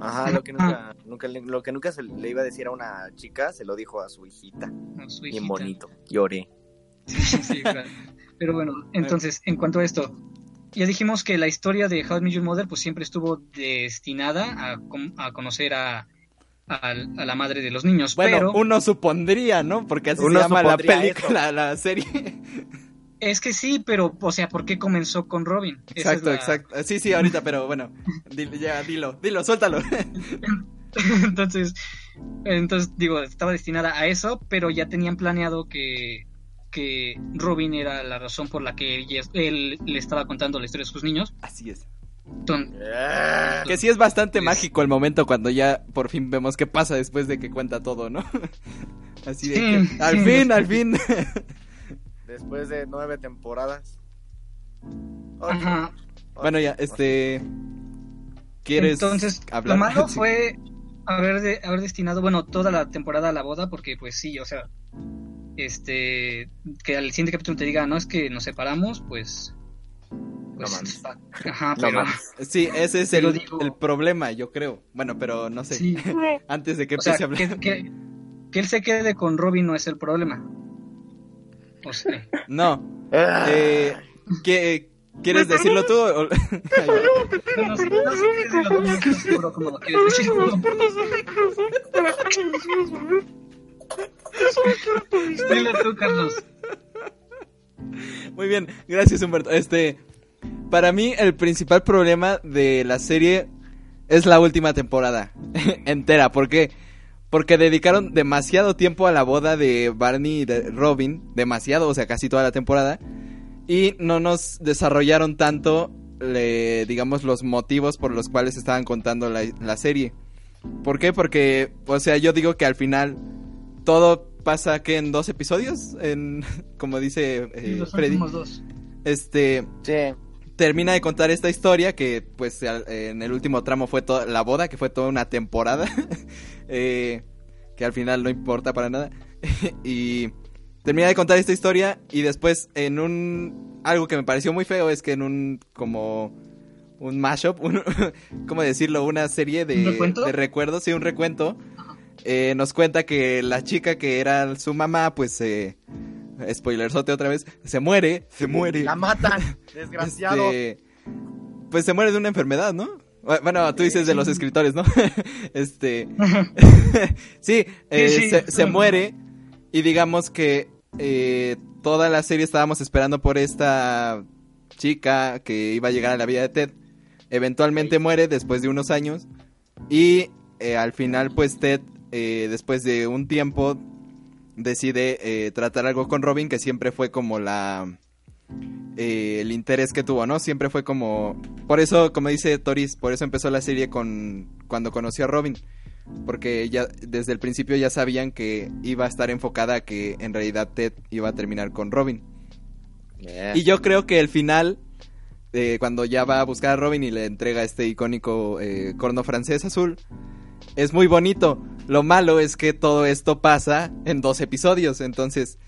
Ajá, lo que nunca, lo que nunca se le iba a decir a una chica, se lo dijo a su hijita. a su Bien bonito. Lloré. Sí, claro. Pero bueno, entonces, en cuanto a esto, ya dijimos que la historia de How I Met Your Mother pues siempre estuvo destinada a, conocer a, a, a la madre de los niños, Bueno, pero uno supondría, ¿no? Porque así Uno se llama la película, la serie. Es que sí, pero, o sea, ¿por qué comenzó con Robin? Esa es Exacto, la- exacto. Sí, sí, ahorita, pero bueno. Dile- ya, dilo, dilo, suéltalo. entonces, entonces, digo, estaba destinada a eso, pero ya tenían planeado que, que Robin era la razón por la que ella- él le estaba contando la historia de sus niños. Así es. Entonces, Ah, Que sí es bastante Es- mágico el momento cuando ya por fin vemos qué pasa después de que cuenta todo, ¿no? Así de Sí, que, al sí, fin, al fin. Después de nueve temporadas. Ocho. ajá. bueno, ya, este... ¿Quieres Entonces, hablar? lo malo Sí. fue haber, de- haber destinado, bueno, toda la temporada a la boda, porque pues sí, o sea, este, que al siguiente capítulo te diga, no es que nos separamos, pues... pues. Ajá, No pero... Sí, ese es el, digo- el problema, yo creo. Bueno, pero no sé. Sí, Antes de que o sea, empiece a hablar. que, que- que él se quede con Robin no es el problema. O sea, No. Eh, ¿qué- ¿Quieres decirlo tú? o- Ay, no, no sé, no sé qué decirlo, no estoy seguro cómo lo quieres decir. Dile tú, Carlos. Muy bien, gracias Humberto. Este, para mí el principal problema de la serie es la última temporada entera. ¿Por qué? Porque dedicaron demasiado tiempo a la boda de Barney y de Robin, demasiado, o sea, casi toda la temporada, y no nos desarrollaron tanto, le- digamos, los motivos por los cuales estaban contando la, la serie. ¿Por qué? Porque, o sea, yo digo que al final todo pasa que en dos episodios, en, como dice eh, Los Freddy, últimos dos. este Sí. Termina de contar esta historia que pues en el último tramo fue toda la boda que fue toda una temporada eh, que al final no importa para nada y termina de contar esta historia y después en un algo que me pareció muy feo es que en un como un mashup un, cómo decirlo una serie de, ¿Un de recuerdos sí un recuento eh, nos cuenta que la chica que era su mamá pues eh, spoilerzote otra vez se muere se muere La matan. Desgraciado. este, pues se muere de una enfermedad, ¿no? Bueno, tú dices de los escritores, ¿no? este. sí, eh, Sí, sí. Se, se muere. Y digamos que eh, toda la serie estábamos esperando por esta chica que iba a llegar a la vida de Ted. Eventualmente muere después de unos años. Y eh, al final, pues Ted, eh, después de un tiempo, decide eh, tratar algo con Robin, que siempre fue como la eh, el interés que tuvo, ¿no? Siempre fue como... Por eso, como dice Toris, por eso empezó la serie con cuando conoció a Robin. Porque ya desde el principio ya sabían que iba a estar enfocada a que en realidad Ted iba a terminar con Robin. Yeah. Y yo creo que el final, eh, cuando ya va a buscar a Robin y le entrega este icónico eh, corno francés azul, es muy bonito. Lo malo es que todo esto pasa en dos episodios, entonces,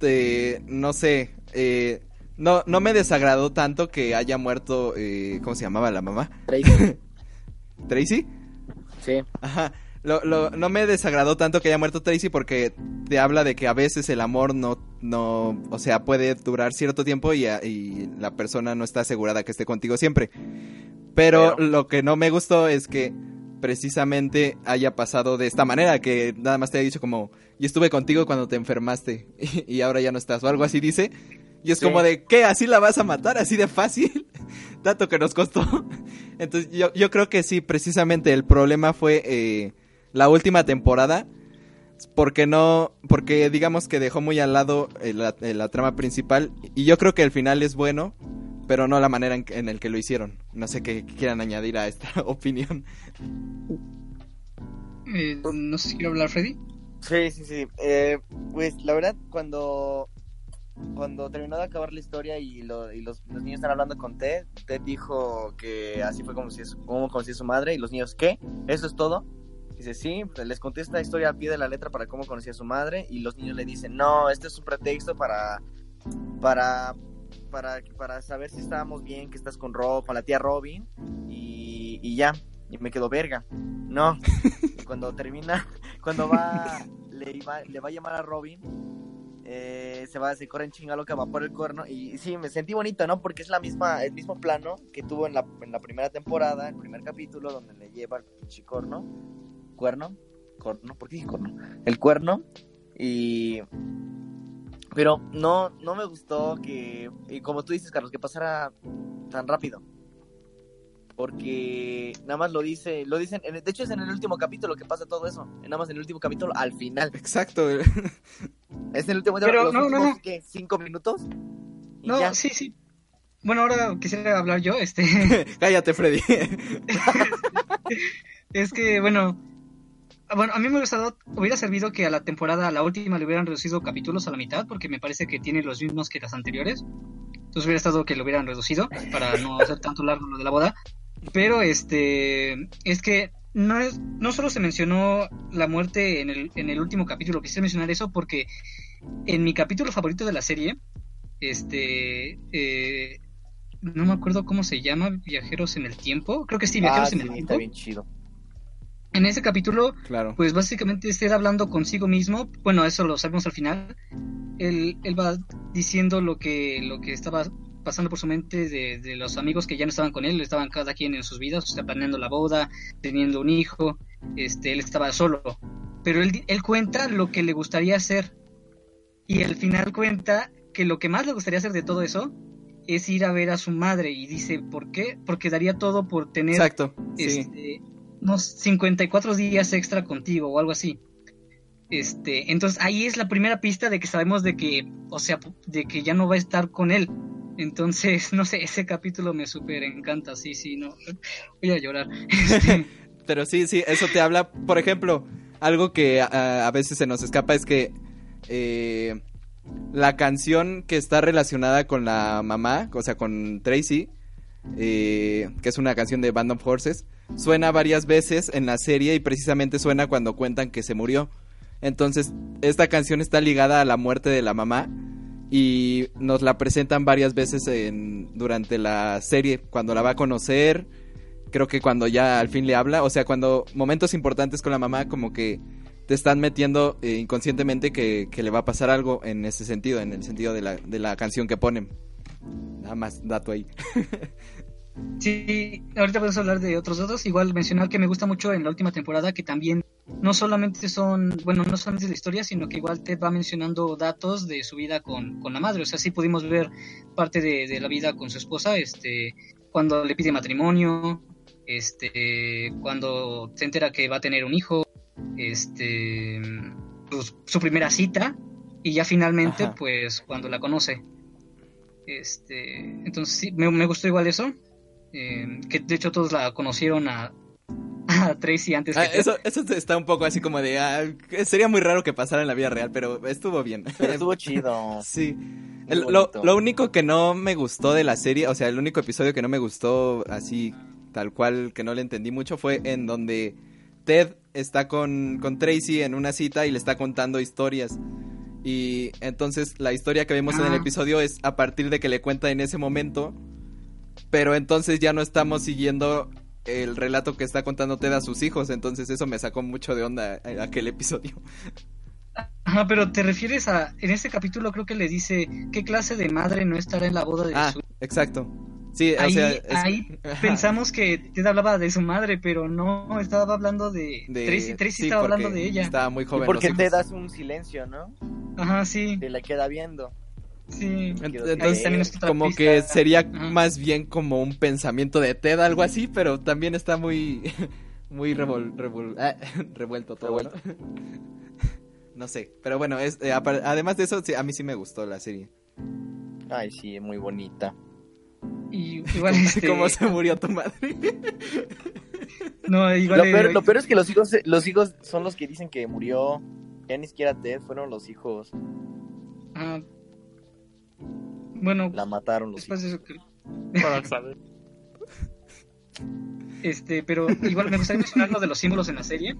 eh, no sé, eh, no, no me desagradó tanto que haya muerto, eh, ¿cómo se llamaba la mamá? Tracy. ¿Tracy? Sí. Ajá. Lo, lo- no me desagradó tanto que haya muerto Tracy porque te habla de que a veces el amor no, no, o sea, puede durar cierto tiempo y, y la persona no está asegurada que esté contigo siempre. Pero, Pero- lo que no me gustó es que precisamente haya pasado de esta manera, que nada más te ha dicho como, y estuve contigo cuando te enfermaste y, y ahora ya no estás, o algo así dice. Y es Sí. como de, ¿qué? ¿Así la vas a matar? ¿Así de fácil? Tanto que nos costó. Entonces yo, yo creo que sí, precisamente el problema fue eh, la última temporada. Porque no, porque digamos que dejó muy al lado eh, la, eh, la trama principal. Y yo creo que el final es bueno, pero no la manera en, en el que lo hicieron. No sé qué quieran añadir a esta opinión. Eh, no sé si quiero hablar, Freddy. Sí, sí, sí. Eh, pues la verdad, cuando, cuando terminó de acabar la historia y, lo- y los, los niños están hablando con Ted, Ted dijo que así fue como, si es, como a su madre y los niños, ¿qué? ¿Eso es todo? Dice, sí, pues, les conté esta historia al pie de la letra para cómo conocí a su madre y los niños le dicen, no, este es un pretexto para, para, para, para saber si estábamos bien, que estás con Rob, con la tía Robin y, y ya, y me quedo verga. No, cuando termina, cuando va, le, iba- le va a llamar a Robin, eh, se va, se corre en chinga loca, va por el cuerno y sí, me sentí bonito, ¿no? Porque es la misma, el mismo plano que tuvo en la, en la primera temporada, el primer capítulo donde le lleva el pinche corno, cuerno, corno, ¿por qué dije corno? El cuerno y... Pero no, no me gustó que, y como tú dices, Carlos, que pasara tan rápido. Porque nada más lo dice, lo dicen, en- de hecho es en el último capítulo que pasa todo eso, nada más en el último capítulo al final. Exacto. Es en el último Pero los no, no, últimos, no. ¿qué? ¿Cinco minutos? No, ya. sí, sí. Bueno, ahora quisiera hablar yo. Este, Cállate, Freddy. es que, bueno, bueno, a mí me hubiera, gustado- hubiera servido que a la temporada, a la última, le hubieran reducido capítulos a la mitad, porque me parece que tiene los mismos que las anteriores. Entonces hubiera estado que lo hubieran reducido para no hacer tanto largo lo de la boda. Pero este, es que no es, no solo se mencionó la muerte en el, en el último capítulo, quisiera mencionar eso porque en mi capítulo favorito de la serie, este, eh, no me acuerdo cómo se llama, Viajeros en el Tiempo, creo que sí, Viajeros Ah, en sí, el Tiempo. está bien chido. En ese capítulo, claro. pues básicamente es él hablando consigo mismo, bueno, eso lo sabemos al final, él, él va diciendo lo que, lo que estaba pasando por su mente de, de los amigos que ya no estaban con él, estaban cada quien en sus vidas, o sea, planeando la boda, teniendo un hijo, este, él estaba solo, pero él, él cuenta lo que le gustaría hacer y al final cuenta que lo que más le gustaría hacer de todo eso es ir a ver a su madre y dice, ¿por qué? Porque daría todo por tener Exacto. Sí. Unos 54 días extra contigo o algo así. Este, entonces ahí es la primera pista de que sabemos de que, o sea, de que ya no va a estar con él. Entonces, no sé, ese capítulo me súper encanta, sí, sí, no, voy a llorar. Este, Pero sí, sí, eso te habla. Por ejemplo, algo que a, a veces se nos escapa es que eh, la canción que está relacionada con la mamá, o sea, con Tracy, eh, que es una canción de Band of Horses, suena varias veces en la serie y precisamente suena cuando cuentan que se murió. Entonces, esta canción está ligada a la muerte de la mamá y nos la presentan varias veces durante la serie, cuando la va a conocer, creo que cuando ya al fin le habla, o sea, cuando momentos importantes con la mamá como que te están metiendo eh, inconscientemente que, que le va a pasar algo en ese sentido, en el sentido de la, de la canción que ponen. Nada más dato ahí. Sí, ahorita podemos hablar de otros datos. Igual mencionar que me gusta mucho en la última temporada que también no solamente son, bueno, no solamente la historia, sino que igual te va mencionando datos de su vida con, con la madre. O sea, sí pudimos ver parte de, de la vida con su esposa, este, cuando le pide matrimonio, este, cuando se entera que va a tener un hijo, este, pues, su primera cita y ya finalmente, Ajá. pues, cuando la conoce. Este, entonces sí, me, me gustó igual eso. Eh, que de hecho todos la conocieron a, a Tracy antes Ah, eso, eso está un poco así como de... ah, sería muy raro que pasara en la vida real, pero estuvo bien. Pero estuvo chido. Sí. El- lo, lo único que no me gustó de la serie, o sea, el único episodio que no me gustó así, tal cual, que no le entendí mucho, fue en donde Ted está con, con Tracy en una cita y le está contando historias. Y entonces la historia que vemos en el Ah. episodio es a partir de que le cuenta en ese momento, pero entonces ya no estamos siguiendo el relato que está contando Ted a sus hijos, entonces eso me sacó mucho de onda eh, aquel episodio. Ajá, pero te refieres a, en este capítulo creo que le dice, ¿qué clase de madre no estará en la boda de Ah, su... exacto. Sí, Ahí, o sea, es- ahí pensamos que Ted hablaba de su madre, pero no, estaba hablando de... De- Tracy, Tracy sí, estaba hablando de ella. Estaba muy Y joven. porque los te hijos. das un silencio, ¿no? Ajá, sí, Te la queda viendo. Sí. Entonces, como pista. que sería más bien como un pensamiento de Ted, algo así, pero también está muy, muy revol- revol- ah, revuelto todo, ¿no? No sé, pero bueno, es, eh, además de eso, sí, a mí sí me gustó la serie. Ay, sí, muy bonita. Y igual este... ¿Cómo se murió tu madre? No, igual... Lo peor, lo peor es que los hijos, los hijos son los que dicen que murió. Ya ni siquiera Ted, fueron los hijos. ajá. Bueno, La mataron los después hijos. de eso que... Para saber. Este, pero igual me gustaría mencionar lo de los símbolos en la serie.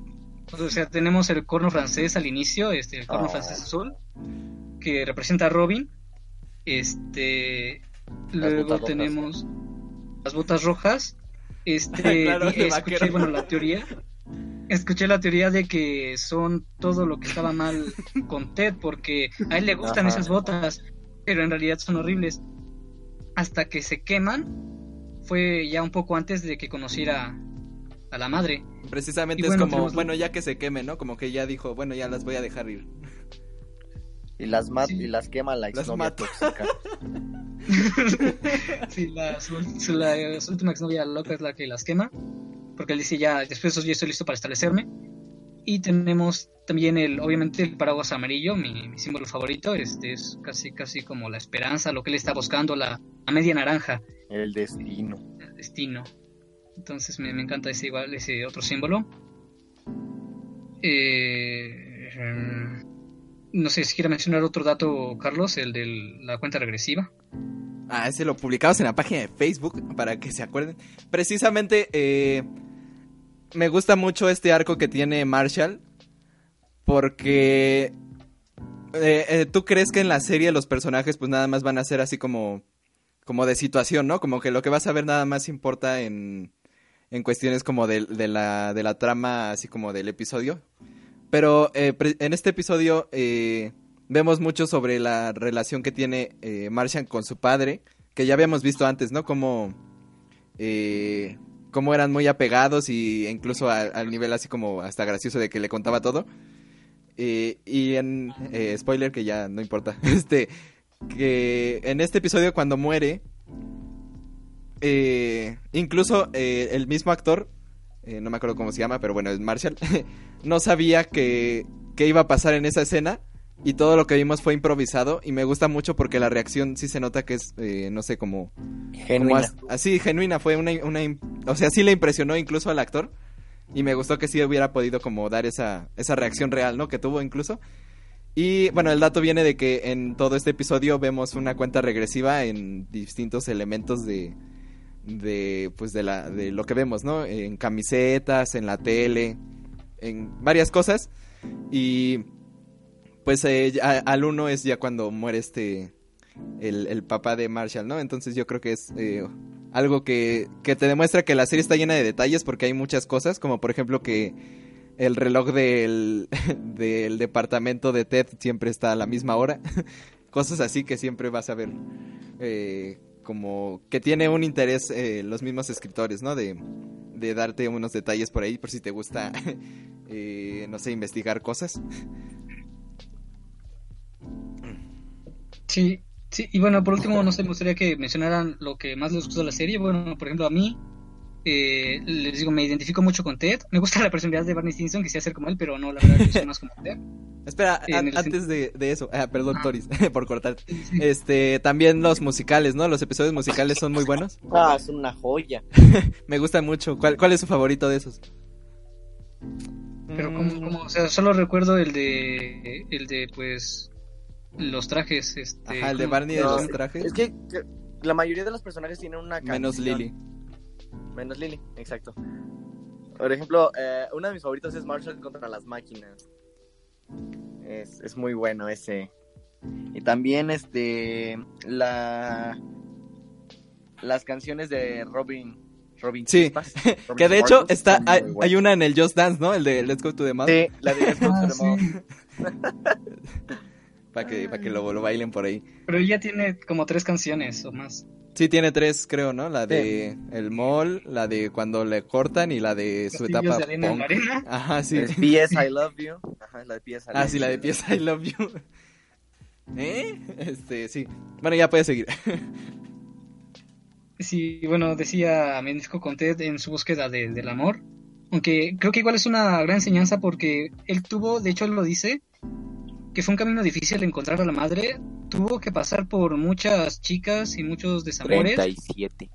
O sea, tenemos el corno francés al inicio, este, el corno Oh. francés azul, que representa a Robin. Este, luego botas rojas. tenemos las botas rojas. Este, Claro, escuché, bueno, la teoría. Escuché la teoría de que son todo lo que estaba mal con Ted, porque a él le gustan Ajá. esas botas, pero en realidad son horribles. Hasta que se queman, fue ya un poco antes de que conociera a la madre. Precisamente Y bueno, es como, tenemos- bueno, ya que se queme, ¿no? Como que ya dijo, bueno, ya las voy a dejar ir. Y las mat Sí. y las quema la Las exnovia tóxica. Sí, la, su, su- la- su última exnovia loca es la que las quema. Porque él dice ya, después de eso ya estoy listo para establecerme. Y tenemos también el, obviamente, el paraguas amarillo, mi, mi símbolo favorito. Este es casi, casi como la esperanza, lo que él está buscando, la, la media naranja, El destino. el destino. Entonces me, me encanta ese igual, ese otro símbolo. Eh, no sé si quiere mencionar otro dato, Carlos, el de la cuenta regresiva. Ah, ese lo publicamos en la página de Facebook para que se acuerden. Precisamente eh, me gusta mucho este arco que tiene Marshall porque eh, eh, tú crees que en la serie los personajes pues nada más van a ser así como como de situación, ¿no? Como que lo que vas a ver nada más importa en en cuestiones como de, de la de la trama así como del episodio. Pero eh, en este episodio vemos mucho sobre la relación que tiene Martian con su padre, que ya habíamos visto antes, ¿no? Como, eh, como eran muy apegados y incluso al nivel así como hasta gracioso de que le contaba todo. Eh, y en eh, spoiler que ya no importa, este que en este episodio cuando muere, eh, incluso el mismo actor, no me acuerdo cómo se llama, pero bueno, es Marshall, no sabía que, que iba a pasar en esa escena y todo lo que vimos fue improvisado y me gusta mucho porque la reacción sí se nota que es, eh, no sé, como... Genuina. as- así, genuina, fue una, una... O sea, sí le impresionó incluso al actor y me gustó que sí hubiera podido como dar esa, esa reacción real, ¿no? Que tuvo incluso. Y bueno, el dato viene de que en todo este episodio vemos una cuenta regresiva en distintos elementos de, de pues de la de lo que vemos, ¿no? En camisetas, en la tele, en varias cosas y pues eh, al uno es ya cuando muere este el, el papá de Marshall, ¿no? Entonces yo creo que es eh, algo que, que te demuestra que la serie está llena de detalles porque hay muchas cosas, como por ejemplo que el reloj del, del departamento de Ted siempre está a la misma hora. Cosas así que siempre vas a ver eh, como que tiene un interés eh, los mismos escritores, ¿no? De, de darte unos detalles por ahí por si te gusta, eh, no sé, investigar cosas. Sí, sí, y bueno, por último, no sé, me gustaría que mencionaran lo que más les gustó de la serie. Bueno, por ejemplo, a mí, eh, les digo, me identifico mucho con Ted. Me gusta la personalidad de Barney Stinson, quisiera ser como él, pero no, la verdad, yo soy más como Ted. Espera, En an- el antes de, de eso, ah, perdón, Ah. Toris, por cortar. Sí, sí. Este, también los musicales, ¿no? Los episodios musicales son muy buenos. Ah, es una joya. Me gustan mucho. ¿Cuál, cuál es su favorito de esos? Pero Mm, como, como, o sea, solo recuerdo el de, el de, pues, los trajes, este... Ajá, el de. Barney de No, los trajes. Es que, que la mayoría de los personajes tienen una Menos canción. Lily. Menos Lily, exacto. Por ejemplo, eh, uno de mis favoritos es Marshall contra las máquinas. Es, es muy bueno ese. Y también este la las canciones de Robin Robin Sí, Chispas, Robin Que de hecho está, hay, una en el Just Dance, ¿no? El de Let's Go to the Mall. Sí, la de Let's Go to Ah, the Mall. sí. Para que, para que lo, lo bailen por ahí. Pero ella tiene como tres canciones o más. Sí, tiene tres, creo, ¿no? La de el mall, la de cuando le cortan y la de su etapa de arena en la arena. Ajá, sí. Es P.S. I Love You. Ajá, la de P.S. I Ah, Love sí, la de You. pieza I love you. ¿Eh? Este, sí. Bueno, ya puedes seguir. Sí, bueno, decía Menisco Contet en su búsqueda de- del amor. Aunque creo que igual es una gran enseñanza porque él tuvo, de hecho él lo dice, que fue un camino difícil encontrar a la madre. Tuvo que pasar por muchas chicas y muchos desamores. 37.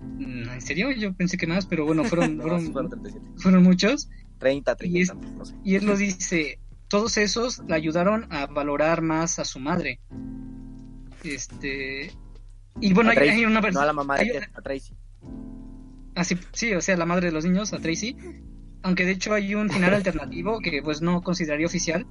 Mm, ¿En serio? Yo pensé que más, pero bueno, fueron, No, fueron, fueron 37. fueron muchos. 30, 30 Y y es- tantos, no sé. Y él lo dice, todos esos le ayudaron a valorar más a su madre. Este... Y bueno, hay, hay una No a versión... la mamá de una- a Tracy. Ah, sí, sí, o sea, la madre de los niños, a Tracy. Aunque de hecho hay un final alternativo que pues no consideraría oficial,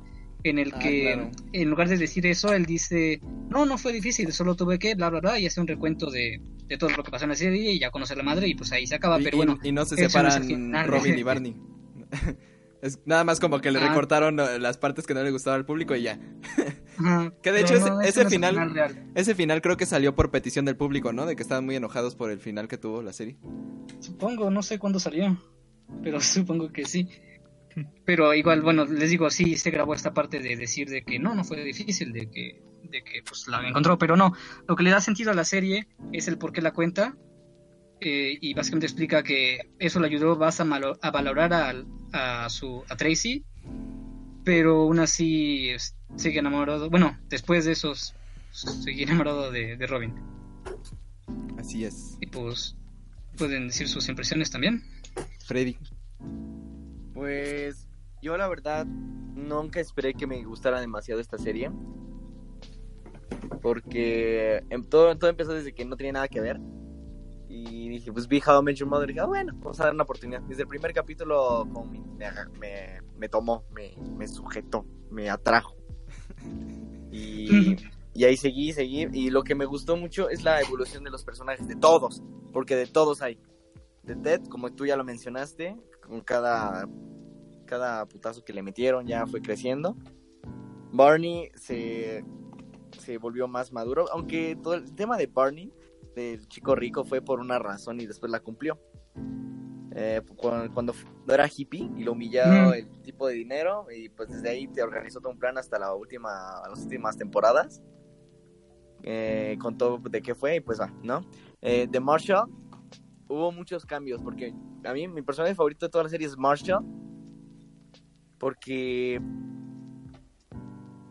en el Ah, que claro. en lugar de decir eso, él dice, no, no fue difícil, solo tuve que, bla, bla, bla, y hace un recuento de, de todo lo que pasó en la serie y ya conoce a la madre y pues ahí se acaba, Y, pero bueno. y no se no separan. Robin y Barney. Es nada más como que le Ah. recortaron las partes que no le gustaba al público y ya. Ajá, Que de hecho ese- no, final-. Ese final creo que salió por petición del público, ¿no? De que estaban muy enojados por el final que tuvo la serie. Supongo, no sé cuándo salió, pero supongo que sí. Pero igual, bueno, les digo, sí se grabó esta parte de decir de que no, no fue difícil, de que, de que pues la encontró, pero no, lo que le da sentido a la serie es el por qué la cuenta eh, y básicamente explica que eso le ayudó a, malo- a valorar al- a, su a Tracy, pero aún así sigue enamorado, bueno, después de esos sigue enamorado de, de Robin Así es. y pues pueden decir sus impresiones también. Freddy. Pues yo la verdad nunca esperé que me gustara demasiado esta serie. Porque em- todo, todo empezó desde que no tenía nada que ver. Y dije, pues vi How I Met Your Mother. Y dije, ah, bueno, vamos a dar una oportunidad. Desde el primer capítulo me, me- me tomó, me, me sujetó, me atrajo. Y, y ahí seguí, seguí. Y lo que me gustó mucho es la evolución de los personajes, de todos. Porque de todos hay. De Ted, como tú ya lo mencionaste, con cada, cada putazo que le metieron ya fue creciendo. Barney se, se volvió más maduro, aunque todo el tema de Barney, del chico rico, fue por una razón y después la cumplió. Eh, cuando, cuando era hippie y lo humilló Mm. el tipo de dinero y pues desde ahí te organizó todo un plan hasta la última, las últimas temporadas. Eh, contó de qué fue y pues va, ¿no? Eh, de Marshall hubo muchos cambios porque a mí mi personaje favorito de toda la serie es Marshall porque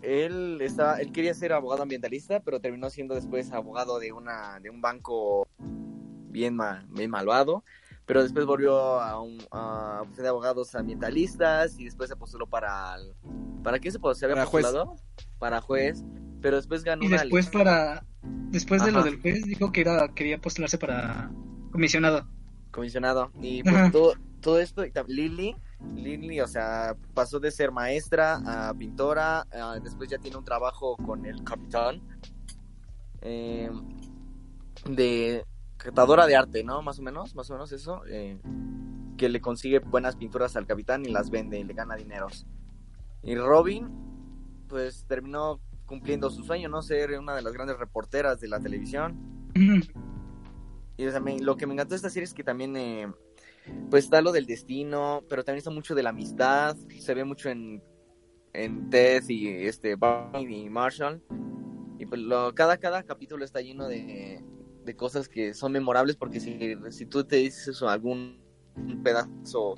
él estaba él quería ser abogado ambientalista pero terminó siendo después abogado de una de un banco bien ma- bien malvado pero después volvió a, un, a de abogados ambientalistas y después se postuló para para qué se, pos- se había Para juez. postulado para juez pero después ganó Y después para después de lo del juez dijo que era quería postularse para comisionado. comisionado. Y pues todo, todo esto, Lily, Lily, o sea, pasó de ser maestra a pintora, a- después ya tiene un trabajo con el capitán eh, de catadora de arte, ¿no? Más o menos, más o menos eso, eh, que le consigue buenas pinturas al capitán y las vende y le gana dineros. Y Robin, pues terminó cumpliendo su sueño, ¿no? Ser una de las grandes reporteras de la televisión. Y o lo que me encantó de esta serie es que también, eh, pues está lo del destino, pero también está mucho de la amistad. Se ve mucho en, en Ted y este Barney y Marshall. Y pues lo, cada, cada capítulo está lleno de, de cosas que son memorables porque si, si tú te dices algún pedazo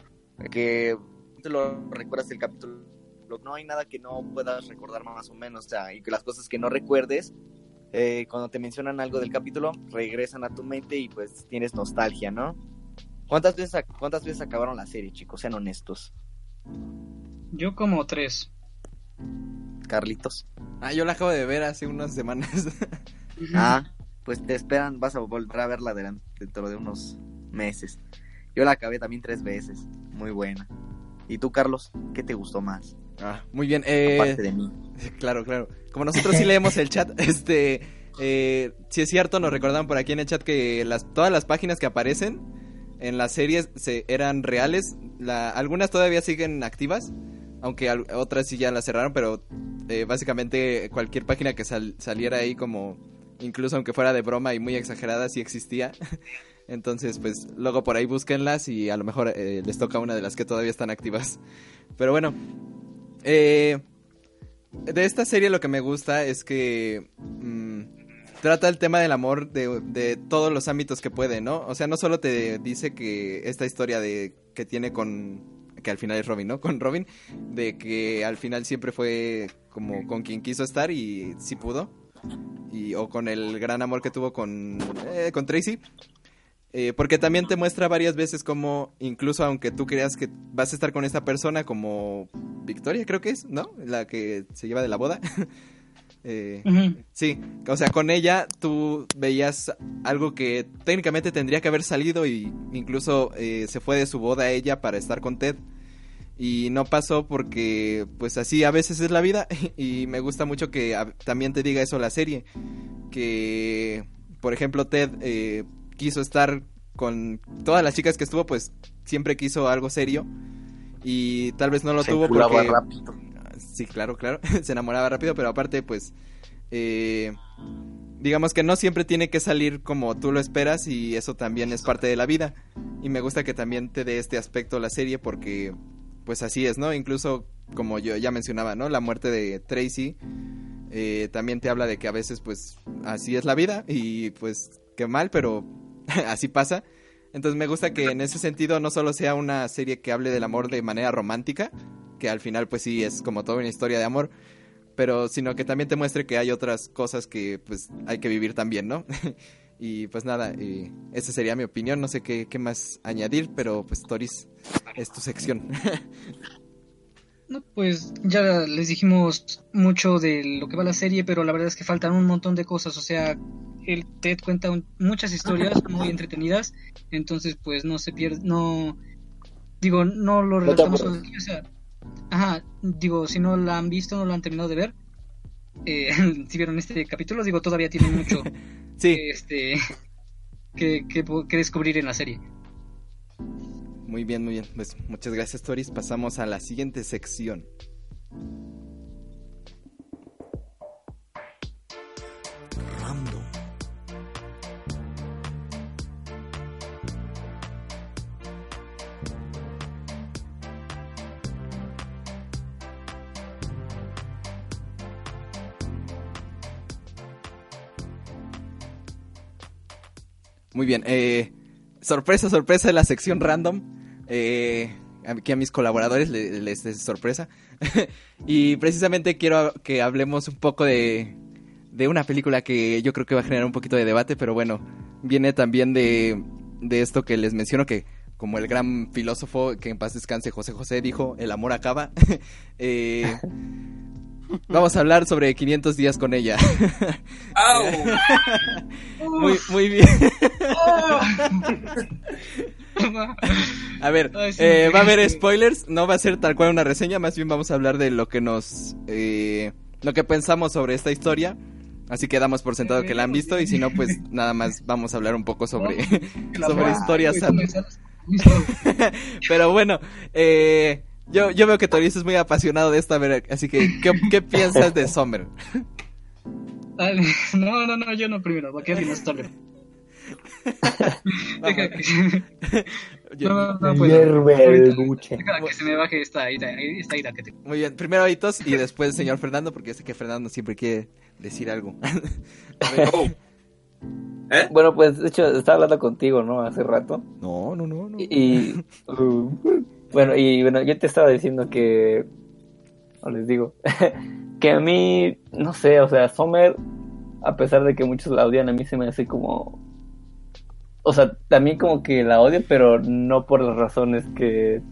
que te lo recuerdas del capítulo, no hay nada que no puedas recordar más o menos. O sea, y que las cosas que no recuerdes eh, cuando te mencionan algo del capítulo, regresan a tu mente y pues tienes nostalgia, ¿no? ¿Cuántas veces, cuántas veces acabaron la serie, chicos? Sean honestos. Yo como tres. Carlitos. Ah, yo la acabo de ver hace unas semanas. Ah, pues te esperan, vas a volver a verla dentro de unos meses. Yo la acabé también tres veces. Muy buena. ¿Y tú, Carlos? ¿Qué te gustó más? Ah, muy bien. Eh, Aparte de mí. Claro, claro. Como nosotros sí leemos el chat, este, eh, si es cierto, nos recordaban por aquí en el chat que las, todas las páginas que aparecen en las series se, eran reales. La, algunas todavía siguen activas, aunque al- otras sí ya las cerraron, pero eh, básicamente cualquier página que sal- saliera ahí como, incluso aunque fuera de broma y muy exagerada, sí existía. Entonces, pues luego por ahí búsquenlas y a lo mejor eh, les toca una de las que todavía están activas. Pero bueno, eh, de esta serie lo que me gusta es que mm, trata el tema del amor de, de todos los ámbitos que puede, ¿no? O sea, no solo te dice que esta historia de que tiene con que al final es Robin, ¿no? Con Robin, de que al final siempre fue como con quien quiso estar y sí pudo. Y, o con el gran amor que tuvo con, eh, con Tracy. Eh, porque también te muestra varias veces como, incluso aunque tú creas que vas a estar con esta persona, como Victoria, creo que es, ¿no? La que se lleva de la boda. Eh. Sí, o sea, con ella tú veías algo que técnicamente tendría que haber salido y incluso eh, se fue de su boda ella para estar con Ted. Y no pasó porque pues así a veces es la vida y me gusta mucho que a- también te diga eso la serie. Que, por ejemplo, Ted eh, quiso estar con todas las chicas que estuvo, pues siempre quiso algo serio. Y tal vez no lo Se tuvo porque... rápido. Sí, claro, claro. Se enamoraba rápido, pero aparte, pues, eh, digamos que no siempre tiene que salir como tú lo esperas y eso también es parte de la vida. Y me gusta que también te dé este aspecto la serie porque, pues así es, ¿no? Incluso, como yo ya mencionaba, ¿no? La muerte de Tracy eh, también te habla de que a veces, pues, así es la vida y, pues, qué mal, pero así pasa. Entonces me gusta que en ese sentido no solo sea una serie que hable del amor de manera romántica, que al final pues sí es como toda una historia de amor, pero sino que también te muestre que hay otras cosas que pues hay que vivir también, ¿no? y pues nada, eh, esa sería mi opinión, no sé qué, qué más añadir, pero pues Toris, es tu sección. No, pues ya les dijimos mucho de lo que va la serie, pero la verdad es que faltan un montón de cosas. O sea, el TED cuenta un- muchas historias muy entretenidas, entonces pues no se pierde, no digo, no lo relatamos. o sea, ajá, digo, si no la han visto, no la han terminado de ver, eh, si vieron este capítulo, digo, todavía tienen mucho sí, este que, que, que descubrir en la serie. Muy bien, muy bien. Pues muchas gracias Toris, pasamos a la siguiente sección. Random. Muy bien, eh, sorpresa, sorpresa de la sección random. Eh, aquí a mis colaboradores le- les es sorpresa. y precisamente quiero que hablemos un poco de, de una película que yo creo que va a generar un poquito de debate, pero bueno, viene también de, de esto que les menciono que como el gran filósofo que en paz descanse José José dijo, el amor acaba. Eh, vamos a hablar sobre 500 días con ella. Muy, muy bien. A ver, Ay, sí, eh, va a haber spoilers, no va a ser tal cual una reseña, más bien vamos a hablar de lo que nos, eh, lo que pensamos sobre esta historia. Así que damos por sentado que la han visto y si no, pues nada más vamos a hablar un poco sobre, sobre historias. Pero bueno, eh, yo, yo veo que Toris es muy apasionado de esto, a ver, así que, ¿qué, qué piensas de Summer? Dale. No, no, no, yo no primero, porque alguien tarde. Deja que, Yo- no, no, no, pues, Hierve el ahorita- buche. deja que se me baje esta ira, esta ira que tengo. Muy bien, primero Aitos y después el señor Fernando, porque yo sé que Fernando siempre quiere decir algo. Oh. ¿Eh? Bueno, pues de hecho estaba hablando contigo, ¿no? Hace rato. No, no, no, no. Y, y- uh, bueno, y bueno, yo te estaba diciendo que, o les digo, que a mí, no sé, o sea, Sommer, a pesar de que muchos la odian, a mí se me hace como, o sea, también como que la odio, pero no por las razones que,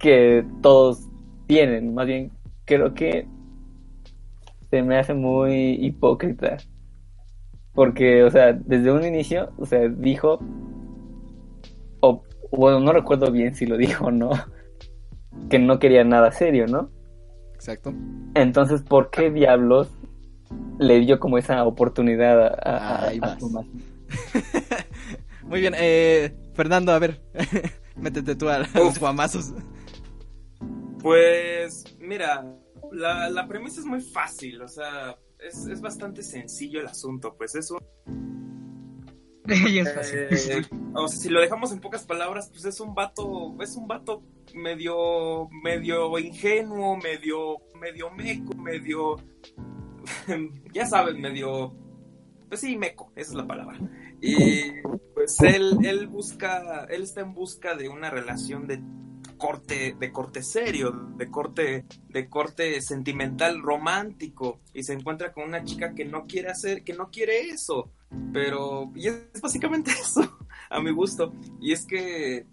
que todos tienen, más bien creo que se me hace muy hipócrita. Porque, o sea, desde un inicio, o sea, dijo, o bueno, no recuerdo bien si lo dijo o no, que no quería nada serio, ¿no? Exacto. Entonces, ¿por qué diablos le dio como esa oportunidad a, a-. Muy bien, eh, Fernando, a ver, métete tú a, los guamazos. Pues, mira, la, la premisa es muy fácil, o sea, es, es bastante sencillo el asunto, pues es un Ya es fácil. Eh, o sea, si lo dejamos en pocas palabras, pues es un vato, es un vato medio, medio ingenuo, medio, medio meco, medio, ya saben, medio, pues sí, meco, esa es la palabra. Y pues él, él busca, él está en busca de una relación de corte, de corte serio, de corte, de corte sentimental romántico, y se encuentra con una chica que no quiere hacer, que no quiere eso pero y es básicamente eso, a mi gusto. Y es que,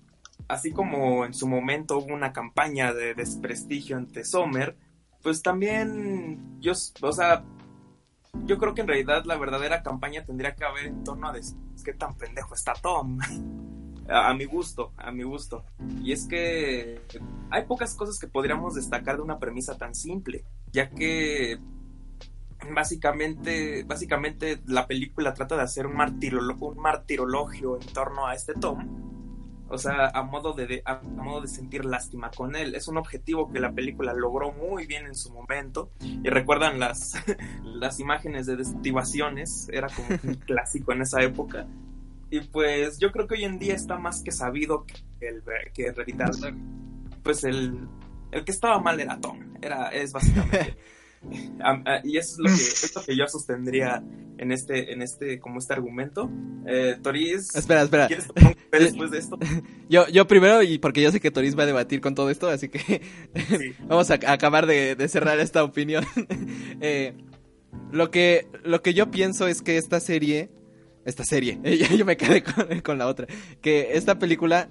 así como en su momento hubo una campaña de desprestigio ante Sommer, pues también yo, o sea, yo creo que en realidad la verdadera campaña tendría que haber en torno a des- qué tan pendejo está Tom. A, mi gusto, a mi gusto. Y es que hay pocas cosas que podríamos destacar de una premisa tan simple, ya que básicamente, básicamente la película trata de hacer un, un martirologio en torno a este Tom. O sea, a modo de, de- a modo de sentir lástima con él. Es un objetivo que la película logró muy bien en su momento. Y recuerdan las, las imágenes de desactivaciones. Era como un clásico en esa época. Y pues yo creo que hoy en día está más que sabido que, el, que en realidad, pues el, el que estaba mal era Tom. Era, es básicamente. Ah, y eso es lo que, es lo que yo sostendría en este, en este, como este argumento. Eh, Toriz, Espera, espera. ¿quieres tomar un café después de esto? Yo, yo primero, y porque yo sé que Toris va a debatir con todo esto, así que Sí. vamos a, a acabar de, de cerrar esta opinión. Eh, lo, que, lo que yo pienso es que esta serie, esta serie, yo me quedé con, con la otra, que esta película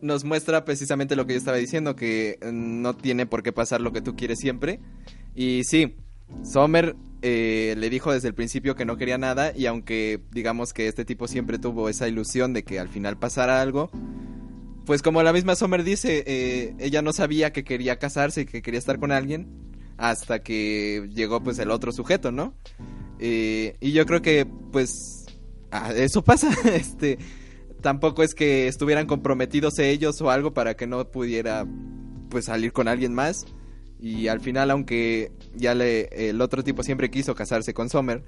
nos muestra precisamente lo que yo estaba diciendo, que no tiene por qué pasar lo que tú quieres siempre. Y sí, Sommer eh, le dijo desde el principio que no quería nada y aunque digamos que este tipo siempre tuvo esa ilusión de que al final pasara algo, pues como la misma Sommer dice, eh, ella no sabía que quería casarse y que quería estar con alguien hasta que llegó pues el otro sujeto, ¿no? Eh, y yo creo que pues eso pasa, este tampoco es que estuvieran comprometidos ellos o algo para que no pudiera pues salir con alguien más y al final aunque ya le el otro tipo siempre quiso casarse con Sommer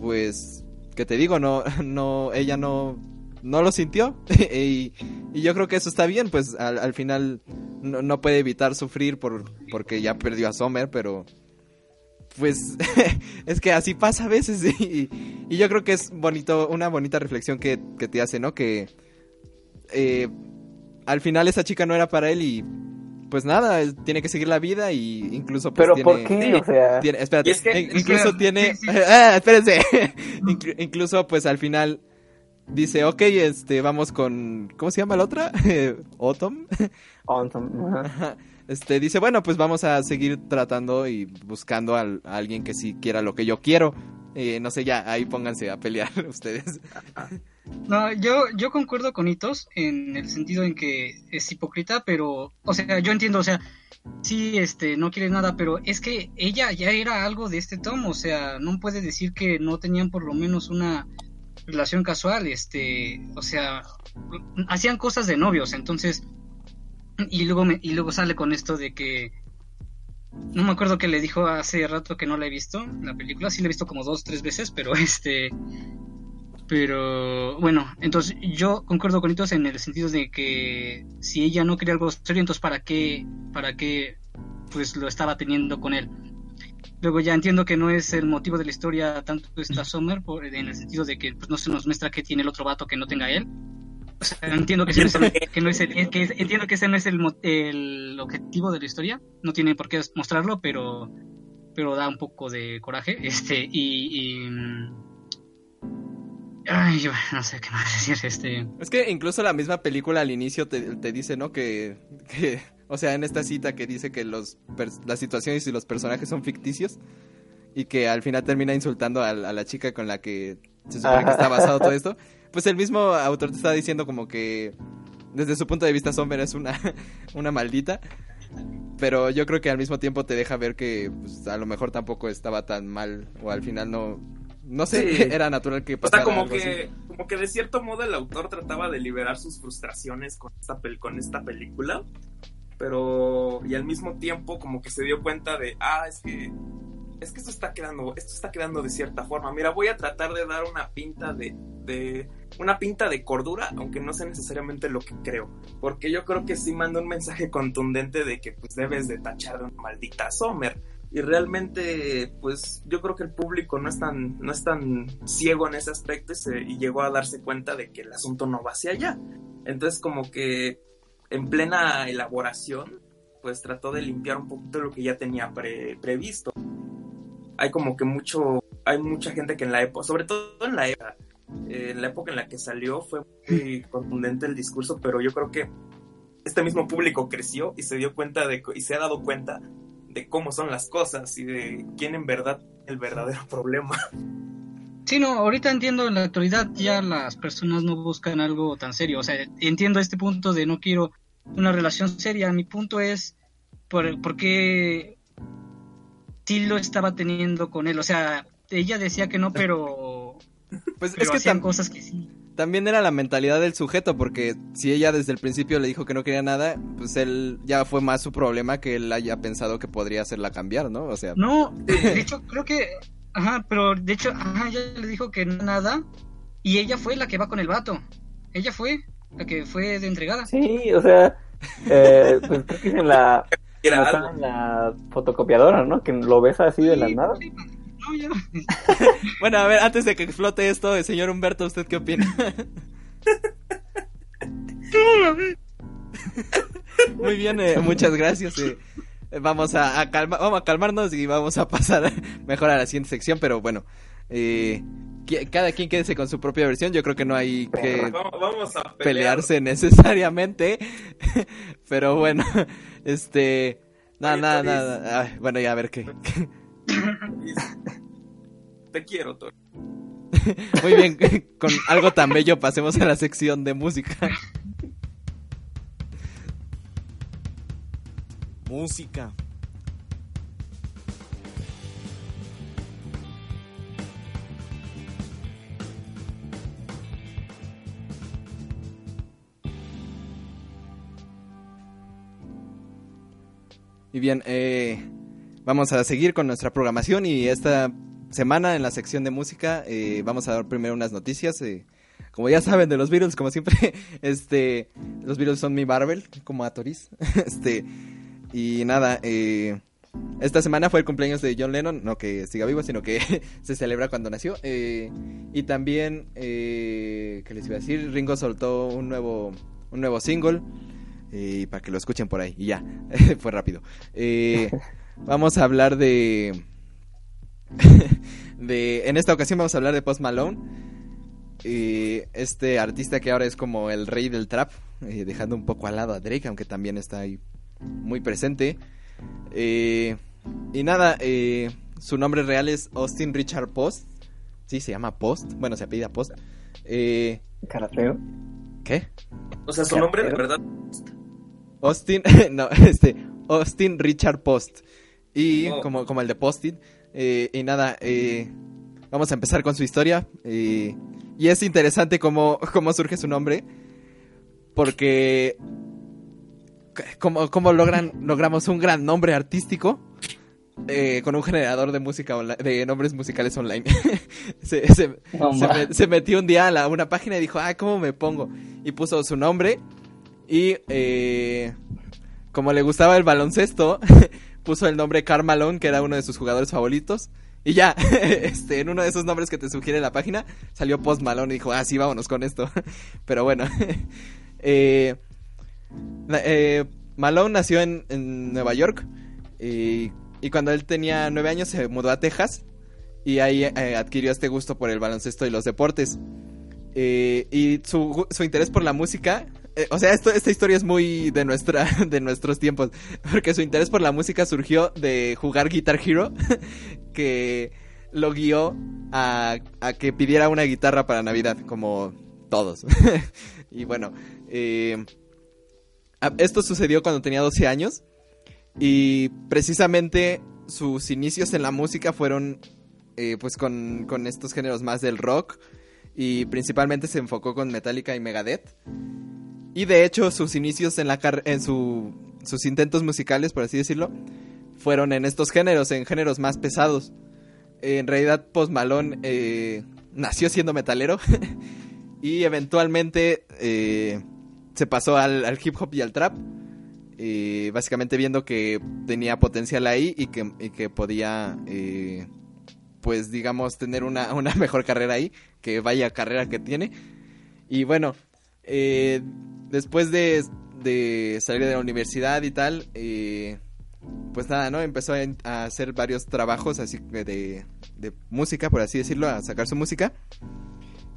pues que te digo no no ella no no lo sintió. Y, y yo creo que eso está bien pues al, al final no, no puede evitar sufrir por porque ya perdió a Sommer pero pues es que así pasa a veces. Y, y yo creo que es bonito una bonita reflexión que, que te hace no que eh, al final esa chica no era para él y pues nada tiene que seguir la vida y incluso pues Pero tiene, ¿por qué? O sea, tiene- espérate, Y es que- in- incluso Espera, tiene, sí, sí. ah, espérense, Inclu- incluso pues al final dice, ok, este, vamos con, ¿cómo se llama la otra? Autumn. Ajá. este, dice, bueno, pues vamos a seguir tratando y buscando al- a alguien que sí quiera lo que yo quiero, Eh, no sé, ya, ahí pónganse a pelear ustedes. No, yo, yo concuerdo con Hitos en el sentido en que es hipócrita, pero, o sea, yo entiendo, o sea, sí, este, no quiere nada, pero es que ella ya era algo de este tomo, o sea, no puede decir que no tenían por lo menos una relación casual, este, o sea, hacían cosas de novios, entonces, y luego me, y luego sale con esto de que no me acuerdo que le dijo hace rato que no la he visto, la película, sí la he visto como dos, tres veces, pero este, pero bueno, entonces yo concuerdo con Hitos en el sentido de que si ella no quería algo serio, entonces para qué, para qué pues lo estaba teniendo con él. Luego ya entiendo que no es el motivo de la historia tanto esta Summer, por- en el sentido de que pues, no se nos muestra que tiene el otro vato que no tenga él. O sea, entiendo que, ese no es el- que no es el- que entiendo que ese no es el, mo- el objetivo de la historia, no tiene por qué mostrarlo, pero pero da un poco de coraje, este y, y mm, ay, yo no sé qué más decir, este. Es que incluso la misma película al inicio te, te dice, ¿no? Que, que, o sea, en esta cita que dice que los las situaciones y los personajes son ficticios y que al final termina insultando a, a la chica con la que se supone que está basado todo esto, pues el mismo autor te está diciendo como que desde su punto de vista Sommer es una, una maldita, pero yo creo que al mismo tiempo te deja ver que pues, a lo mejor tampoco estaba tan mal o al final no, no sé, Sí. era natural que O pasara sea, como algo así. que, como que de cierto modo el autor trataba de liberar sus frustraciones con esta, pel- con esta película, pero y al mismo tiempo como que se dio cuenta de, ah, es que es que esto está quedando, esto está quedando de cierta forma. Mira, voy a tratar de dar una pinta de, de una pinta de cordura, aunque no sea necesariamente lo que creo, porque yo creo que sí manda un mensaje contundente de que pues debes de tachar una maldita Sommer. Y realmente, pues yo creo que el público no es tan, no es tan ciego en ese aspecto y, se- llegó a darse cuenta de que el asunto no va hacia allá. Entonces como que en plena elaboración, pues trató de limpiar un poquito lo que ya tenía pre- previsto. Hay como que mucho, hay mucha gente que en la época, sobre todo en la época, eh, en la época en la que salió fue muy contundente el discurso, pero yo creo que este mismo público creció y se dio cuenta de, y se ha dado cuenta de cómo son las cosas y de quién en verdad el verdadero problema. Sí, no, ahorita entiendo, en la actualidad ya las personas no buscan algo tan serio. O sea, entiendo este punto de no quiero una relación seria. Mi punto es por, por qué sí lo estaba teniendo con él. O sea, ella decía que no, pero, Pues pero es que tam- cosas que sí. también era la mentalidad del sujeto, porque si ella desde el principio le dijo que no quería nada, pues él ya fue más su problema que él haya pensado que podría hacerla cambiar, ¿no? O sea, No, de hecho, creo que. Ajá, pero de hecho, ajá, ella le dijo que no nada. Y ella fue la que va con el vato. Ella fue la que fue de entregada. Sí, o sea, eh, pues creo que es en la, Era está algo. en la fotocopiadora, ¿no? Que lo ves así de la nada. sí, No, ya. Bueno, a ver, antes de que explote esto, señor Humberto, ¿usted qué opina? Muy bien, eh, muchas gracias. eh. Vamos a, a calma- vamos a calmarnos y vamos a pasar mejor a la siguiente sección, pero bueno, eh, cada quien quédese con su propia versión. Yo creo que no hay que Vamos, vamos a pelear. pelearse necesariamente, pero bueno, este, nada, nada, nada. Bueno, ya a ver qué. Te quiero, Tori. Muy bien, con algo tan bello pasemos a la sección de música. Música. Y bien, eh, vamos a seguir con nuestra programación y esta semana en la sección de música eh, vamos a dar primero unas noticias. eh, como ya saben de los Beatles, como siempre, este, los Beatles son mi Marvel, como a Toris. este, y nada, eh, esta semana fue el cumpleaños de John Lennon, no que siga vivo, sino que se celebra cuando nació. eh, y también, eh, ¿qué les iba a decir? Ringo soltó un nuevo, un nuevo single. Eh, para que lo escuchen por ahí. Y ya, fue rápido. Eh, vamos a hablar de... de... En esta ocasión vamos a hablar de Post Malone. eh, este artista que ahora es como el rey del trap. eh, dejando un poco al lado a Drake, aunque también está ahí muy presente. Eh, y nada, eh, su nombre real es Austin Richard Post. Sí, se llama Post. Bueno, se apellida Post. Eh. ¿Qué? O sea, su ¿Qué nombre de verdad. Austin, no, este, Austin Richard Post. Y Oh. como, como el de Postit. eh, y nada, eh, vamos a empezar con su historia. eh, y es interesante cómo, cómo surge su nombre. Porque cómo, cómo logran, logramos un gran nombre artístico. eh, con un generador de música de nombres musicales online. se, se metió un día a la- una página y dijo, ah, ¿cómo me pongo? Y puso su nombre y eh, como le gustaba el baloncesto, puso el nombre Carmalón, que era uno de sus jugadores favoritos. Y ya, este, en uno de esos nombres que te sugiere la página, salió Post Malone y dijo, ah, sí, vámonos con esto. Pero bueno, eh, eh, Malone nació en, Nueva York y, cuando él tenía nueve años se mudó a Texas y ahí eh, adquirió este gusto por el baloncesto y los deportes. Eh, y su interés por la música, eh, o sea, esto, esta historia es muy de, nuestra, de nuestros tiempos, porque su interés por la música surgió de jugar Guitar Hero, que lo guió a, a que pidiera una guitarra para Navidad, como todos. y bueno, eh, esto sucedió cuando tenía 12 años y precisamente sus inicios en la música fueron eh, pues con, con estos géneros más del rock y principalmente se enfocó con Metallica y Megadeth. Y de hecho sus inicios en, la en su, sus intentos musicales, por así decirlo, fueron en estos géneros, en géneros más pesados. En realidad Post Malone eh, nació siendo metalero y eventualmente eh, se pasó al, al hip hop y al trap. eh, básicamente viendo que tenía potencial ahí y que, y que podía, eh, pues digamos, tener una, una mejor carrera ahí, que vaya carrera que tiene. Y bueno, eh, después de, de salir de la universidad y tal, eh, pues nada, ¿no? Empezó a, a hacer varios trabajos así de, de música, por así decirlo, a sacar su música.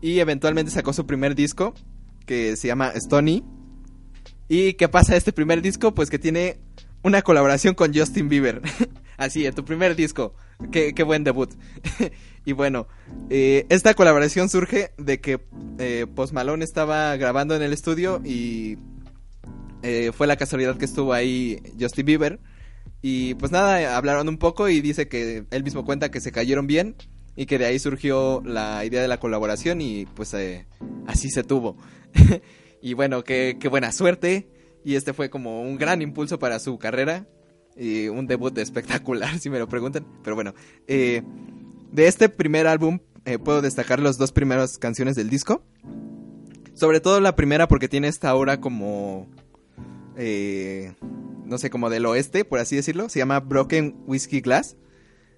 Y eventualmente sacó su primer disco, que se llama Stony. ¿Y qué pasa este primer disco? Pues que tiene una colaboración con Justin Bieber. Así, en tu primer disco. Qué, qué buen debut. y bueno, eh, esta colaboración surge de que eh, Malone estaba grabando en el estudio y eh, fue la casualidad que estuvo ahí Justin Bieber. Y pues nada, hablaron un poco y dice que él mismo cuenta que se cayeron bien y que de ahí surgió la idea de la colaboración y pues eh, así se tuvo. y bueno, qué, qué buena suerte. Y este fue como un gran impulso para su carrera. Y un debut espectacular, si me lo preguntan. Pero bueno, eh, de este primer álbum eh, puedo destacar las dos primeras canciones del disco. Sobre todo la primera porque tiene esta aura como... eh, no sé, como del oeste, por así decirlo. Se llama Broken Whiskey Glass.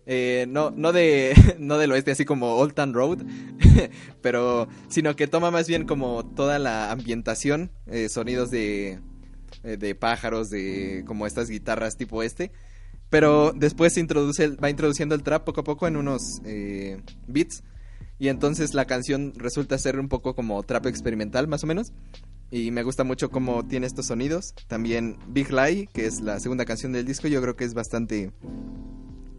Eh, no, no, de, no del oeste, así como Old Town Road, pero sino que toma más bien como toda la ambientación, eh, sonidos de, eh, de pájaros, de como estas guitarras tipo este, pero después se introduce, va introduciendo el trap poco a poco en unos eh, beats y entonces la canción resulta ser un poco como trap experimental más o menos y me gusta mucho cómo tiene estos sonidos. También Big Lie, que es la segunda canción del disco, yo creo que es bastante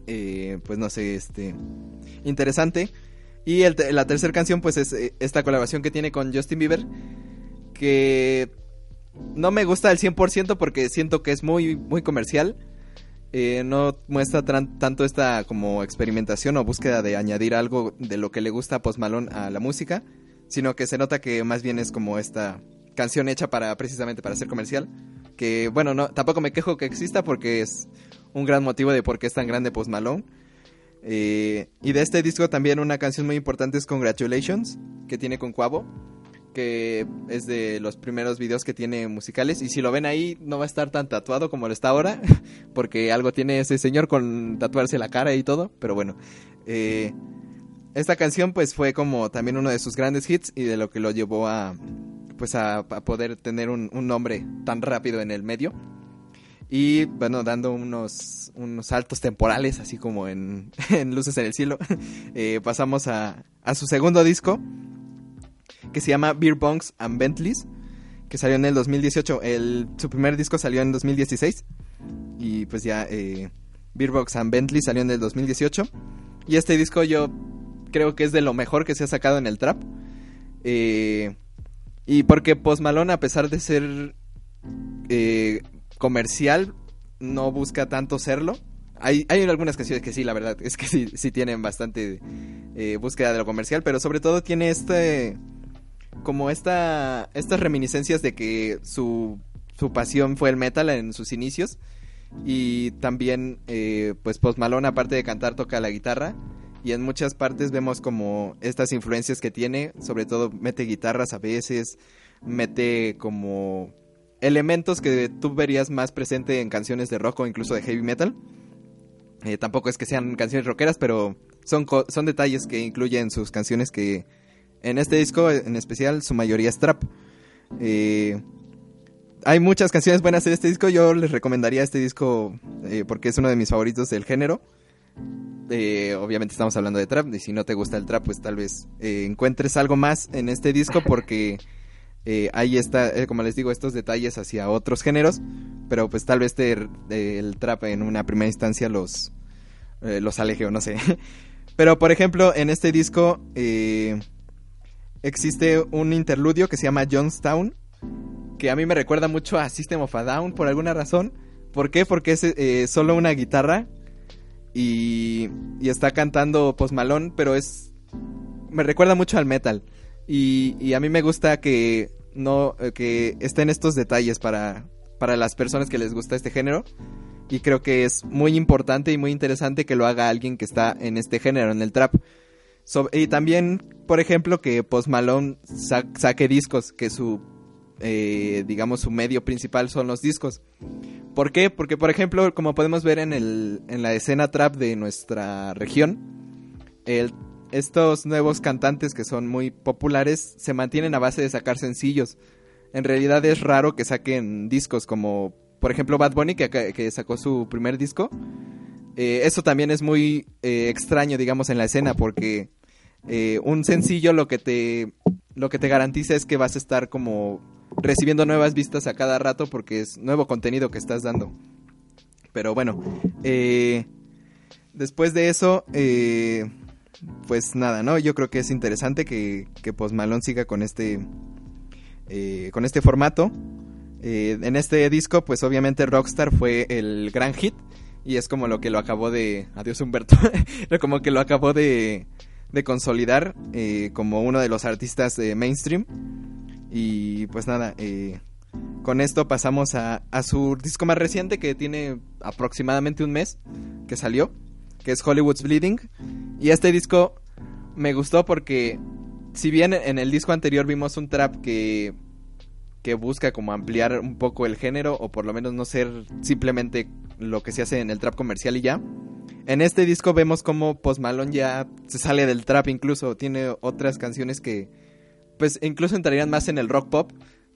eh, pues no sé, este, interesante. Y la tercera canción, pues es eh, esta colaboración que tiene con Justin Bieber, que no me gusta al 100% porque siento que es muy, muy comercial. Eh, no muestra tanto esta como experimentación o búsqueda de añadir algo de lo que le gusta a Post Malone a la música, sino que se nota que más bien es como esta canción hecha para precisamente para ser comercial. Que bueno, no, tampoco me quejo que exista porque es un gran motivo de por qué es tan grande Post Malone. Eh, y de este disco también una canción muy importante es Congratulations, que tiene con Cuavo, que es de los primeros videos que tiene musicales. Y si lo ven ahí, no va a estar tan tatuado como lo está ahora, porque algo tiene ese señor con tatuarse la cara y todo. Pero bueno, eh, esta canción pues fue como también uno de sus grandes hits y de lo que lo llevó a pues a, poder tener un, nombre tan rápido en el medio. Y bueno, dando unos, unos saltos temporales, así como en, en Luces en el Cielo, eh, pasamos a, a su segundo disco, que se llama Beer Bongs and Bentleys, que salió en el 2018. El, su primer disco salió en 2016. Y pues ya, eh, Beer Bongs and Bentley salió en el 2018. Y este disco yo creo que es de lo mejor que se ha sacado en el trap. Eh, y porque Post Malone, a pesar de ser eh, comercial, no busca tanto serlo. Hay, hay algunas canciones que sí, la verdad, es que sí, sí tienen bastante eh, búsqueda de lo comercial, pero sobre todo tiene este, como esta, estas reminiscencias de que su, su pasión fue el metal en sus inicios. Y también, eh, pues Post aparte de cantar, toca la guitarra. Y en muchas partes vemos como estas influencias que tiene, sobre todo mete guitarras a veces, mete como elementos que tú verías más presente en canciones de rock o incluso de heavy metal. Eh, tampoco es que sean canciones rockeras, pero son, son detalles que incluye en sus canciones que en este disco en especial su mayoría es trap. Eh, hay muchas canciones buenas en este disco, yo les recomendaría este disco eh, porque es uno de mis favoritos del género. Eh, obviamente estamos hablando de trap y si no te gusta el trap pues tal vez encuentres algo más en este disco porque ahí está, como les digo, estos detalles hacia otros géneros, pero pues tal vez el trap en una primera instancia los, los aleje o no sé. Pero por ejemplo, en este disco existe un interludio que se llama Johnstown, que a mí me recuerda mucho a System of a Down por alguna razón. ¿Por qué? Porque es eh, solo una guitarra y, y está cantando Post pero es... Me recuerda mucho al metal. Y, y a mí me gusta que no eh, que estén estos detalles para, para las personas que les gusta este género. Y creo que es muy importante y muy interesante que lo haga alguien que está en este género, en el trap. Y también, por ejemplo, que Post Malone sa- saque discos, que su, eh, digamos, su medio principal son los discos. ¿Por qué? Porque, por ejemplo, como podemos ver en, el, en la escena trap de nuestra región, estos nuevos cantantes que son muy populares se mantienen a base de sacar sencillos. En realidad es raro que saquen discos como, por ejemplo, Bad Bunny, que, que sacó su primer disco. Eh, eso también es muy eh, extraño, digamos, en la escena, porque eh, un sencillo lo que te lo que te garantiza es que vas a estar como recibiendo nuevas vistas a cada rato porque es nuevo contenido que estás dando. Pero bueno, después de eso, pues nada, ¿no? Yo creo que es interesante que, que siga con este, con este formato. En este disco, pues obviamente Rockstar fue el gran hit y es como lo que lo acabó de... Adiós Humberto. como que lo acabó de, de consolidar eh, como uno de los artistas de mainstream. Y pues nada, eh, con esto pasamos a, a su disco más reciente que tiene aproximadamente un mes que salió, que es Hollywood's Bleeding. Y este disco me gustó porque si bien en el disco anterior vimos un trap que, que busca como ampliar un poco el género o por lo menos no ser simplemente lo que se hace en el trap comercial y ya. En este disco vemos como Post Malone ya se sale del trap incluso, tiene otras canciones que pues incluso entrarían más en el rock pop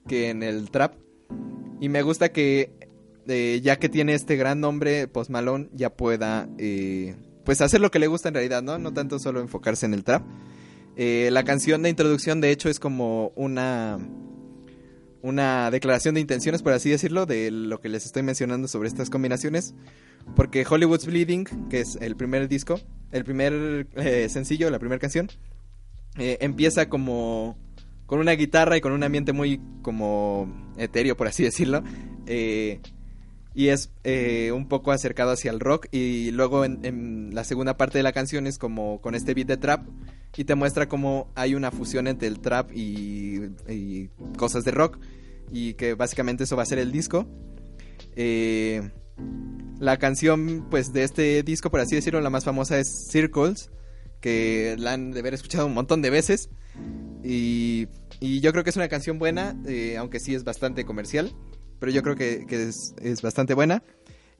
que en el trap. Y me gusta que eh, ya que tiene este gran nombre Post Malone ya pueda eh, pues hacer lo que le gusta en realidad, ¿no? No tanto solo enfocarse en el trap. Eh, la canción de introducción de hecho es como una una declaración de intenciones, por así decirlo, de lo que les estoy mencionando sobre estas combinaciones. Porque Hollywood's Bleeding, que es el primer disco, el primer eh, sencillo, la primera canción, eh, empieza como con una guitarra y con un ambiente muy como etéreo, por así decirlo. eh, y es un poco acercado hacia el rock. Y luego en la segunda parte de la canción es como con este beat de trap. Y te muestra cómo hay una fusión entre el trap y, cosas de rock. Y que básicamente eso va a ser el disco. Eh, la canción pues de este disco, por así decirlo, la más famosa es Circles. Que la han de haber escuchado un montón de veces. Y, yo creo que es una canción buena, eh, aunque sí es bastante comercial. Pero yo creo que, es bastante buena.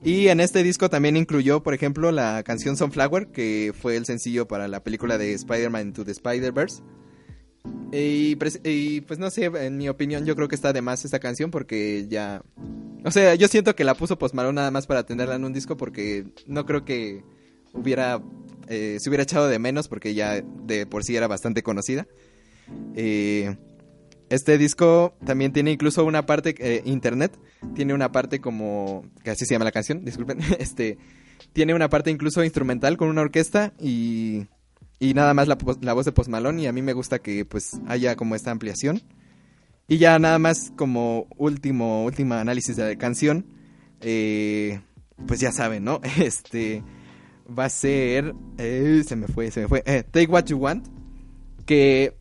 Y en este disco también incluyó, por ejemplo, la canción Sunflower, que fue el sencillo para la película de Spider-Man Into the Spider-Verse. Y, pues no sé, en mi opinión yo creo que está de más esta canción porque ya... O sea, yo siento que la puso Post nada más para tenerla en un disco porque no creo que hubiera... eh, se hubiera echado de menos porque ya de por sí era bastante conocida. Eh, este disco también tiene incluso una parte eh, internet, tiene una parte como que así se llama la canción, disculpen, este tiene una parte incluso instrumental con una orquesta y, y nada más la, la voz de Post Malone y a mí me gusta que pues haya como esta ampliación. Y ya nada más como último último análisis de la canción, eh, pues ya saben, ¿no? Este va a ser eh, se me fue, se me fue, eh, Take What You Want, que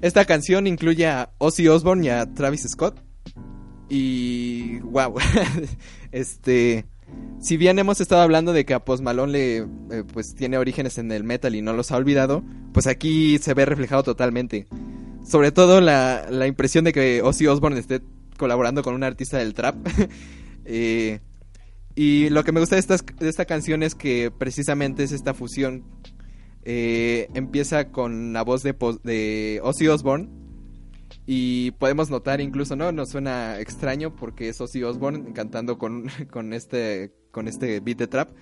esta canción incluye a Ozzy Osbourne y a Travis Scott. Y wow, este, si bien hemos estado hablando de que a Post Malone le, eh, pues tiene orígenes en el metal y no los ha olvidado, pues aquí se ve reflejado totalmente. Sobre todo la, la impresión de que Ozzy Osbourne esté colaborando con un artista del trap. Eh, y lo que me gusta de, de esta canción es que precisamente es esta fusión eh, empieza con la voz de, Ozzy Osbourne. Y podemos notar incluso, ¿no? Nos suena extraño porque es Ozzy Osbourne cantando con, con, este, con este beat de trap.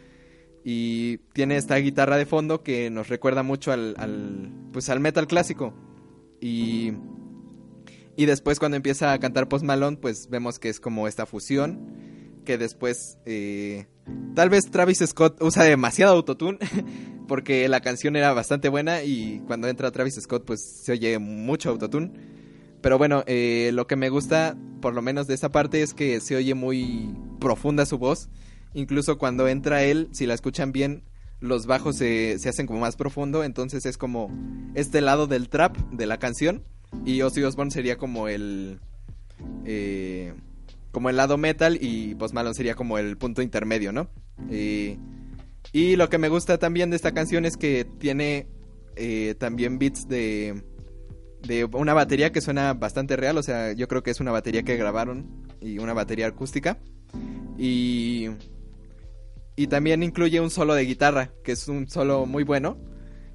Y tiene esta guitarra de fondo que nos recuerda mucho al, al, pues al metal clásico. Y, y después cuando empieza a cantar Post Malone, pues vemos que es como esta fusión. Que después, eh, tal vez Travis Scott usa demasiado autotune. porque la canción era bastante buena y cuando entra Travis Scott pues se oye mucho autotune. Pero bueno, eh, lo que me gusta por lo menos de esa parte es que se oye muy profunda su voz. Incluso cuando entra él, si la escuchan bien, los bajos se, se hacen como más profundo, entonces es como este lado del trap de la canción y Ozzy Osbourne sería como el eh, como el lado metal y Post Malone sería como el punto intermedio, ¿no? Eh, y lo que me gusta también de esta canción es que tiene eh, también beats de de una batería que suena bastante real, o sea, yo creo que es una batería que grabaron y una batería acústica y y también incluye un solo de guitarra, que es un solo muy bueno.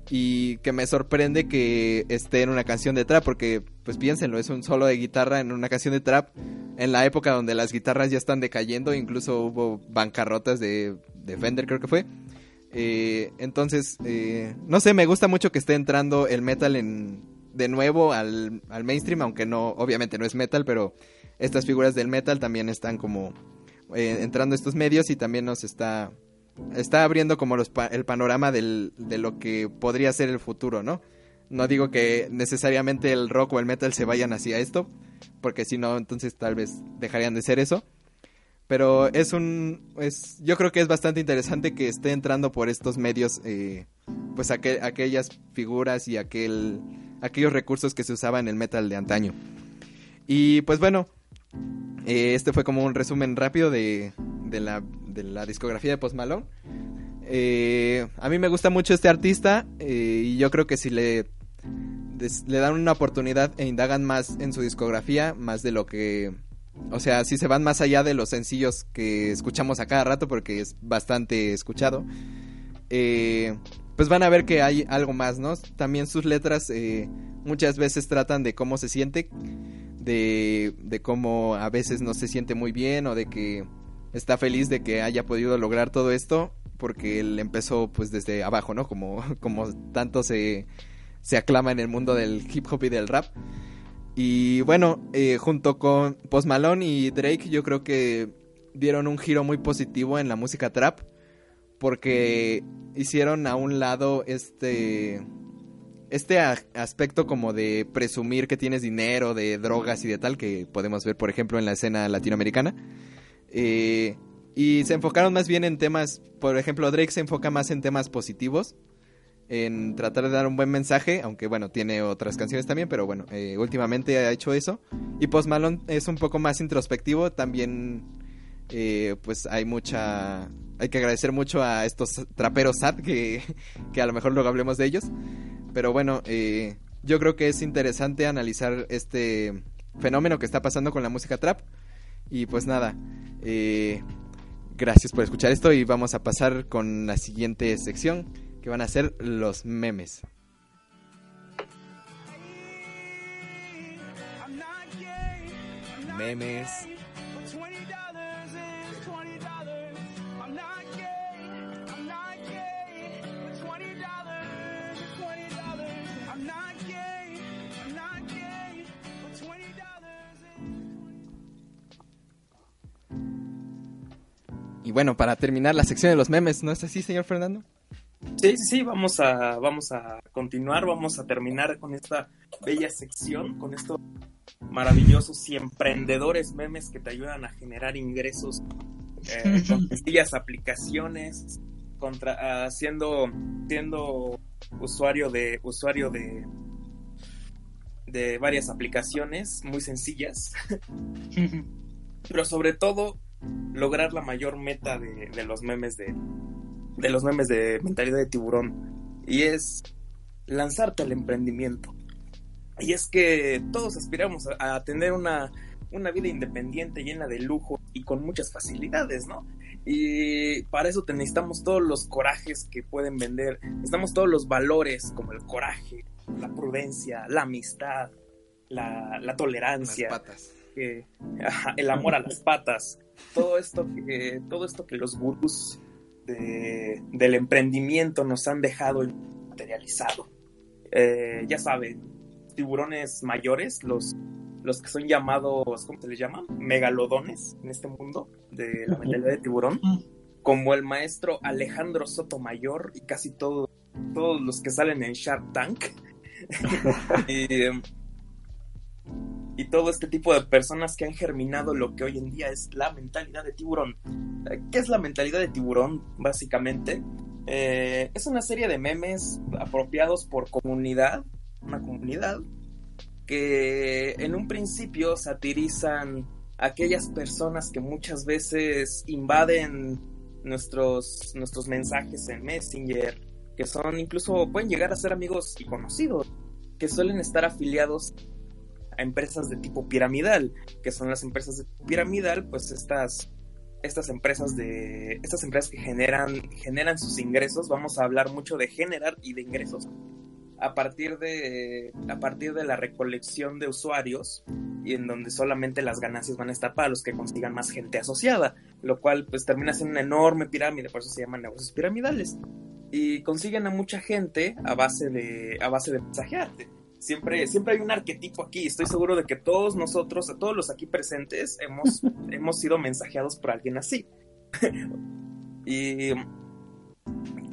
Y que me sorprende que esté en una canción de trap, porque pues piénsenlo, es un solo de guitarra en una canción de trap, en la época donde las guitarras ya están decayendo, incluso hubo bancarrotas de, de Fender creo que fue. Eh, entonces, eh, no sé, me gusta mucho que esté entrando el metal en, de nuevo al, al mainstream, aunque no, obviamente no es metal, pero estas figuras del metal también están como eh, entrando a estos medios y también nos está, está abriendo como el panorama de lo que podría ser el futuro, ¿no? No digo que necesariamente el rock o el metal se vayan hacia esto, porque si no, entonces tal vez dejarían de ser eso. Pero es un, es, yo creo que es bastante interesante que esté entrando por estos medios, eh, pues aquel- aquellas figuras y aquel, aquellos recursos que se usaban en el metal de antaño. Y pues bueno, eh, este fue como un resumen rápido de, de, la, de la discografía de Post Malone. Eh, a mí me gusta mucho este artista eh, y yo creo que si le, le dan una oportunidad e indagan más en su discografía, más de lo que... O sea, si se van más allá de los sencillos que escuchamos a cada rato, porque es bastante escuchado, eh, pues van a ver que hay algo más, ¿no? También sus letras eh, muchas veces tratan de cómo se siente, de, de cómo a veces no se siente muy bien o de que está feliz de que haya podido lograr todo esto porque él empezó pues desde abajo, ¿no? Como, como tanto se, se aclama en el mundo del hip hop y del rap. Y bueno, eh, junto con Post Malone y Drake yo creo que dieron un giro muy positivo en la música trap porque hicieron a un lado este este aspecto como de presumir que tienes dinero, de drogas y de tal, que podemos ver, por ejemplo, en la escena latinoamericana. Eh, y se enfocaron más bien en temas, por ejemplo, Drake se enfoca más en temas positivos, en tratar de dar un buen mensaje, aunque bueno, tiene otras canciones también, pero bueno, eh, últimamente ha hecho eso. Y Post Malone es un poco más introspectivo, también eh, pues hay mucha... Hay que agradecer mucho a estos traperos sad que, que a lo mejor luego hablemos de ellos. Pero bueno, eh, yo creo que es interesante analizar este fenómeno que está pasando con la música trap. Y pues nada, gracias por escuchar esto y vamos a pasar con la siguiente sección que van a ser los memes. Memes. Y bueno, para terminar la sección de los memes, ¿no es así, señor Fernando? Sí, sí, sí, vamos a, vamos a continuar, vamos a terminar con esta bella sección, con estos maravillosos y emprendedores memes que te ayudan a generar ingresos eh, con sencillas aplicaciones, contra, siendo, siendo usuario de usuario de de varias aplicaciones muy sencillas, pero sobre todo lograr la mayor meta de, de los memes de, de los memes de mentalidad de tiburón y es lanzarte al emprendimiento. Y es que todos aspiramos a, a tener una, una vida independiente llena de lujo y con muchas facilidades, ¿no? Y para eso te necesitamos todos los corajes que pueden vender, necesitamos todos los valores como el coraje, la prudencia, la amistad, la, la tolerancia, patas. que- ajá, el amor a las patas, todo esto que, todo esto que los gurús de- del emprendimiento nos han dejado materializado. Eh, ya saben, tiburones mayores, los, los que son llamados, ¿cómo se les llama? Megalodones en este mundo de la mentalidad de tiburón, como el maestro Alejandro Sotomayor y casi todo- todos los que salen en Shark Tank. y, em, y todo este tipo de personas que han germinado lo que hoy en día es la mentalidad de tiburón. Eh, ¿Qué es la mentalidad de tiburón? Básicamente Eh, es una serie de memes apropiados por comunidad, una comunidad, que en un principio satirizan a aquellas personas que muchas veces invaden nuestros, nuestros mensajes en Messenger, que son incluso pueden llegar a ser amigos y conocidos, que suelen estar afiliados empresas de tipo piramidal, que son las empresas de piramidal, pues estas estas empresas de estas empresas que generan generan sus ingresos, vamos a hablar mucho de generar y de ingresos a partir de a partir de la recolección de usuarios y en donde solamente las ganancias van a estar para los que consigan más gente asociada, lo cual pues termina siendo una enorme pirámide, por eso se llaman negocios piramidales. Y consiguen a mucha gente a base de a base de mensajearte siempre, siempre hay un arquetipo aquí. Estoy seguro de que todos nosotros, todos los aquí presentes, hemos, hemos sido mensajeados por alguien así. y,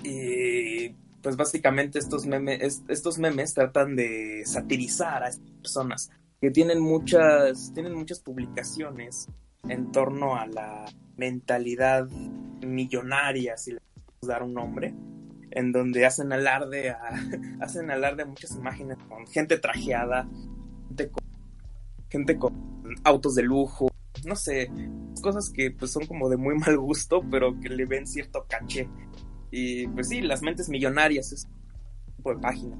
y, pues básicamente estos memes, estos memes tratan de satirizar a estas personas que tienen muchas, tienen muchas publicaciones en torno a la mentalidad millonaria, si le podemos dar un nombre, en donde hacen alarde a, hacen alarde a muchas imágenes con gente trajeada, gente con, gente con autos de lujo, no sé, cosas que pues son como de muy mal gusto, pero que le ven cierto caché. Y pues sí, las mentes millonarias es tipo de página.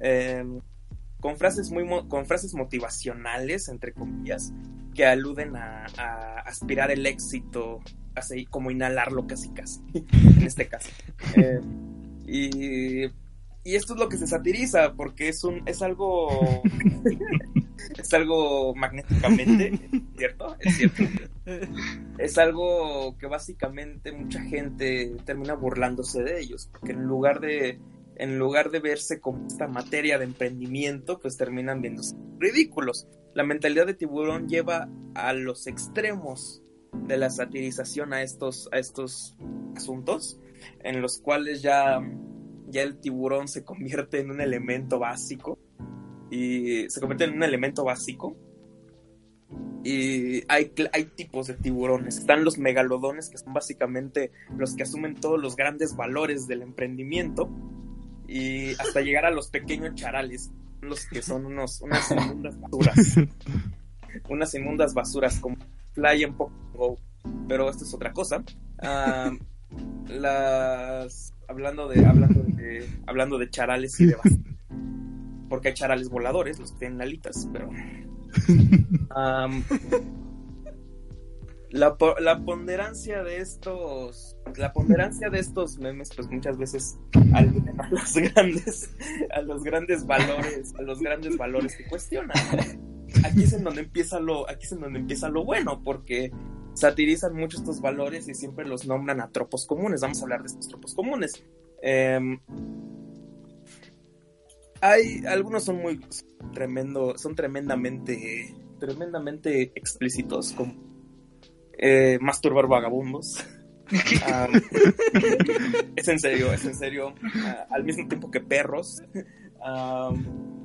Em, con frases muy con frases motivacionales, entre comillas, que aluden a, a aspirar el éxito, así como inhalarlo casi casi, en este caso. Eh, y, y esto es lo que se satiriza, porque es un, es algo, es algo magnéticamente, ¿cierto? Es cierto. Es algo que básicamente mucha gente termina burlándose de ellos, porque en lugar de, en lugar de verse como esta materia de emprendimiento, pues terminan viéndose ridículos. La mentalidad de tiburón lleva a los extremos de la satirización a estos, a estos asuntos en los cuales ya, ya el tiburón se convierte en un elemento básico y se convierte en un elemento básico y hay, hay tipos de tiburones. Están los megalodones, que son básicamente los que asumen todos los grandes valores del emprendimiento, y hasta llegar a los pequeños charales, los que son unos, unas inmundas basuras. unas inmundas basuras como Fly en Pokémon Pero esto es otra cosa. Ah, las hablando de hablando de hablando de charales y de porque hay charales voladores los que tienen alitas pero la, la ponderancia de estos la ponderancia de estos memes pues muchas veces a los grandes a los grandes valores a los grandes valores que cuestionan. Aquí es donde empieza lo aquí es en donde empieza lo bueno porque satirizan mucho estos valores y siempre los nombran a tropos comunes. Vamos a hablar de estos tropos comunes. Em, hay algunos son muy tremendo, son tremendamente, tremendamente explícitos, como eh, masturbar vagabundos. es en serio, es en serio. al mismo tiempo que perros.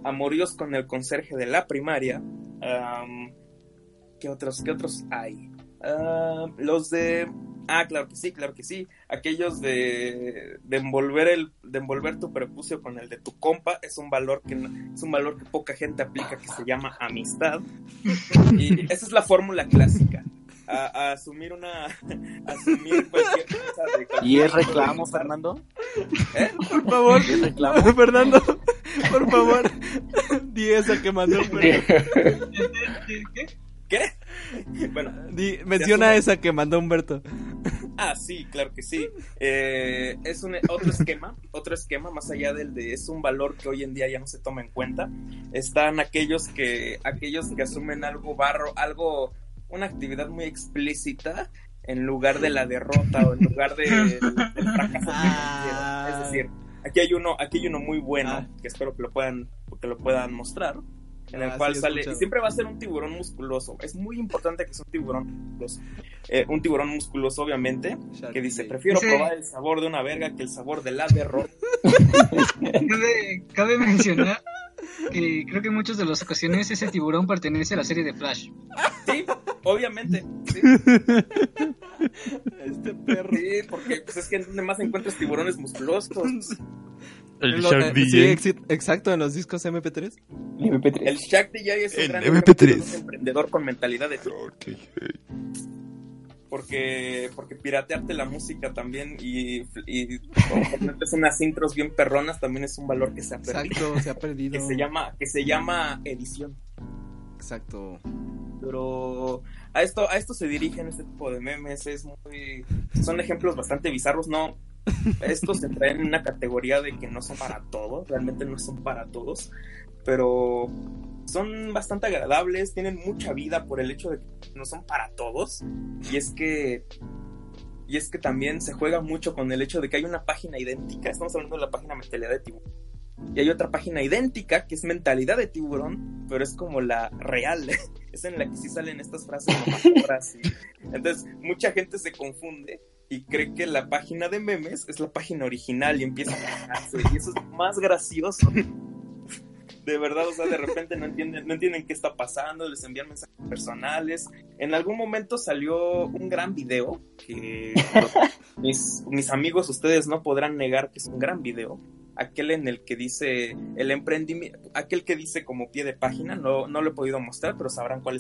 amoríos con el conserje de la primaria. ¿Qué otros, qué otros hay? Ah, los de. Ah, claro que sí, claro que sí. Aquellos de, de envolver el, de envolver tu prepucio con el de tu compa es un valor que es un valor que poca gente aplica que se llama amistad. Y esa es la fórmula clásica. A, asumir una asumir cualquier cosa de ¿Y es reclamo, Fernando? ¿Eh? Por favor, ¿Es reclamo? Fernando, por favor, di esa que mandó. ¿Qué? Bueno, Di- menciona esa que mandó Humberto. Ah, sí, claro que sí. Eh, es un otro esquema, otro esquema más allá del de es un valor que hoy en día ya no se toma en cuenta. Están aquellos que aquellos que asumen algo barro, algo una actividad muy explícita en lugar de la derrota o en lugar de, del fracaso. Es decir, aquí hay uno, aquí hay uno muy bueno Ah. que espero que lo puedan que lo puedan mostrar. En el Ah, cual sí, sale, y siempre va a ser un tiburón musculoso. Es muy importante que sea un tiburón musculoso. Eh, un tiburón musculoso, obviamente, que dice, prefiero Sí. probar el sabor de una verga que el sabor de la derrota. Cabe, cabe mencionar que creo que en muchas de las ocasiones ese tiburón pertenece a la serie de Flash. Sí, obviamente. sí. Este perro. Sí, porque pues, es que donde más encuentras tiburones musculosos. El Lo- Shark eh, sí, DJ. exacto, en los discos MP3. El MP3. El Shaq DJ es un El gran MP3. ejemplo de un emprendedor con mentalidad de porque porque piratearte la música también y, y unas intros bien perronas también es un valor que se ha perdido Exacto, se ha perdido. que se llama que se llama edición Exacto. pero a esto a esto se dirigen este tipo de memes es muy son ejemplos bastante bizarros no estos traen en una categoría de que no son para todos realmente no son para todos pero son bastante agradables tienen mucha vida por el hecho de que no son para todos. Y es que y es que también se juega mucho con el hecho de que hay una página idéntica estamos hablando de la página mentalidad de tiburón y hay otra página idéntica que es mentalidad de tiburón pero es como la real es en la que sí salen estas frases entonces mucha gente se confunde y cree que la página de memes es la página original y empieza a quejarse y eso es más gracioso de verdad, o sea, de repente no entienden, no entienden qué está pasando, les envían mensajes personales. En algún momento salió un gran video que mis, amigos, ustedes no podrán negar que es un gran video. Aquel en el que dice el emprendimiento, aquel que dice como pie de página, no, no lo he podido mostrar, pero sabrán cuál.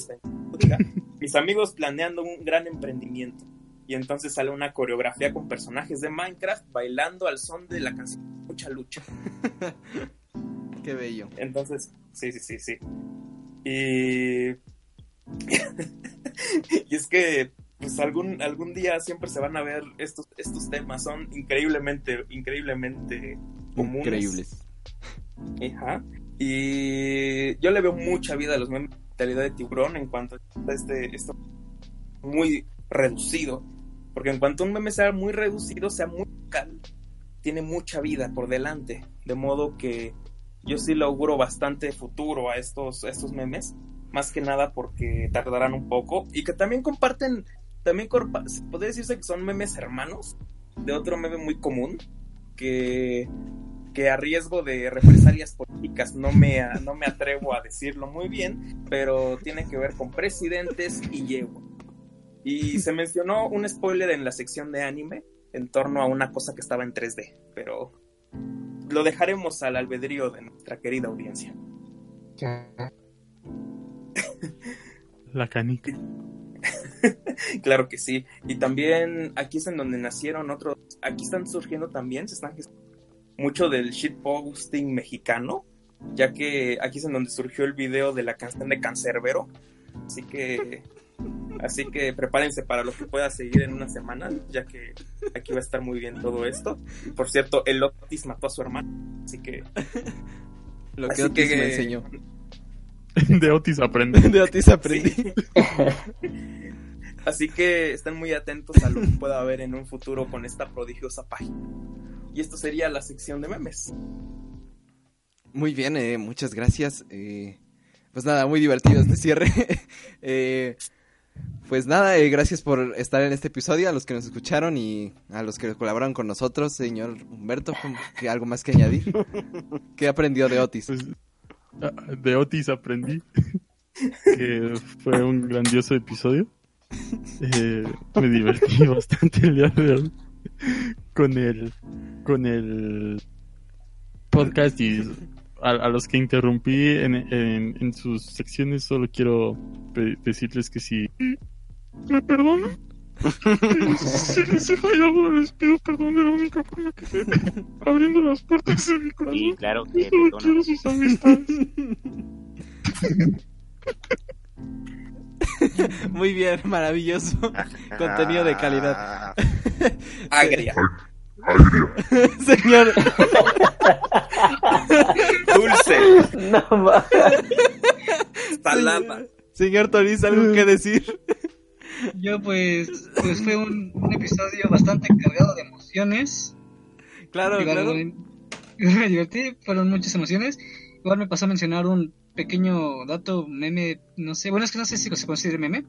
Diga, Mis amigos planeando un gran emprendimiento. Y entonces sale una coreografía con personajes de Minecraft bailando al son de la canción Mucha Lucha. Qué bello. Entonces, sí, sí, sí, sí. Y. y es que, pues algún, algún día siempre se van a ver estos, estos temas. Son increíblemente, increíblemente comunes. Increíbles. Ajá. Y yo le veo mucha vida a los memes de mentalidad de tiburón en cuanto a este, esto muy reducido. Porque en cuanto un meme sea muy reducido, sea muy local, tiene mucha vida por delante. De modo que yo sí le auguro bastante futuro a estos, estos memes. Más que nada porque tardarán un poco. Y que también comparten, también podría decirse que son memes hermanos de otro meme muy común. Que que a riesgo de represalias políticas no me, no me atrevo a decirlo muy bien, pero tiene que ver con presidentes y yegua. Y se mencionó un spoiler en la sección de anime en torno a una cosa que estaba en 3D, pero lo dejaremos al albedrío de nuestra querida audiencia. La canica. Claro que sí. Y también aquí es en donde nacieron otros. Aquí están surgiendo también, se están mucho del shitposting mexicano, ya que aquí es en donde surgió el video de la canción de Cancerbero. Así que. Así que prepárense para lo que pueda seguir en una semana, ya que aquí va a estar muy bien todo esto. Por cierto, el Otis mató a su hermano. Así que. Lo que Así Otis que- me enseñó. De Otis aprende. De Otis aprendí. Sí. Así que estén muy atentos a lo que pueda haber en un futuro con esta prodigiosa página. Y esto sería la sección de memes. Muy bien, eh, muchas gracias. eh, pues nada, muy divertido este cierre. Eh, pues nada, eh, gracias por estar en este episodio, a los que nos escucharon y a los que colaboraron con nosotros, señor Humberto, ¿qué- ¿algo más que añadir? ¿Qué aprendió de Otis? Pues, ah, de Otis aprendí que fue un grandioso episodio. Eh, me divertí bastante el día de hoy con el con el podcast y a, a los que interrumpí en, en, en sus secciones solo quiero pe- decirles que si me perdonan si les he fallado les pido perdón de la única forma que sé abriendo las puertas de mi corazón Sí, claro que Solo perdona. quiero sus amistades. Muy bien, maravilloso. Contenido de calidad. Agria, señor, dulce, No va. salada. señor Toriz, ¿algo que decir? Yo pues, pues fue un, un episodio bastante cargado de emociones. Claro, Igual claro. me- me divertí, fueron muchas emociones. Igual me pasó a mencionar un pequeño dato, meme, no sé, bueno, es que no sé si se considera meme.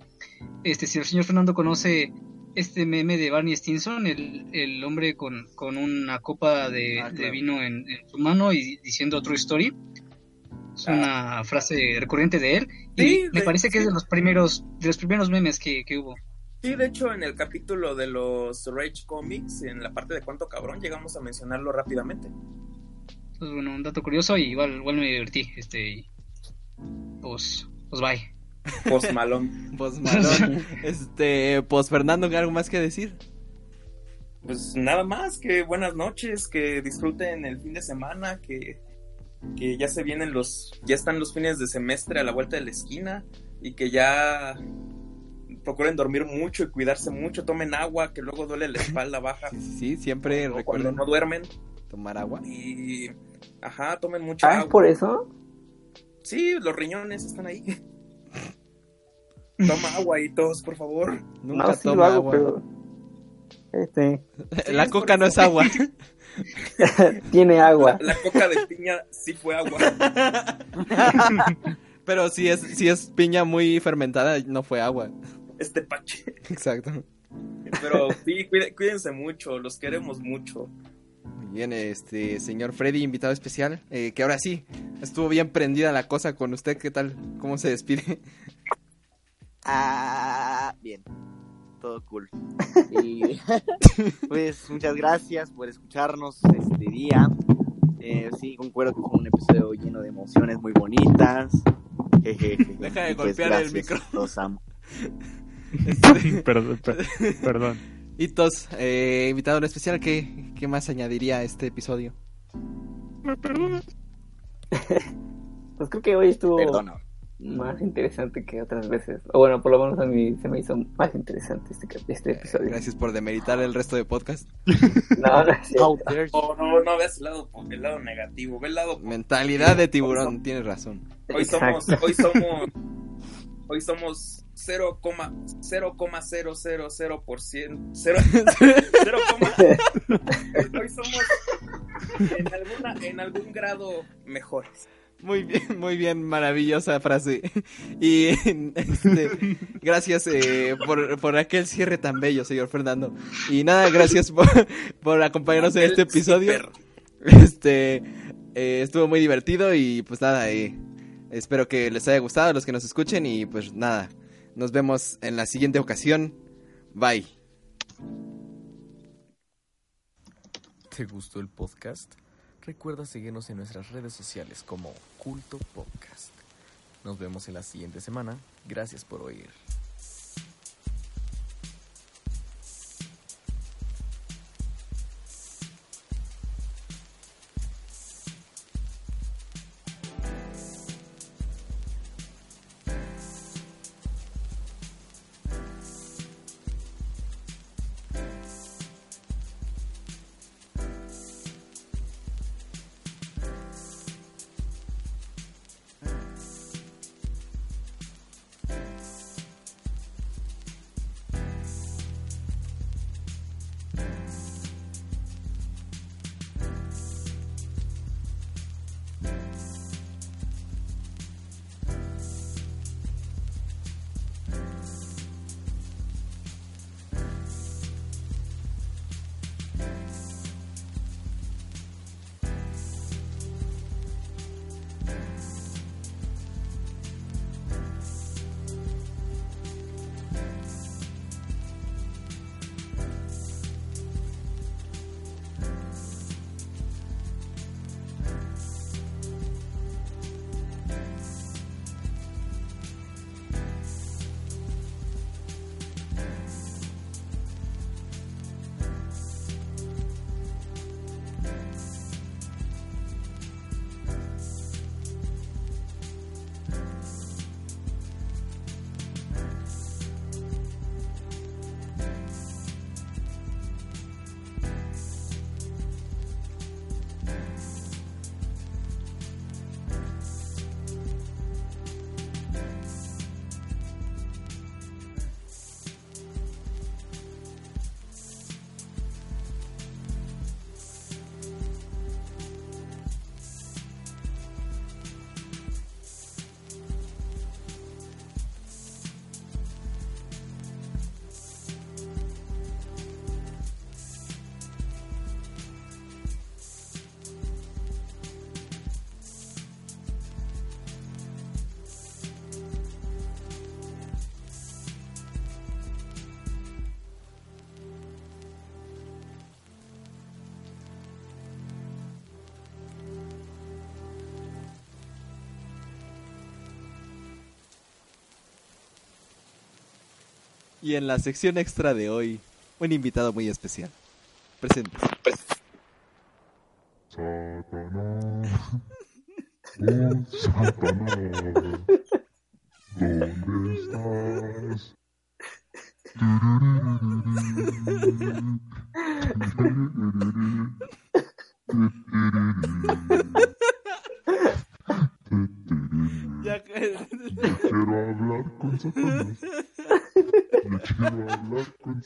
Este, si el señor Fernando conoce este meme de Barney Stinson, el, el hombre con, con una copa de, Ah, de claro. vino en, en su mano y diciendo True Story. Es una frase recurrente de él. Y Sí, me de- parece que es sí. de los primeros, de los primeros memes que, que hubo. Sí, de hecho, en el capítulo de los Rage Comics, en la parte de cuánto cabrón, llegamos a mencionarlo rápidamente. Pues bueno, un dato curioso y igual, igual me divertí. Este, pues, pues bye. Post Malón, este, pues Fernando, ¿algo más que decir? Pues nada más, que buenas noches, que disfruten el fin de semana, que, que ya se vienen los, ya están los fines de semestre a la vuelta de la esquina y que ya procuren dormir mucho y cuidarse mucho, tomen agua, que luego duele la espalda baja Sí, sí, sí, siempre o cuando recuerden no duermen tomar agua. y ajá, tomen mucha Ah, ¿es agua. por eso? Sí, los riñones están ahí. Toma agua y tos, por favor. Nunca no, sí lo toma hago, agua. pero... Este, Sí, La es por coca no es agua. tiene agua. La coca de piña sí fue agua. Pero si es, si es piña muy fermentada, no fue agua. Este pache. Exacto. Pero sí, cuide- cuídense mucho, los queremos mucho. Muy bien, este señor Freddy, invitado especial, eh, que ahora sí, estuvo bien prendida la cosa con usted, ¿qué tal? ¿Cómo se despide? Ah, bien. Todo cool. Y pues muchas gracias por escucharnos este día. Eh, sí, concuerdo que fue un episodio lleno de emociones muy bonitas. Jejeje. Deja de Y, pues, golpear el micro. Los amo. Este, perdón, per- perdón. Hitos, eh, invitado en especial, ¿qué, ¿qué más añadiría a este episodio? ¿Me perdonas? Pues creo que hoy estuvo Perdona. Más interesante que otras veces. O bueno, por lo menos a mí se me hizo más interesante este, este episodio. Gracias por demeritar el resto de podcast. No, no es. No, no, el lado, el lado negativo, ve el lado Mentalidad de tiburón, tienes razón. Hoy somos, Exacto. hoy somos, hoy somos 0,00000%, cero, cero coma- hoy somos en alguna, en algún grado mejores. Muy bien, muy bien, maravillosa frase. Y este, gracias eh, por, por aquel cierre tan bello, señor Fernando. Y nada, gracias por, por acompañarnos en este episodio. super- Este eh, estuvo muy divertido y pues nada, eh, espero que les haya gustado a los que nos escuchen y pues nada, nos vemos en la siguiente ocasión. Bye. ¿Te gustó el podcast? Recuerda seguirnos en nuestras redes sociales como Culto Podcast. Nos vemos en la siguiente semana. Gracias por oír. Y en la sección extra de hoy, un invitado muy especial. Presente.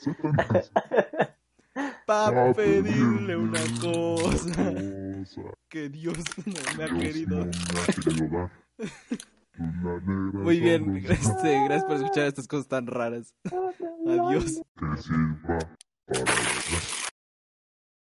Para pedirle una cosa, que Dios no me ha querido. Muy bien, gracias, este, gracias por escuchar estas cosas tan raras. Adiós.